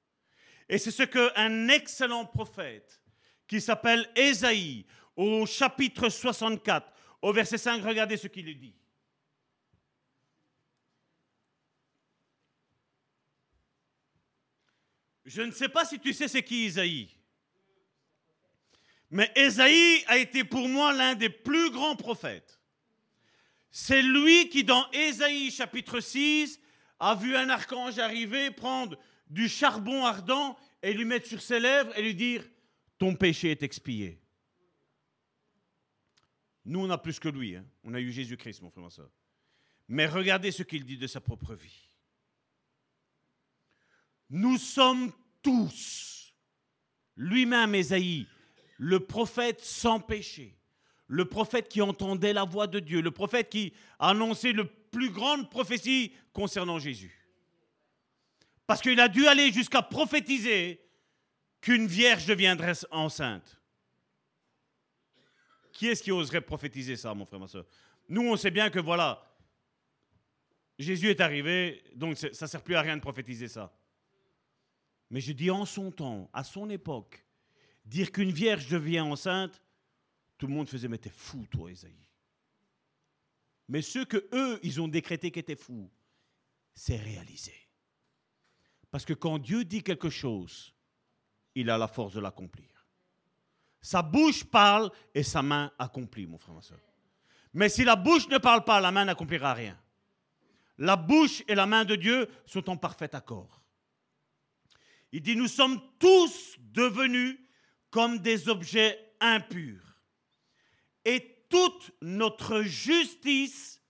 Et c'est ce qu'un excellent prophète qui s'appelle Ésaïe, au chapitre 64, au verset 5, regardez ce qu'il dit. Je ne sais pas si tu sais c'est qui Isaïe. Mais Isaïe a été pour moi l'un des plus grands prophètes. C'est lui qui, dans Ésaïe chapitre 6, a vu un archange arriver, prendre du charbon ardent et lui mettre sur ses lèvres et lui dire Ton péché est expié. Nous, on a plus que lui. Hein. On a eu Jésus-Christ, mon frère. Mais regardez ce qu'il dit de sa propre vie. Nous sommes tous, lui-même, Ésaïe, le prophète sans péché, le prophète qui entendait la voix de Dieu, le prophète qui a annoncé le plus grande prophétie concernant Jésus. Parce qu'il a dû aller jusqu'à prophétiser qu'une vierge deviendrait enceinte. Qui est-ce qui oserait prophétiser ça, mon frère, ma soeur? Nous, on sait bien que voilà, Jésus est arrivé, donc ça ne sert plus à rien de prophétiser ça. Mais je dis en son temps, à son époque, dire qu'une vierge devient enceinte, tout le monde faisait, mais t'es fou, toi, Isaïe. Mais ceux que eux, ils ont décrété qu'étaient fous, c'est réalisé. Parce que quand Dieu dit quelque chose, il a la force de l'accomplir. Sa bouche parle et sa main accomplit, mon frère, ma soeur. Mais si la bouche ne parle pas, la main n'accomplira rien. La bouche et la main de Dieu sont en parfait accord. Il dit, nous sommes tous devenus comme des objets impurs. Et toute notre justice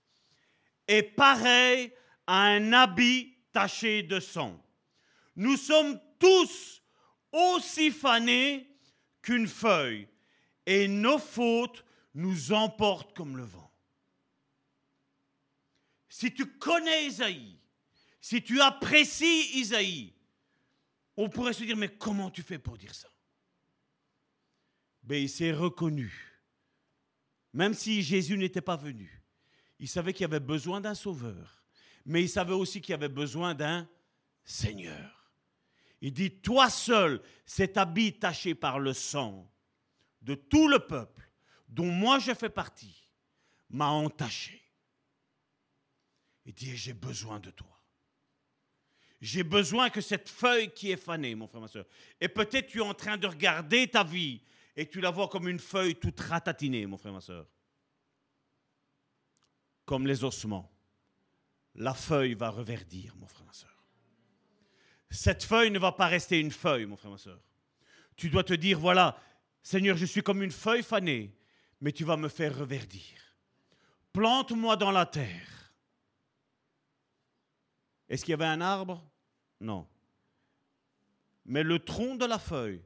est pareille à un habit taché de sang. Nous sommes tous aussi fanés qu'une feuille, et nos fautes nous emportent comme le vent. Si tu connais Isaïe, si tu apprécies Isaïe, on pourrait se dire, mais comment tu fais pour dire ça? Ben, Il s'est reconnu. Même si Jésus n'était pas venu, il savait qu'il avait besoin d'un sauveur, mais il savait aussi qu'il avait besoin d'un Seigneur. Il dit, toi seul, cet habit taché par le sang de tout le peuple, dont moi je fais partie, m'a entaché. Il dit, j'ai besoin de toi. J'ai besoin que cette feuille qui est fanée, mon frère, ma soeur, et peut-être tu es en train de regarder ta vie et tu la vois comme une feuille toute ratatinée, mon frère, ma soeur. Comme les ossements. La feuille va reverdir, mon frère, ma soeur. Cette feuille ne va pas rester une feuille, mon frère, ma soeur. Tu dois te dire, voilà, Seigneur, je suis comme une feuille fanée, mais tu vas me faire reverdir. Plante-moi dans la terre est-ce qu'il y avait un arbre? Non. Mais le tronc de la feuille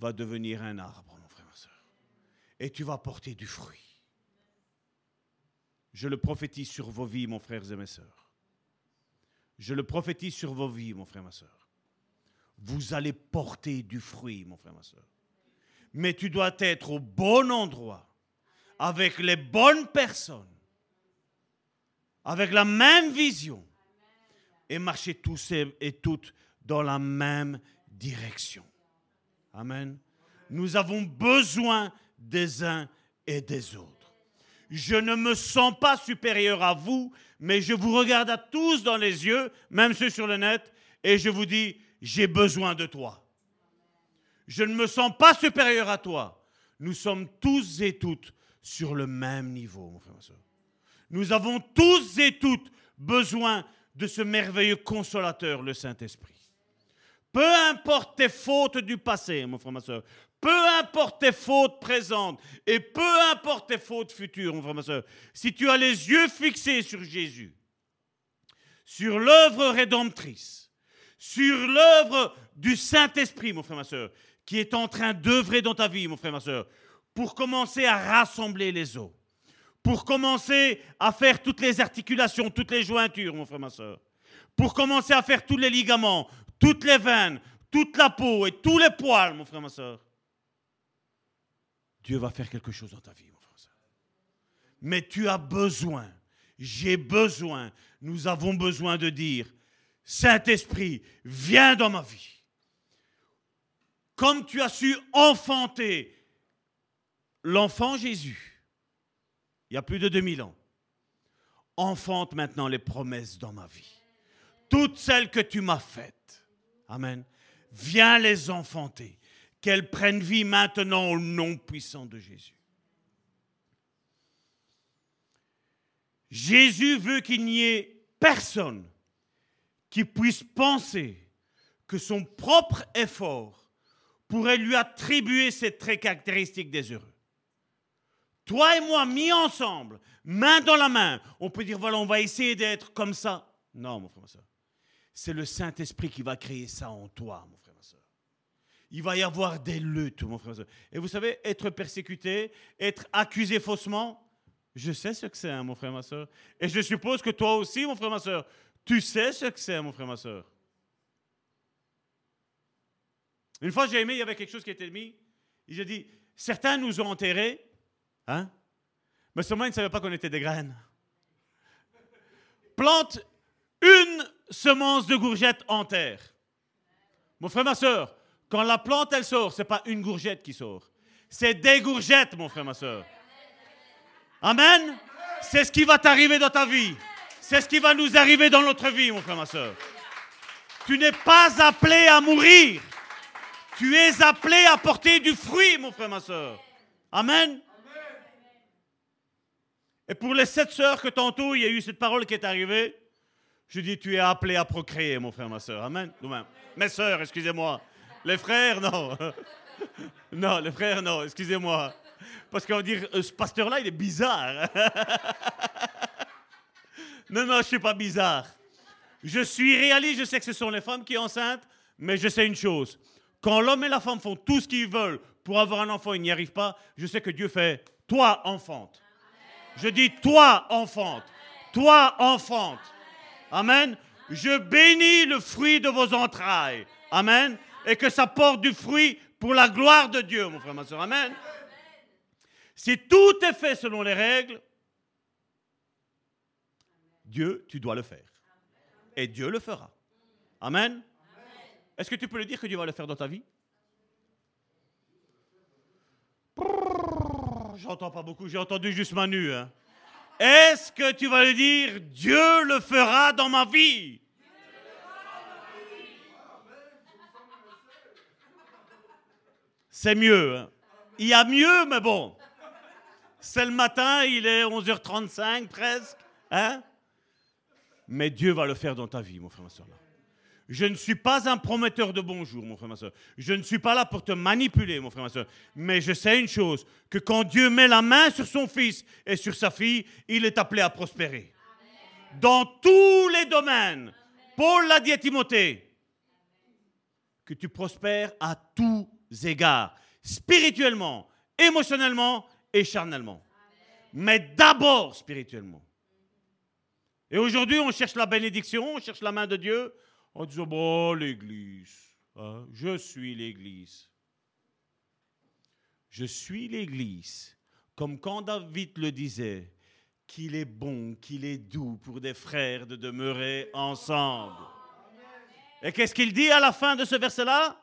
va devenir un arbre, mon frère, ma soeur. Et tu vas porter du fruit. Je le prophétise sur vos vies, mon frère et mes sœurs. Je le prophétise sur vos vies, mon frère, ma soeur. Vous allez porter du fruit, mon frère, ma soeur. Mais tu dois être au bon endroit, avec les bonnes personnes, avec la même vision et marcher tous et toutes dans la même direction. Amen. Nous avons besoin des uns et des autres. Je ne me sens pas supérieur à vous, mais je vous regarde à tous dans les yeux, même ceux sur le net, et je vous dis, j'ai besoin de toi. Je ne me sens pas supérieur à toi. Nous sommes tous et toutes sur le même niveau, mon frère, ma soeur. Nous avons tous et toutes besoin de ce merveilleux consolateur, le Saint-Esprit. Peu importe tes fautes du passé, mon frère, ma soeur, peu importe tes fautes présentes et peu importe tes fautes futures, mon frère, ma soeur, si tu as les yeux fixés sur Jésus, sur l'œuvre rédemptrice, sur l'œuvre du Saint-Esprit, mon frère, ma soeur, qui est en train d'œuvrer dans ta vie, mon frère, ma soeur, pour commencer à rassembler les eaux, pour commencer à faire toutes les articulations, toutes les jointures, mon frère, ma soeur, pour commencer à faire tous les ligaments, toutes les veines, toute la peau et tous les poils, mon frère, ma soeur, Dieu va faire quelque chose dans ta vie, mon frère. Mais tu as besoin, j'ai besoin, nous avons besoin de dire, Saint-Esprit, viens dans ma vie. Comme tu as su enfanter l'enfant Jésus, il y a plus de 2000 ans, enfante maintenant les promesses dans ma vie. Toutes celles que tu m'as faites. Amen. Viens les enfanter. Qu'elles prennent vie maintenant au nom puissant de Jésus. Jésus veut qu'il n'y ait personne qui puisse penser que son propre effort pourrait lui attribuer ces traits caractéristiques des heureux. Toi et moi, mis ensemble, main dans la main, on peut dire, voilà, on va essayer d'être comme ça. Non, mon frère, soeur. C'est le Saint-Esprit qui va créer ça en toi, mon frère, ma soeur. Il va y avoir des luttes, mon frère, ma soeur. Et vous savez, être persécuté, être accusé faussement, je sais ce que c'est, hein, mon frère, ma soeur. Et je suppose que toi aussi, mon frère, ma soeur, tu sais ce que c'est, mon frère, ma soeur. Une fois, j'ai aimé, il y avait quelque chose qui était mis. Il a dit, certains nous ont enterrés, hein, mais seulement ils ne savaient pas qu'on était des graines. Plante une semence de gourgette en terre. Mon frère, ma soeur, quand la plante, elle sort, ce n'est pas une gourgette qui sort. C'est des gourgettes, mon frère, ma soeur. Amen? C'est ce qui va t'arriver dans ta vie. C'est ce qui va nous arriver dans notre vie, mon frère, ma soeur. Tu n'es pas appelé à mourir. Tu es appelé à porter du fruit, mon frère, ma soeur. Amen? Et pour les sept sœurs que tantôt il y a eu cette parole qui est arrivée, je dis tu es appelé à procréer, mon frère, ma soeur. Amen. Mes sœurs, excusez-moi. Les frères, non. (laughs) Non, les frères, non, excusez-moi. Parce qu'on va dire, euh, ce pasteur-là, il est bizarre. (laughs) non, non, je ne suis pas bizarre. Je suis réaliste, je sais que ce sont les femmes qui sont enceintes, mais je sais une chose. Quand l'homme et la femme font tout ce qu'ils veulent pour avoir un enfant, ils n'y arrivent pas, je sais que Dieu fait, toi, enfante. Je dis, toi, enfante. Toi, enfante. Amen. Je bénis le fruit de vos entrailles. Amen. Et que ça porte du fruit pour la gloire de Dieu, mon frère, ma soeur. Amen. Si tout est fait selon les règles, Dieu, tu dois le faire. Et Dieu le fera. Amen. Est-ce que tu peux le dire que Dieu va le faire dans ta vie? J'entends pas beaucoup, j'ai entendu juste Manu. Hein. Est-ce que tu vas le dire Dieu le fera dans ma vie? C'est mieux. Hein. Il y a mieux, mais bon. C'est le matin, il est 11h35 presque. Hein Mais Dieu va le faire dans ta vie, mon frère, ma soeur. Là. Je ne suis pas un prometteur de bonjour, mon frère, ma soeur. Je ne suis pas là pour te manipuler, mon frère, ma soeur. Mais je sais une chose, que quand Dieu met la main sur son fils et sur sa fille, il est appelé à prospérer. Dans tous les domaines. Paul l'a dit à Timothée. Que tu prospères à tous égards. Spirituellement, émotionnellement et charnellement. Mais d'abord spirituellement. Et aujourd'hui, on cherche la bénédiction, on cherche la main de Dieu, en disant, bon, l'Église, hein, je suis l'Église. Je suis l'Église, comme quand David le disait, qu'il est bon, qu'il est doux pour des frères de demeurer ensemble. Et qu'est-ce qu'il dit à la fin de ce verset-là?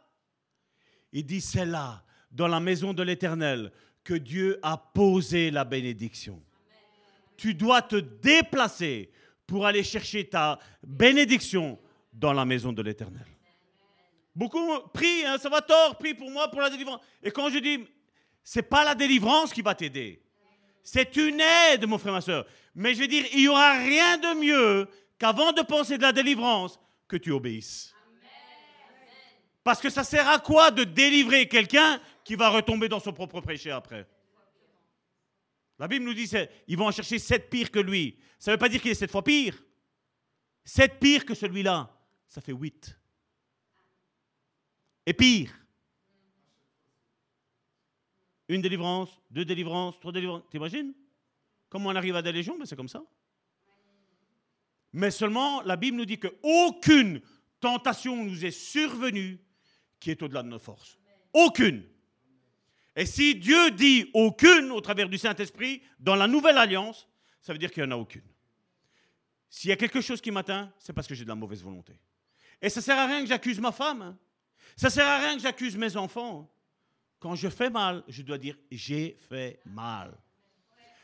Il dit, c'est là, dans la maison de l'Éternel, que Dieu a posé la bénédiction. Tu dois te déplacer pour aller chercher ta bénédiction dans la maison de l'Éternel. Beaucoup prient, hein, ça va tort, prie pour moi, pour la délivrance. Et quand je dis, c'est pas la délivrance qui va t'aider. C'est une aide, mon frère, ma soeur. Mais je veux dire, il n'y aura rien de mieux qu'avant de penser de la délivrance, que tu obéisses. Parce que ça sert à quoi de délivrer quelqu'un qui va retomber dans son propre péché après? La Bible nous dit qu'ils vont en chercher sept pires que lui. Ça ne veut pas dire qu'il est sept fois pire. Sept pires que celui-là ça fait huit. Et pire, une délivrance, deux délivrances, trois délivrances. T'imagines? Comment on arrive à des légions ben C'est comme ça. Mais seulement, la Bible nous dit qu'aucune tentation nous est survenue qui est au-delà de nos forces. Aucune. Et si Dieu dit aucune au travers du Saint-Esprit, dans la nouvelle alliance, ça veut dire qu'il n'y en a aucune. S'il y a quelque chose qui m'atteint, c'est parce que j'ai de la mauvaise volonté. Et ça sert à rien que j'accuse ma femme. Hein. Ça sert à rien que j'accuse mes enfants. Quand je fais mal, je dois dire j'ai fait mal.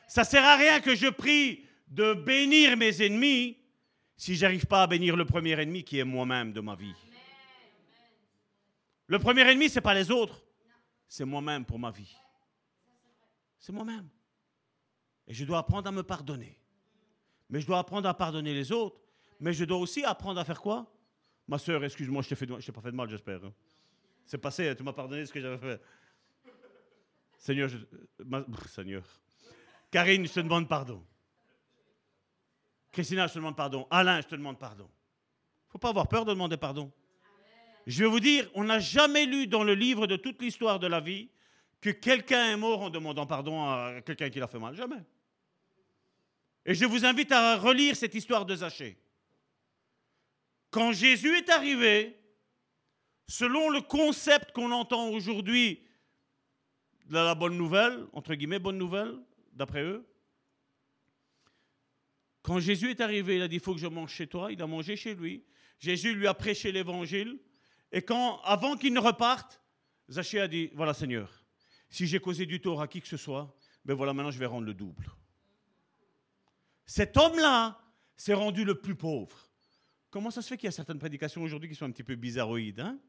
Ça sert à rien que je prie de bénir mes ennemis si j'arrive pas à bénir le premier ennemi qui est moi-même de ma vie. Le premier ennemi, ce n'est pas les autres, c'est moi-même pour ma vie. C'est moi-même. Et je dois apprendre à me pardonner. Mais je dois apprendre à pardonner les autres. Mais je dois aussi apprendre à faire quoi? Ma soeur, excuse-moi, je t'ai fait, pas fait de mal, j'espère. Hein. C'est passé, tu m'as pardonné ce que j'avais fait. Seigneur, je, Seigneur. Karine, je te demande pardon. Christina, je te demande pardon. Alain, je te demande pardon. Il ne faut pas avoir peur de demander pardon. Je vais vous dire, on n'a jamais lu dans le livre de toute l'histoire de la vie que quelqu'un est mort en demandant pardon à quelqu'un qui l'a fait mal. Jamais. Et je vous invite à relire cette histoire de Zachée. Quand Jésus est arrivé, selon le concept qu'on entend aujourd'hui de la bonne nouvelle, entre guillemets, bonne nouvelle, d'après eux, quand Jésus est arrivé, il a dit, il faut que je mange chez toi. Il a mangé chez lui. Jésus lui a prêché l'évangile. Et quand, avant qu'il ne reparte, Zachée a dit, voilà Seigneur, si j'ai causé du tort à qui que ce soit, ben voilà, maintenant je vais rendre le double. Cet homme-là s'est rendu le plus pauvre. Comment ça se fait qu'il y a certaines prédications aujourd'hui qui sont un petit peu bizarroïdes hein?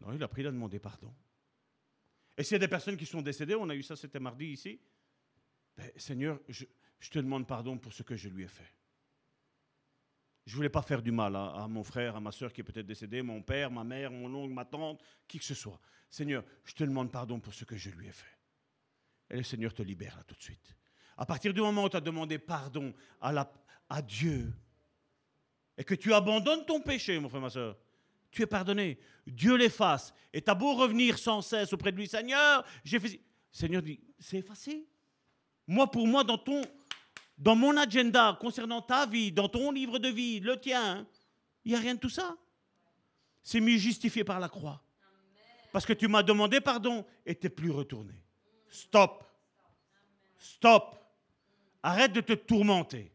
Non, il a pris à demander pardon. Et s'il y a des personnes qui sont décédées, on a eu ça, c'était mardi ici, ben, Seigneur, je, te demande pardon pour ce que je lui ai fait. Je ne voulais pas faire du mal à, mon frère, à ma soeur qui est peut-être décédée, mon père, ma mère, mon oncle, ma tante, qui que ce soit. Seigneur, je te demande pardon pour ce que je lui ai fait. Et le Seigneur te libère là tout de suite. À partir du moment où tu as demandé pardon à, Dieu et que tu abandonnes ton péché, mon frère, ma soeur, tu es pardonné. Dieu l'efface. Et tu as beau revenir sans cesse auprès de lui, Seigneur, j'ai fait. Seigneur dit, c'est effacé. Moi, pour moi, dans, ton, dans mon agenda concernant ta vie, dans ton livre de vie, le tien, il n'y a rien de tout ça. C'est mieux justifié par la croix. Parce que tu m'as demandé pardon et tu n'es plus retourné. Stop. Stop. Arrête de te tourmenter.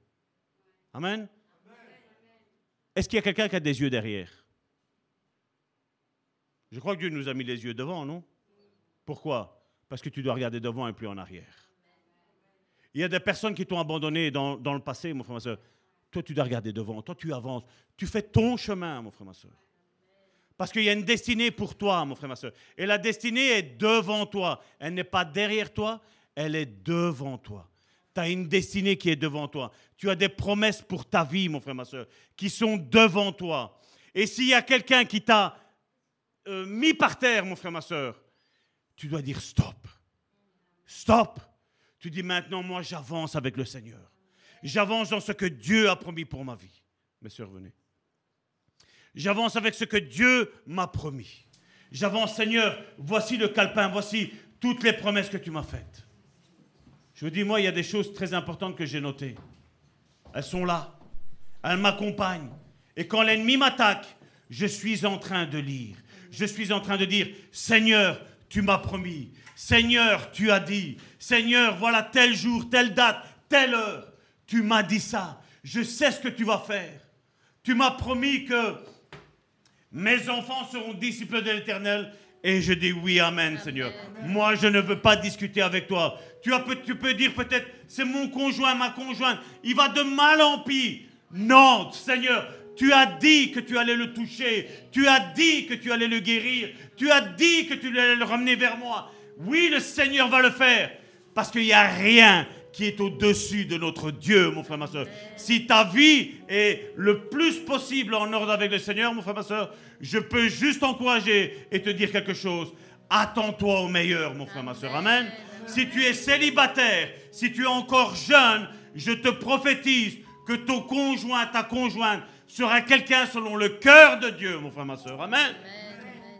Amen. Est-ce qu'il y a quelqu'un qui a des yeux derrière? Je crois que Dieu nous a mis les yeux devant, non? Pourquoi? Parce que tu dois regarder devant et plus en arrière. Il y a des personnes qui t'ont abandonné dans, le passé, mon frère, ma soeur. Toi, tu dois regarder devant. Toi, tu avances. Tu fais ton chemin, mon frère, ma soeur. Parce qu'il y a une destinée pour toi, mon frère, ma soeur. Et la destinée est devant toi. Elle n'est pas derrière toi, elle est devant toi. Tu as une destinée qui est devant toi. Tu as des promesses pour ta vie, mon frère, ma soeur, qui sont devant toi. Et s'il y a quelqu'un qui t'a euh, mis par terre, mon frère, ma soeur, tu dois dire stop. Stop. Tu dis maintenant, moi, j'avance avec le Seigneur. J'avance dans ce que Dieu a promis pour ma vie. Messieurs, revenez. J'avance avec ce que Dieu m'a promis. J'avance, Seigneur, voici le calepin, voici toutes les promesses que tu m'as faites. Je vous dis, moi, il y a des choses très importantes que j'ai notées. Elles sont là. Elles m'accompagnent. Et quand l'ennemi m'attaque, je suis en train de lire. Je suis en train de dire, Seigneur, tu m'as promis. Seigneur, tu as dit. Seigneur, voilà tel jour, telle date, telle heure. Tu m'as dit ça. Je sais ce que tu vas faire. Tu m'as promis que mes enfants seront disciples de l'Éternel. Et je dis oui, Amen, Seigneur. Moi, je ne veux pas discuter avec toi. Tu, peux dire peut-être, c'est mon conjoint, ma conjointe. Il va de mal en pis. Non, Seigneur, tu as dit que tu allais le toucher. Tu as dit que tu allais le guérir. Tu as dit que tu allais le ramener vers moi. Oui, le Seigneur va le faire. Parce qu'il n'y a rien qui est au-dessus de notre Dieu, mon frère, ma soeur. Si ta vie est le plus possible en ordre avec le Seigneur, mon frère, ma soeur, je peux juste encourager et te dire quelque chose. Attends-toi au meilleur, mon frère, ma soeur. Amen. Si tu es célibataire, si tu es encore jeune, je te prophétise que ton conjoint, ta conjointe, sera quelqu'un selon le cœur de Dieu, mon frère, ma soeur. Amen.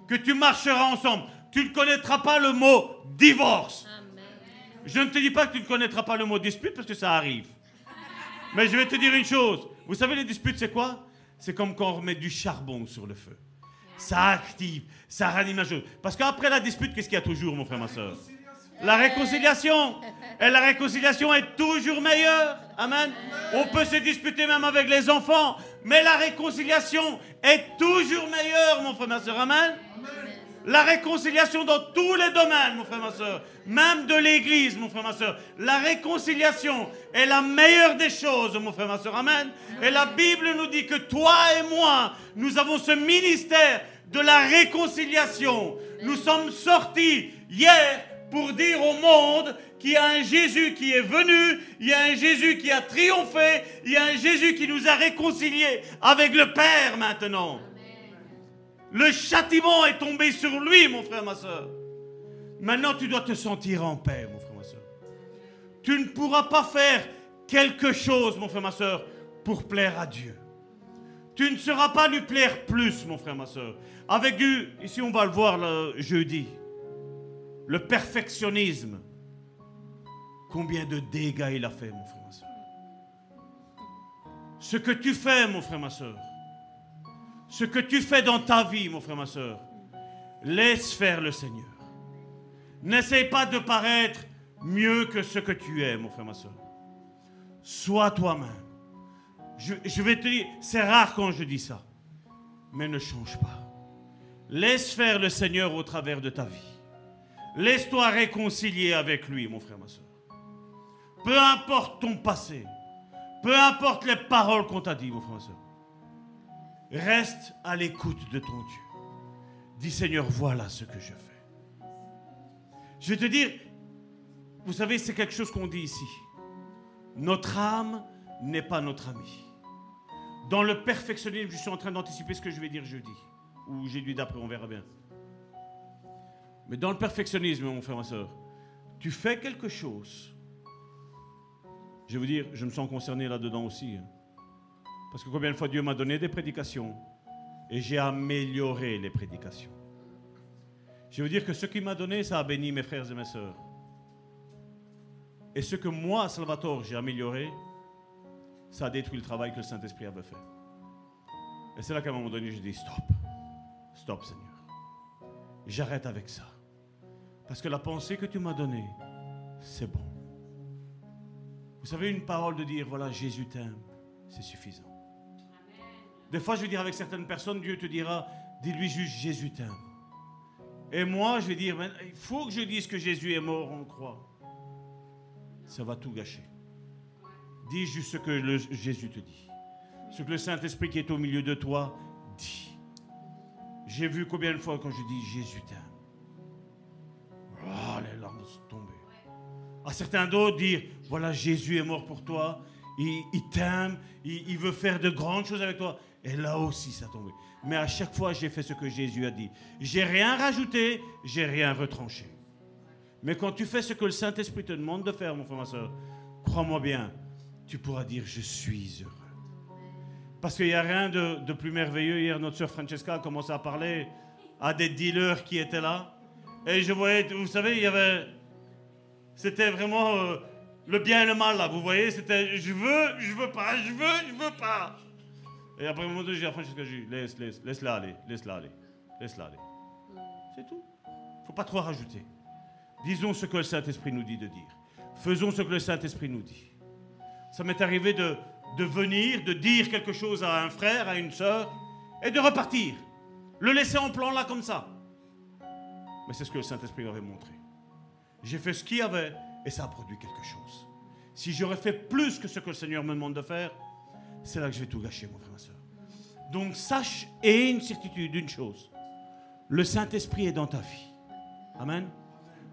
Que tu marcheras ensemble tu ne connaîtras pas le mot divorce. Je ne te dis pas que tu ne connaîtras pas le mot dispute parce que ça arrive. Mais je vais te dire une chose. Vous savez, les disputes, c'est quoi? C'est comme quand on remet du charbon sur le feu. Ça active, ça ranime la chose. Parce qu'après la dispute, qu'est-ce qu'il y a toujours, mon frère, ma soeur? La réconciliation. Et la réconciliation est toujours meilleure. Amen. On peut se disputer même avec les enfants, mais la réconciliation est toujours meilleure, mon frère, ma soeur. Amen. La réconciliation dans tous les domaines, mon frère, ma soeur. Même de l'église, mon frère, ma soeur. La réconciliation est la meilleure des choses, mon frère, ma soeur. Amen. Et la Bible nous dit que toi et moi, nous avons ce ministère de la réconciliation. Nous sommes sortis hier pour dire au monde qu'il y a un Jésus qui est venu, il y a un Jésus qui a triomphé, il y a un Jésus qui nous a réconciliés avec le Père maintenant. Le châtiment est tombé sur lui, mon frère, ma soeur. Maintenant, tu dois te sentir en paix, mon frère, ma soeur. Tu ne pourras pas faire quelque chose, mon frère, ma soeur, pour plaire à Dieu. Tu ne seras pas lui plaire plus, mon frère, ma soeur. Avec du, ici on va le voir le jeudi, le perfectionnisme. Combien de dégâts il a fait, mon frère, ma soeur. Ce que tu fais, mon frère, ma soeur, ce que tu fais dans ta vie, mon frère, ma soeur, laisse faire le Seigneur. N'essaye pas de paraître mieux que ce que tu es, mon frère, ma soeur. Sois toi-même. Je, je, vais te dire, c'est rare quand je dis ça, mais ne change pas. Laisse faire le Seigneur au travers de ta vie. Laisse-toi réconcilier avec lui, mon frère, ma soeur. Peu importe ton passé, peu importe les paroles qu'on t'a dit, mon frère, ma soeur. Reste à l'écoute de ton Dieu. Dis Seigneur, voilà ce que je fais. Je vais te dire, vous savez, c'est quelque chose qu'on dit ici. Notre âme n'est pas notre ami. Dans le perfectionnisme, je suis en train d'anticiper ce que je vais dire jeudi. Ou jeudi d'après, on verra bien. Mais dans le perfectionnisme, mon frère, ma soeur, tu fais quelque chose. Je vais vous dire, je me sens concerné là-dedans aussi. Hein. Parce que combien de fois Dieu m'a donné des prédications et j'ai amélioré les prédications. Je veux dire que ce qu'il m'a donné, ça a béni mes frères et mes sœurs. Et ce que moi, Salvatore, j'ai amélioré, ça a détruit le travail que le Saint-Esprit avait fait. Et c'est là qu'à un moment donné, j'ai dit stop. Stop, Seigneur. J'arrête avec ça. Parce que la pensée que tu m'as donnée, c'est bon. Vous savez, une parole de dire, voilà, Jésus t'aime, c'est suffisant. Des fois, je vais dire avec certaines personnes, Dieu te dira, dis-lui juste Jésus t'aime. Et moi, je vais dire, il faut que je dise que Jésus est mort en croix. Ça va tout gâcher. Dis juste ce que le, Jésus te dit. Ce que le Saint-Esprit qui est au milieu de toi dit. J'ai vu combien de fois quand je dis Jésus t'aime. Tombées. À certains d'autres dire, voilà, Jésus est mort pour toi. Il, t'aime, il, il veut faire de grandes choses avec toi. Et là aussi, ça tombé. Mais à chaque fois, j'ai fait ce que Jésus a dit. J'ai rien rajouté, j'ai rien retranché. Mais quand tu fais ce que le Saint-Esprit te demande de faire, mon frère, ma soeur, crois-moi bien, tu pourras dire Je suis heureux. Parce qu'il n'y a rien de, plus merveilleux. Hier, notre soeur Francesca a commencé à parler à des dealers qui étaient là. Et je voyais, vous savez, il y avait. C'était vraiment euh, le bien et le mal, là. Vous voyez, c'était je veux, je veux pas, je veux, je veux pas. Et après un moment donné, j'ai à Francesca, dit, laisse, laisse, laisse-la aller, laisse-la aller, laisse-la aller. C'est tout. Faut pas trop rajouter. Disons ce que le Saint-Esprit nous dit de dire. Faisons ce que le Saint-Esprit nous dit. Ça m'est arrivé de, de venir, de dire quelque chose à un frère, à une sœur, et de repartir. Le laisser en plan là comme ça. Mais c'est ce que le Saint-Esprit aurait montré. J'ai fait ce qu'il y avait et ça a produit quelque chose. Si j'aurais fait plus que ce que le Seigneur me demande de faire, c'est là que je vais tout gâcher, mon frère, ma soeur. Donc sache et une certitude d'une chose. Le Saint-Esprit est dans ta vie. Amen.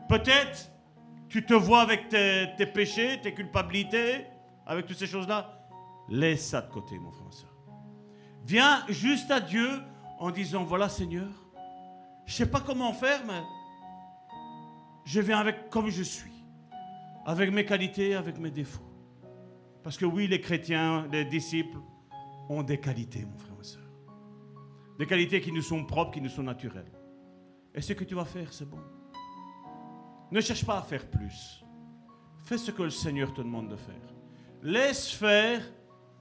Peut-être tu te vois avec tes, péchés, tes culpabilités, avec toutes ces choses-là. Laisse ça de côté, mon frère, ma soeur. Viens juste à Dieu en disant, voilà Seigneur, je ne sais pas comment faire, mais je viens avec comme je suis, avec mes qualités, avec mes défauts. Parce que oui, les chrétiens, les disciples ont des qualités, mon frère, ma soeur. Des qualités qui nous sont propres, qui nous sont naturelles. Et ce que tu vas faire, c'est bon. Ne cherche pas à faire plus. Fais ce que le Seigneur te demande de faire. Laisse faire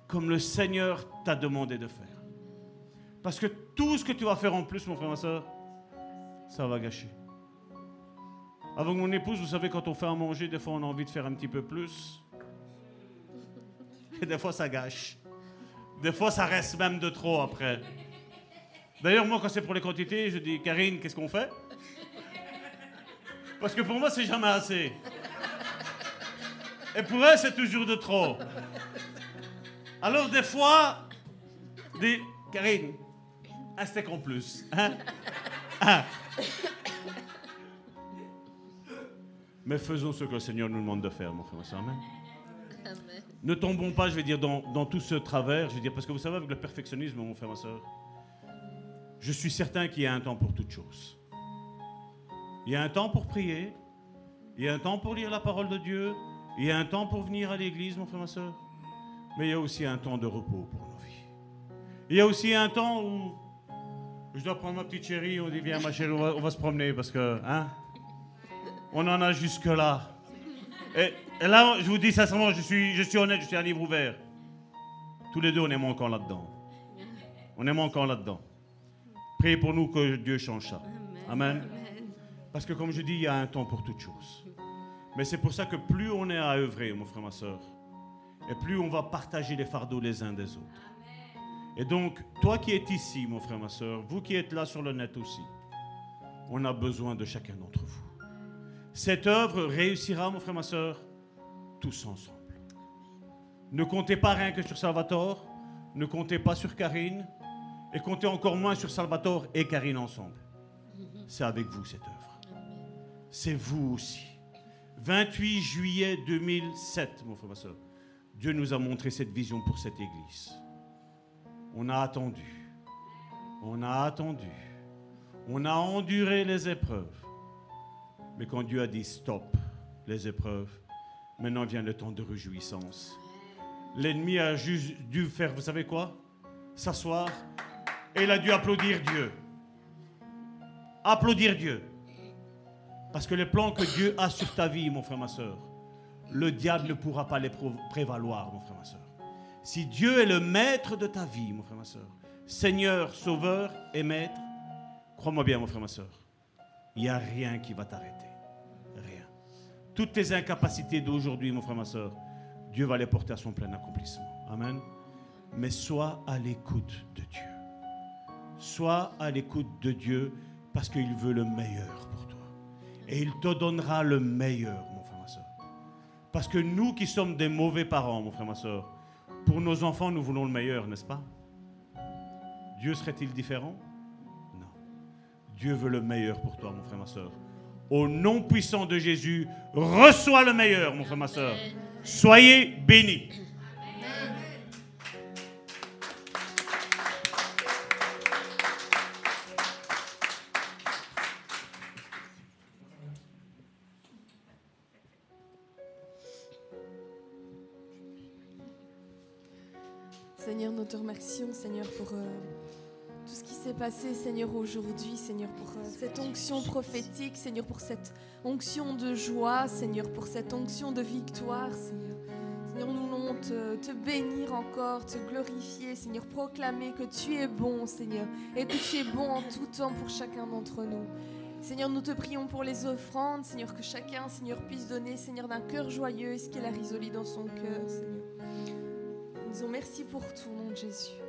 comme le Seigneur t'a demandé de faire. Parce que tout ce que tu vas faire en plus, mon frère, ma soeur, ça va gâcher. Avec mon épouse, vous savez, quand on fait à manger, des fois on a envie de faire un petit peu plus. Et des fois ça gâche. Des fois ça reste même de trop après. D'ailleurs, moi, quand c'est pour les quantités, je dis Karine, qu'est-ce qu'on fait? Parce que pour moi, c'est jamais assez. Et pour elle, c'est toujours de trop. Alors, des fois, dis Karine, un steak en plus. Hein? Mais faisons ce que le Seigneur nous demande de faire, mon frère, ma soeur. Amen. Ne tombons pas, je vais dire, dans, dans tout ce travers. Je vais dire, parce que vous savez, avec le perfectionnisme, mon frère, ma soeur, je suis certain qu'il y a un temps pour toutes choses. Il y a un temps pour prier. Il y a un temps pour lire la parole de Dieu. Il y a un temps pour venir à l'église, mon frère, ma soeur. Mais il y a aussi un temps de repos pour nos vies. Il y a aussi un temps où je dois prendre ma petite chérie, on dit viens ma chérie, on va, on va se promener parce que, hein, on en a jusque là. Et, et là, je vous dis sincèrement, je suis, je suis honnête, je suis un livre ouvert. Tous les deux, on est manquants là-dedans. On est manquants là-dedans. Priez pour nous que Dieu change ça. Amen. Parce que comme je dis, il y a un temps pour toutes choses. Mais c'est pour ça que plus on est à œuvrer, mon frère, ma soeur, et plus on va partager les fardeaux les uns des autres. Et donc, toi qui es ici, mon frère, ma soeur, vous qui êtes là sur le net aussi, on a besoin de chacun d'entre vous. Cette œuvre réussira, mon frère, ma soeur, tous ensemble. Ne comptez pas rien que sur Salvatore, ne comptez pas sur Karine, et comptez encore moins sur Salvatore et Karine ensemble. C'est avec vous cette œuvre. C'est vous aussi. 28 juillet 2007, mon frère, ma soeur, Dieu nous a montré cette vision pour cette église. On a attendu. On a attendu. On a enduré les épreuves. Mais quand Dieu a dit stop les épreuves, maintenant vient le temps de réjouissance. L'ennemi a juste dû faire, vous savez quoi? S'asseoir et il a dû applaudir Dieu. Applaudir Dieu. Parce que les plans que Dieu a sur ta vie, mon frère, ma soeur, le diable ne pourra pas les prévaloir, mon frère, ma soeur. Si Dieu est le maître de ta vie, mon frère, ma soeur, Seigneur, Sauveur et Maître, crois-moi bien, mon frère, ma soeur, il n'y a rien qui va t'arrêter. Rien. Toutes tes incapacités d'aujourd'hui, mon frère, ma soeur, Dieu va les porter à son plein accomplissement. Amen. Mais sois à l'écoute de Dieu. Sois à l'écoute de Dieu parce qu'il veut le meilleur pour toi. Et il te donnera le meilleur, mon frère, ma soeur. Parce que nous qui sommes des mauvais parents, mon frère, ma soeur, pour nos enfants, nous voulons le meilleur, n'est-ce pas? Dieu serait-il différent? Dieu veut le meilleur pour toi, mon frère, ma soeur. Au nom puissant de Jésus, reçois le meilleur, mon frère, ma soeur. Soyez bénis. Seigneur, nous te remercions, Seigneur, pour euh, s'est passé, Seigneur, aujourd'hui, Seigneur, pour euh, cette onction prophétique, Seigneur, pour cette onction de joie, Seigneur, pour cette onction de victoire, Seigneur. Seigneur, nous voulons te, te bénir encore, te glorifier, Seigneur, proclamer que tu es bon, Seigneur, et que tu es bon en tout temps pour chacun d'entre nous. Seigneur, nous te prions pour les offrandes, Seigneur, que chacun, Seigneur, puisse donner, Seigneur, d'un cœur joyeux ce qu'il a résolu dans son cœur, Seigneur. Nous disons merci pour tout, au nom de Jésus.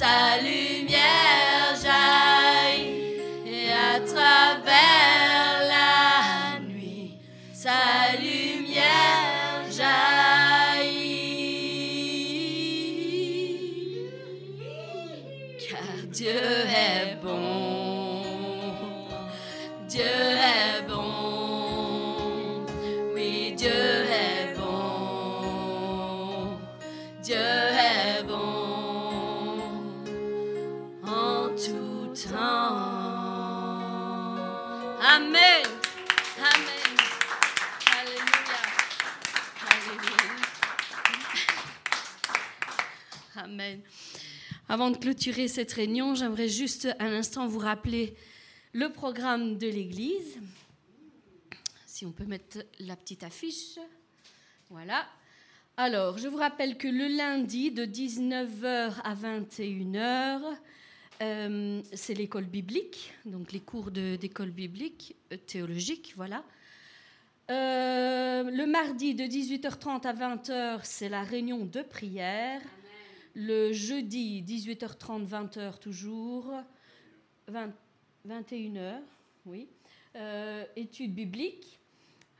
Sa Avant de clôturer cette réunion, j'aimerais juste un instant vous rappeler le programme de l'Église. Si on peut mettre la petite affiche. Voilà. Alors, je vous rappelle que le lundi de 19h à 21h, euh, c'est l'école biblique, donc les cours d'école biblique, euh, théologique, voilà. Euh, le mardi de 18h30 à 20h, c'est la réunion de prière. Le jeudi, 18h30, 20h toujours. 20 21h, oui. Euh, études bibliques.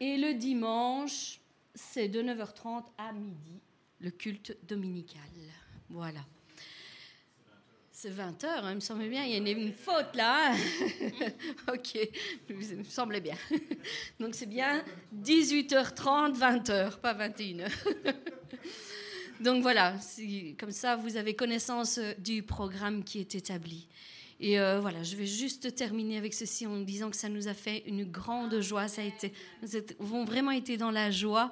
Et le dimanche, c'est de 9h30 à midi, le culte dominical. Voilà. C'est 20h, hein, il me semble bien. Il y a une, une faute là. hein. (laughs) ok, il me semblait bien. Donc c'est bien 18h30, 20h, pas 21h. (laughs) Donc voilà, comme ça vous avez connaissance euh, du programme qui est établi. Et euh, voilà, je vais juste terminer avec ceci en disant que ça nous a fait une grande joie. Ça a été, nous avons vraiment été dans la joie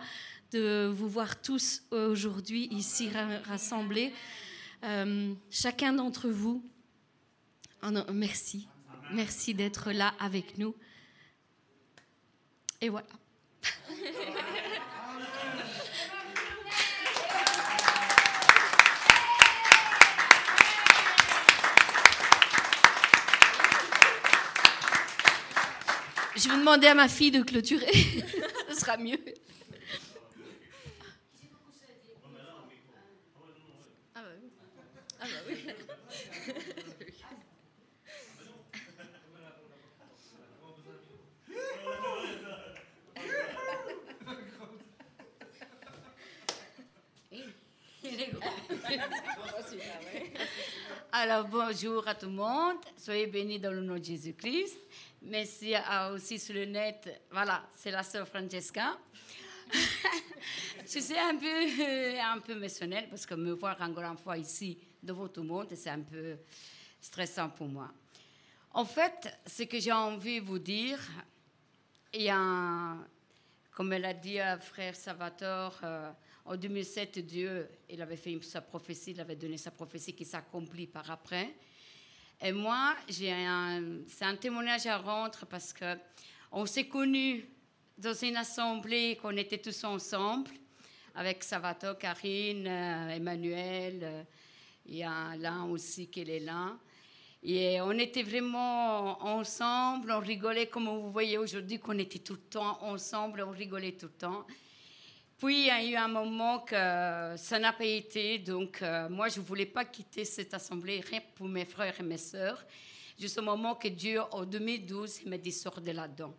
de vous voir tous euh, aujourd'hui ici ra- rassemblés. Chacun d'entre vous, oh merci, merci d'être là avec nous. Et voilà. (laughs) Je vais demander à ma fille de clôturer. (laughs) Ce sera mieux. Ah bah. Ah bah. Alors bonjour à tout le monde, soyez bénis dans le nom de Jésus-Christ. Merci à- aussi sur le net, voilà, c'est la sœur Francesca. (laughs) Je suis un peu, euh, un peu émotionnelle parce que me voir encore une fois ici devant tout le monde, c'est un peu stressant pour moi. En fait, ce que j'ai envie de vous dire, il y a, comme elle a dit à frère Salvatore, euh, en 2007, Dieu, il avait fait sa prophétie, il avait donné sa prophétie qui s'accomplit par après. Et moi, c'est un témoignage à rendre parce que on s'est connus dans une assemblée qu'on était tous ensemble avec Salvatore, Karine, euh, Emmanuel. euh, il y a Alain aussi qui est là. Et on était vraiment ensemble, on rigolait comme vous voyez aujourd'hui qu'on était tout le temps ensemble, on rigolait tout le temps. Puis il y a eu un moment que ça n'a pas été, donc euh, moi je ne voulais pas quitter cette assemblée rien pour mes frères et mes sœurs. Jusqu'au moment que Dieu, en 2012, il m'a dit sors de là-dedans.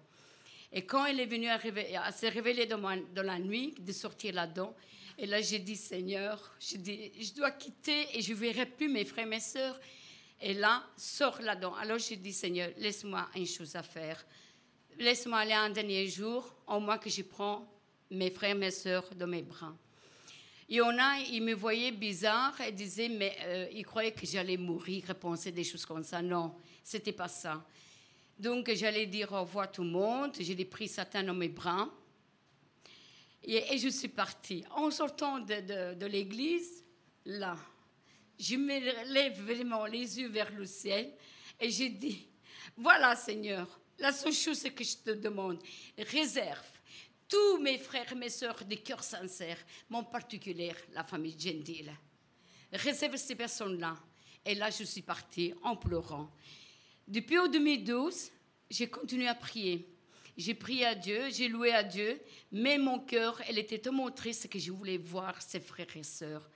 Et quand il est venu à, se révéler dans, la nuit, de sortir là-dedans, et là j'ai dit Seigneur, je, dis, je dois quitter et je ne verrai plus mes frères et mes sœurs. Et là, sors là-dedans. Alors j'ai dit Seigneur, laisse-moi une chose à faire. Laisse-moi aller un dernier jour, au moins que je prends mes frères et mes sœurs dans mes bras. Il y en a, ils me voyaient bizarre et disaient, mais euh, ils croyaient que j'allais mourir, pensaient des choses comme ça. Non, c'était pas ça. Donc j'allais dire au revoir tout le monde. J'ai pris Satan dans mes bras. Et, je suis partie. En sortant de, de l'église, là, je me lève vraiment les yeux vers le ciel et j'ai dit, voilà Seigneur, la seule chose que je te demande, réserve tous mes frères et mes sœurs de cœur sincère, mon particulier la famille Gentile. Réserve ces personnes-là. Et là, je suis partie en pleurant. Depuis 2012, j'ai continué à prier. J'ai prié à Dieu, j'ai loué à Dieu, mais mon cœur, elle était tellement triste que je voulais voir ses frères et sœurs.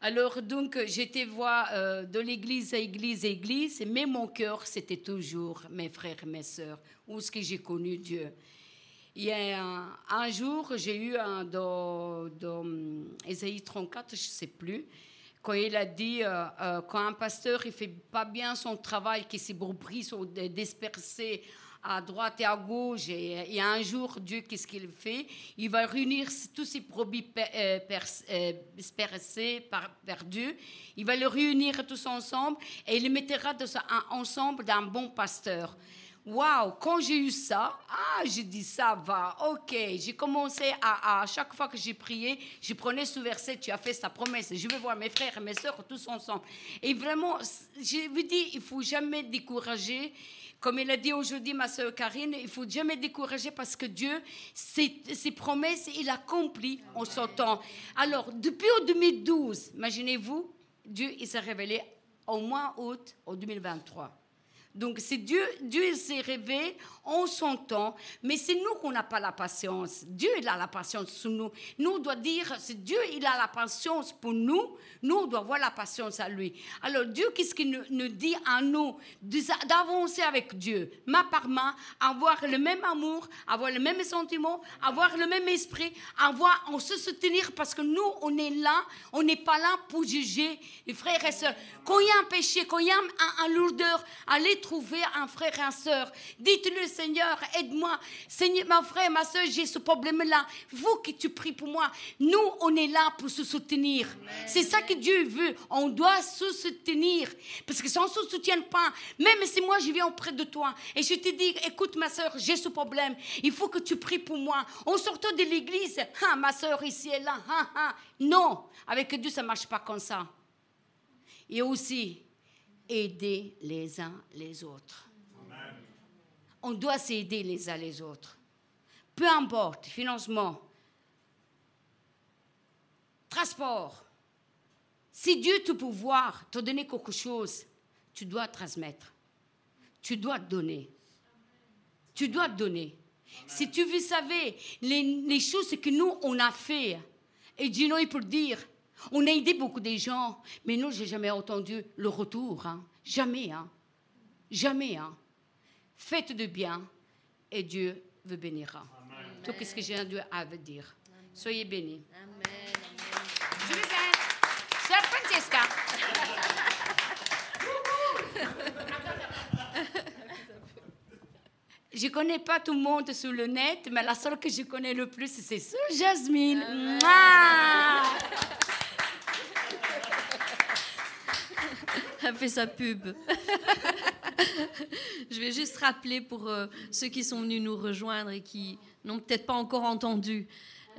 Alors donc j'étais voir euh, de l'église à église à église, mais mon cœur c'était toujours mes frères et mes sœurs, où ce que j'ai connu Dieu? Y a un, jour, j'ai eu un dans, dans Ésaïe 34, je ne sais plus, quand il a dit euh, euh, quand un pasteur il fait pas bien son travail, que ses brebis sont dispersés à droite et à gauche. Et, un jour, Dieu, qu'est-ce qu'il fait? Il va réunir tous ces brebis euh, dispersés, perdus. Il va les réunir tous ensemble et il les mettra ensemble d'un bon pasteur. Waouh, quand j'ai eu ça, ah, j'ai dit ça va, ok. J'ai commencé à, à, chaque fois que j'ai prié, je prenais ce verset, tu as fait sa promesse, je vais voir mes frères et mes soeurs tous ensemble. Et vraiment, je vous dis, il faut jamais décourager. Comme il a dit aujourd'hui ma soeur Karine, il faut jamais décourager parce que Dieu, ses, ses promesses, il accomplit en son temps. Alors, depuis 2012, imaginez-vous, Dieu, il s'est révélé au mois août au 2023. Donc c'est Dieu, Dieu s'est révélé en son temps, mais c'est nous qu'on n'a pas la patience. Dieu, il a la patience sur nous. Nous, on doit dire, c'est Dieu, il a la patience pour nous. Nous, on doit avoir la patience à lui. Alors Dieu, qu'est-ce qu'il nous, dit à nous? D'avancer avec Dieu, main par main, avoir le même amour, avoir le même sentiment, avoir le même esprit, avoir, on se soutenir parce que nous, on est là, on n'est pas là pour juger les frères et sœurs. Quand il y a un péché, quand il y a un, un lourdeur, allez trouver un frère et une sœur. Dites-le, Seigneur, aide-moi. Seigneur, ma frère, ma soeur, j'ai ce problème-là. Vous qui tu pries pour moi. Nous, on est là pour se soutenir. C'est ça que Dieu veut. On doit se soutenir. Parce que si on ne se soutient pas, même si moi je viens auprès de toi et je te dis, écoute ma soeur, j'ai ce problème. Il faut que tu pries pour moi. En sortant de l'église, ah, ma soeur ici et là, ah, ah. non. Avec Dieu, ça ne marche pas comme ça. Et aussi, aider les uns les autres. On doit s'aider les uns les autres. Peu importe, financement, transport. Si Dieu te pouvoir te donner quelque chose, tu dois transmettre. Tu dois donner. Tu dois donner. Si tu veux savoir les, les, choses que nous, on a fait, et Dieu, il peut dire, on a aidé beaucoup de gens, mais nous, j'ai jamais entendu le retour. Hein. Jamais. Hein. Jamais. Hein. Faites de bien et Dieu vous bénira. Tout ce que j'ai à vous dire. Soyez bénis. Amen. Je vous aime. Sœur Francesca. Je ne connais pas tout le monde sur le net, mais la seule que je connais le plus, c'est Sœur Jasmine. Fait sa pub. (laughs) Je vais juste rappeler pour euh, ceux qui sont venus nous rejoindre et qui n'ont peut-être pas encore entendu,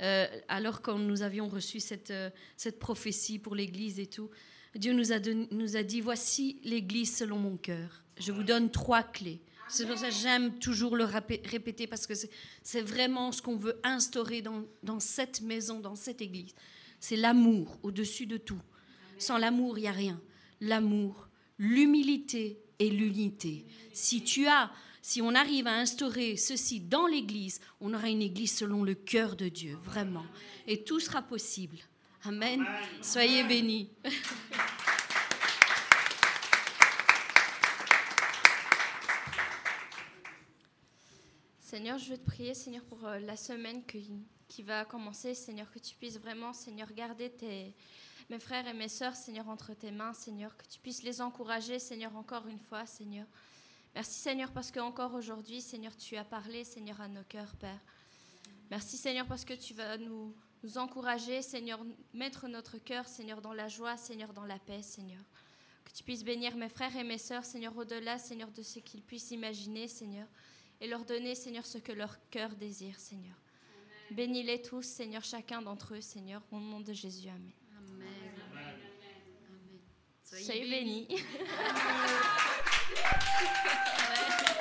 euh, alors quand nous avions reçu cette, euh, cette prophétie pour l'Église et tout, Dieu nous a, nous a dit, voici l'Église selon mon cœur. Je vous donne trois clés. C'est pour ça que j'aime toujours le répéter parce que c'est vraiment ce qu'on veut instaurer dans, dans cette maison, dans cette Église. C'est l'amour au-dessus de tout. Sans l'amour, il n'y a rien l'amour, l'humilité et l'unité. Si tu as, si on arrive à instaurer ceci dans l'Église, on aura une Église selon le cœur de Dieu, vraiment. Et tout sera possible. Amen. Soyez bénis. (laughs) Seigneur, je veux te prier, Seigneur, pour euh, la semaine qui, qui va commencer, Seigneur, que tu puisses vraiment, Seigneur, garder tes, mes frères et mes sœurs, Seigneur, entre tes mains, Seigneur, que tu puisses les encourager, Seigneur, encore une fois, Seigneur. Merci, Seigneur, parce que encore aujourd'hui, Seigneur, tu as parlé, Seigneur, à nos cœurs, Père. Merci, Seigneur, parce que tu vas nous, nous encourager, Seigneur, mettre notre cœur, Seigneur, dans la joie, Seigneur, dans la paix, Seigneur. Que tu puisses bénir mes frères et mes sœurs, Seigneur, au-delà, Seigneur, de ce qu'ils puissent imaginer, Seigneur, et leur donner, Seigneur, ce que leur cœur désire, Seigneur. Bénis-les tous, Seigneur, chacun d'entre eux, Seigneur, au nom de Jésus. Amen. Soyez, bénis. (laughs) (laughs)